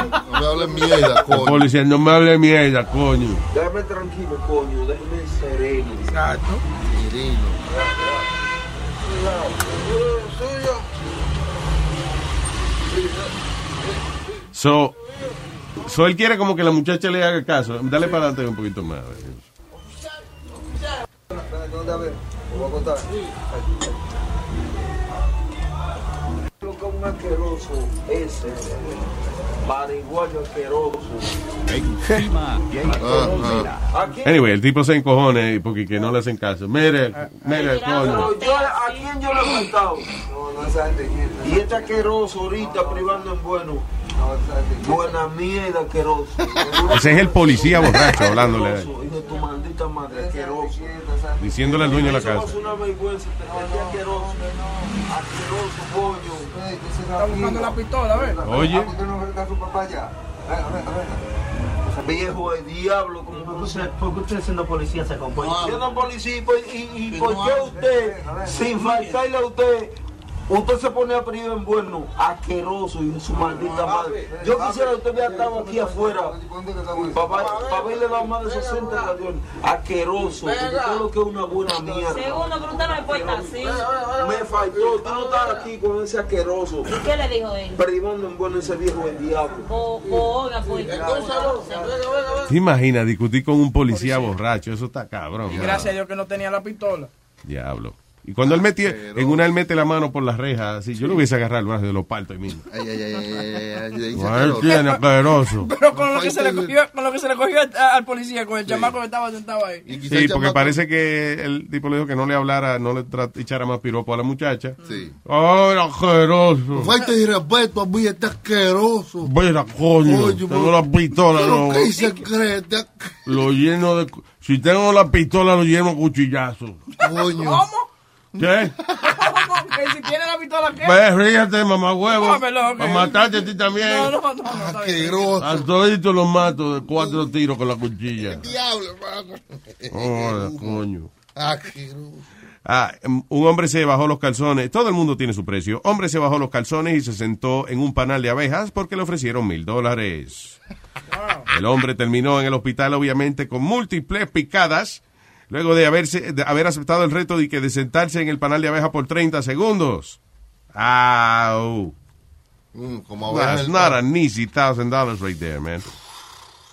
No me hablen mierda, [LAUGHS] coño. policía, no me hable mierda, coño. Déjame tranquilo, coño, déjame sereno. Exacto. So, so él quiere como que la muchacha le haga caso. Dale para adelante un poquito más. Lo que un asqueroso ese. Aquí- [LAUGHS] Anyway, el tipo se encojone porque que no le hacen caso. Mire, mire, coño. Pero yo, ¿a quién yo le he contado? No, no esa gente Y este asqueroso ahorita privando en bueno. Buena mierda, asqueroso. [LAUGHS] Ese es el policía borracho hablándole a él. Hijo de tu maldita madre, asqueroso. Diciéndole al dueño de la casa. Eso es una vergüenza, asqueroso. Asqueroso, coño. Está buscando la pistola, ¿ves? Oye. Venga. Viejo el diablo, como ¿Por qué usted, por qué usted siendo policía se acompaña? Siendo policía, y, por- y, y por qué usted, sin faltarle a usted, usted se pone a pedir en bueno, asqueroso y su maldita madre. Yo quisiera que usted hubiera estado aquí afuera para verle la más de 60 radios. Asqueroso, todo lo que es una buena mierda. Segundo, pero usted no me puede estar así. Me faltó, tú no estás aquí con ese asqueroso. ¿Y qué le dijo él? Privando en bueno ese viejo del diablo. O, o, oiga, pues. ¿Te imaginas discutir con un policía borracho? Eso está cabrón. Y gracias a Dios que no tenía la pistola. Diablo. Y cuando él metió, en una él mete la mano por la reja, así, yo lo hubiese agarrado el brazo de los partos ahí mismo. Ay, ay, ay, ay, ay, ay, ay, Ay, tiene asqueroso. Pero con lo que se le cogió, con lo que se le cogió al policía, con el chamaco que estaba sentado ahí. Sí, porque parece que el tipo le dijo que no le hablara, no le echara más piropo a la muchacha. Sí. Ay, asqueroso. Falta de respeto a mí, está asqueroso. Mira, coño, Oye, tengo la pistola, no, ¿qué se cree? Está- lo lleno de... Si tengo la pistola, lo lleno de cuchillazos. Coño. ¿Cómo? ¿Qué? [LAUGHS] Que si tiene la pistola, ¿qué? Ve, ríete, mamá huevo. Para matarte a ti también. No, no, no, no. está bien. A toditos los mato de cuatro tiros con la cuchilla. Diablo, hermano. Hola, coño. Asqueroso. Ah, em, un hombre se bajó los calzones. Todo el mundo tiene su precio. Hombre se bajó los calzones y se sentó en un panal de abejas porque le ofrecieron mil dólares. El hombre terminó en el hospital, obviamente, con múltiples picadas. Luego de, haberse, de haber aceptado el reto de, que de sentarse en el panal de abejas por 30 segundos. Au. Mm, como abeja That's el not an easy thousand dollars right there, man.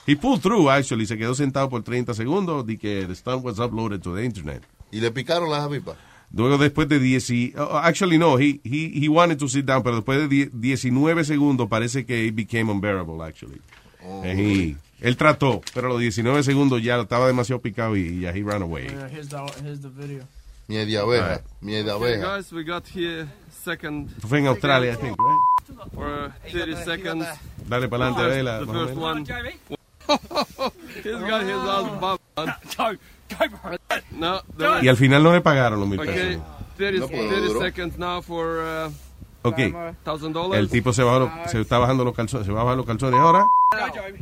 He pulled through, actually. Se quedó sentado por 30 segundos de que the stunt was uploaded to the internet. Y le picaron las avispas. Luego después de 10 y- oh, actually no, he, he, he wanted to sit down, pero después de 10 19 segundos parece que it became unbearable, actually. And he- él trató, pero a los 19 segundos ya estaba demasiado picado y ya he ran away. Yeah, here's the, here's the video. Miel de abeja. Miel de Okay, abeja. guys, we got here second. Fue en Australia, I think, right? For 30 seconds. Dale para adelante, Vela. The first one. He's [LAUGHS] got his ass bumped. [LAUGHS] No, the Y al final no le pagaron los mil Okay, pesos. 30, No, pues, 30 duró. seconds now for uh, Ok. El tipo se, bajó se está bajando los calzones, se va a bajar los calzones ahora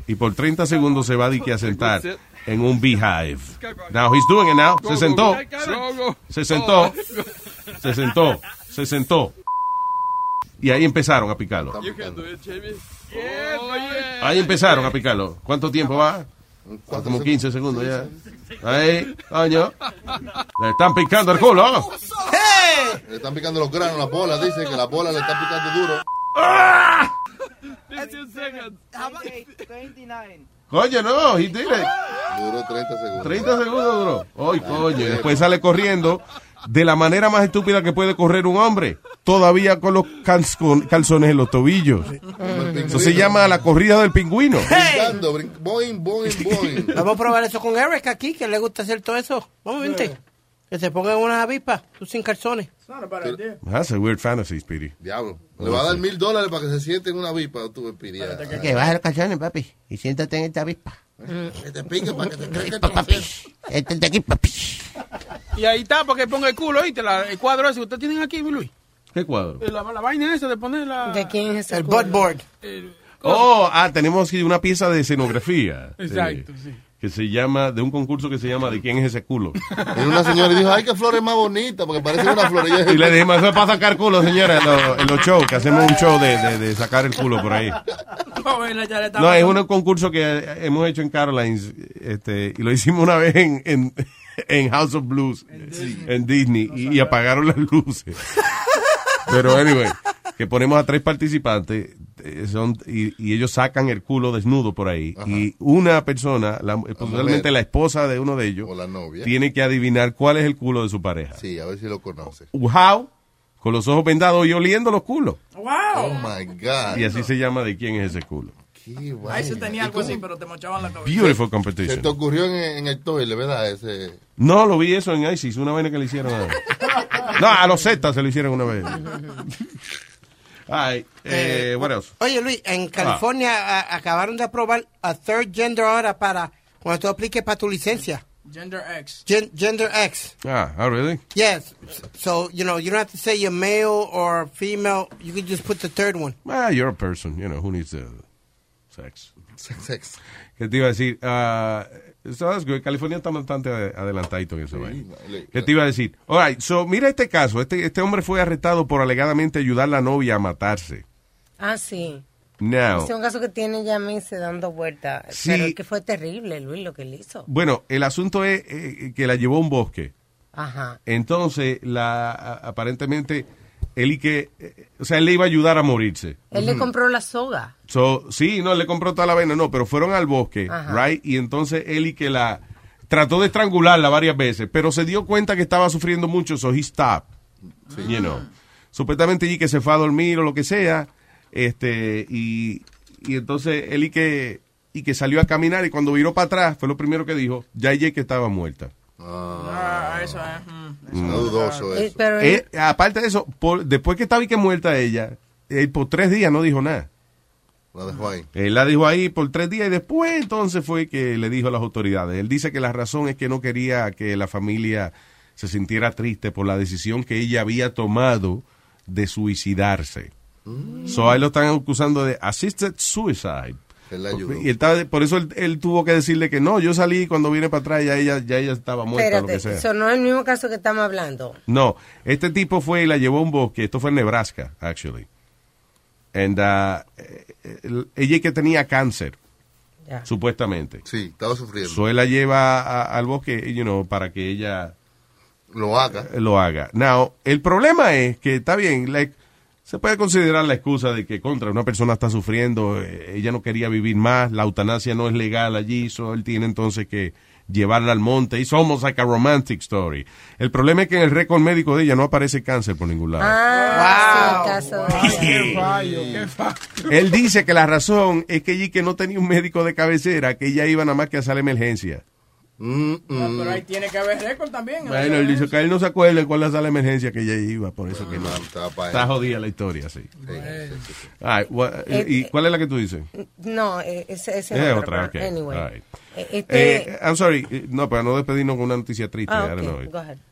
y por 30 segundos se va a, sentar en un beehive. Now he's doing it now. Se sentó. Se sentó. Se sentó. Se sentó. Y ahí empezaron a picarlo. Oh. Ahí empezaron a picarlo. ¿Cuánto tiempo va? Como 15 segundos ya. Ahí, coño. Le están picando el culo. Le están picando los granos, las bolas. Dice que las bolas le están picando duro. 15 seconds. How about 29? Coño, no, it. Duró 30 segundos. 30 segundos duró. Ay, coño. Y después sale corriendo de la manera más estúpida que puede correr un hombre. Todavía con los calzon- calzones en los tobillos. Eso se llama la corrida del pingüino. Brincando, brin boing, boing, boing. [LAUGHS] Vamos a probar eso con Eric aquí, que le gusta hacer todo eso. Vamos, vente. Que se pongan unas avispas, tú sin calzones. That's a weird fantasy, Speedy. Diablo. Le va a dar mil dólares para que se siente en una avispa. Tú, Speedy. Que baja los calzones, papi, y siéntate en esta avispa. Que te pique para que te crezca papi. Este de aquí, papi. Y ahí está, para que ponga el culo. La- el cuadro ese que usted tienen aquí, Luis. ¿Qué cuadro? La, la vaina esa de poner la... ¿De quién es ese El culo? buttboard. Oh, ah, tenemos aquí una pieza de escenografía. Exacto, eh, sí. Que se llama, de un concurso que se llama ¿De quién es ese culo? [LAUGHS] Y una señora dijo, ay, qué flores más bonitas, porque parece una flor. ella- Y le dijimos, eso es para sacar culo, señora, en, los- en los shows, que hacemos un show de, de- de sacar el culo por ahí. [LAUGHS] No, es un concurso que hemos hecho en Carolines, este, y lo hicimos una vez en, en, en House of Blues, en Disney, y, y apagaron las luces. [LAUGHS] Pero anyway, que ponemos a tres participantes eh, son, y, y ellos sacan el culo desnudo por ahí. Y una persona, la, posiblemente la esposa de uno de ellos, O la novia. tiene que adivinar cuál es el culo de su pareja. Sí, a ver si lo conoce. How? Con los ojos vendados y oliendo los culos. ¡Wow! Oh my God. Y así se llama de quién es ese culo. Ahí se tenía algo así, pero te mochaban la cabeza. Beautiful Se competition. te ocurrió en, en el toile, ¿verdad? Ese... No, lo vi eso en ISIS, una vaina que le hicieron a... [LAUGHS] No, a los Zetas se lo hicieron una vez. Ay, eh, what else? Oye, Luis, en California a- acabaron de aprobar a third gender ahora para cuando tú apliques para tu licencia. Gender X. Gen- gender X. Ah, oh, really? Yes. So, you know, you don't have to say you're male or female. You can just put the third one. Ah, you're a person, you know, who needs uh, sex? Sex, sex. ¿Qué te iba a decir? Ah, so that's good. California está bastante adelantadito en eso. ¿Qué te iba a decir? All right, so mira este caso. Este, este hombre fue arrestado por alegadamente ayudar a la novia a matarse. Ah, sí. Now, Es un caso que tiene ya meses dando vueltas. Sí. Pero es que fue terrible, Luis, lo que él hizo. bueno, el asunto es eh, que la llevó a un bosque. Ajá. Entonces, la, aparentemente, él y que, eh, o sea, él le iba a ayudar a morirse. Él le compró la soga. So, sí, no, le compró toda la vaina, no, pero fueron al bosque, Ajá. right? Y entonces él y que la, trató de estrangularla varias veces, pero se dio cuenta que estaba sufriendo mucho, so he stopped. You know. Supuestamente y que se fue a dormir o lo que sea, este, y, y entonces él y que, y que salió a caminar y cuando viró para atrás, fue lo primero que dijo, ya ella que estaba muerta. Ah, eso es. Mm. No dudoso Eh, eso. pero Eh, aparte de eso, por- después que estaba y que muerta ella, él por tres días no dijo nada. La dejó ahí. Él la dijo ahí por tres días y después entonces fue que le dijo a las autoridades. Él dice que la razón es que no quería que la familia se sintiera triste por la decisión que ella había tomado de suicidarse. So ahí lo están acusando de assisted suicide. Él la ayudó. Y estaba- por eso él, él tuvo que decirle que no, yo salí cuando vine para atrás ya ella, ya ella estaba muerta o lo que Espérate, sea. eso no es el mismo caso que estamos hablando. No, este tipo fue y la llevó a un bosque. Esto fue en Nebraska, actually. And, uh, eh, ella que tenía cáncer, Ya. supuestamente. Sí, estaba sufriendo. So él la lleva a- al bosque, you know, para que ella Lo haga. lo haga. Now, el problema es que está bien, like, se puede considerar la excusa de que contra una persona está sufriendo, eh, ella no quería vivir más, la eutanasia no es legal allí, so él tiene entonces que llevarla al monte. It's almost like a romantic story. El problema es que en el récord médico de ella no aparece cáncer por ningún lado. Ah, sí, el caso de Qué fallo, qué fallo. Él dice que la razón es que ella que no tenía un médico de cabecera, que ella iba nada más que a hacer emergencia. No, pero ahí tiene que haber récord también. Bueno, él dice que él no se acuerda cuál es la sala de emergencia que ella iba, por eso que no. pa' Está jodida la historia, sí. Ay, gua- Eh, ¿Y cuál es la que tú dices? No, eh, ese, ese Es es otra, otro, ok. Anyway. Right. Eh, Este, Eh, I'm sorry, eh, no, para no despedirnos con una noticia triste. Ah.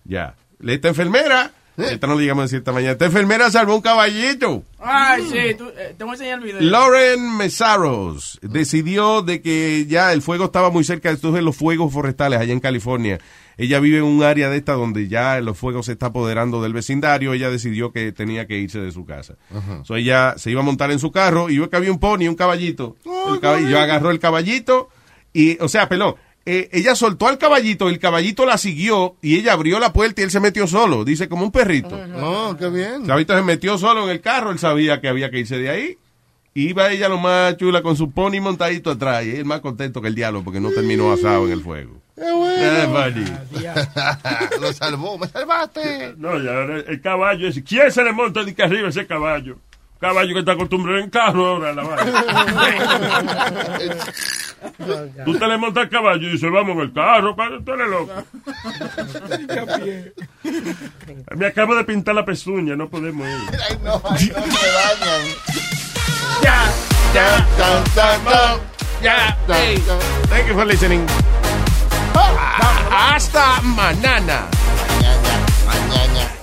Ya. Esta enfermera, esta no le llegamos a decir esta mañana, esta enfermera salvó un caballito. Ay, sí, tú, eh, te voy a enseñar el video. Lauren Mesaros decidió de que ya el fuego estaba muy cerca de los fuegos forestales allá en California. Ella vive en un área de esta donde ya los fuegos se está apoderando del vecindario. Ella decidió que tenía que irse de su casa. So ella se iba a montar en su carro y vio que había un pony, un caballito. El caballo agarró el caballito y, o sea, pelón. Eh, ella soltó al caballito, el caballito la siguió y ella abrió la puerta y él se metió solo, dice como un perrito. No, qué bien. El caballito se metió solo en el carro, él sabía que había que irse de ahí. Iba ella lo más chula con su pony montadito atrás y él más contento que el diablo porque no terminó asado en el fuego. Qué bueno. Eh. [LAUGHS] Lo salvó, me salvaste. No, y ahora el caballo es. ¿Quién se le monta de que arriba ese caballo? Caballo que está acostumbrado en carro ahora la vaina. [LAUGHS] Tú te le montas al caballo y dices, vamos en el carro, padre, tú eres loco. [LAUGHS] Me acabo de pintar la pezuña, no podemos ir. [LAUGHS] Ay, no, ay, no, me dañan. Ya, ya, tan. Ya, hey. Thank you for listening. Ah, Hasta mañana. Mañana.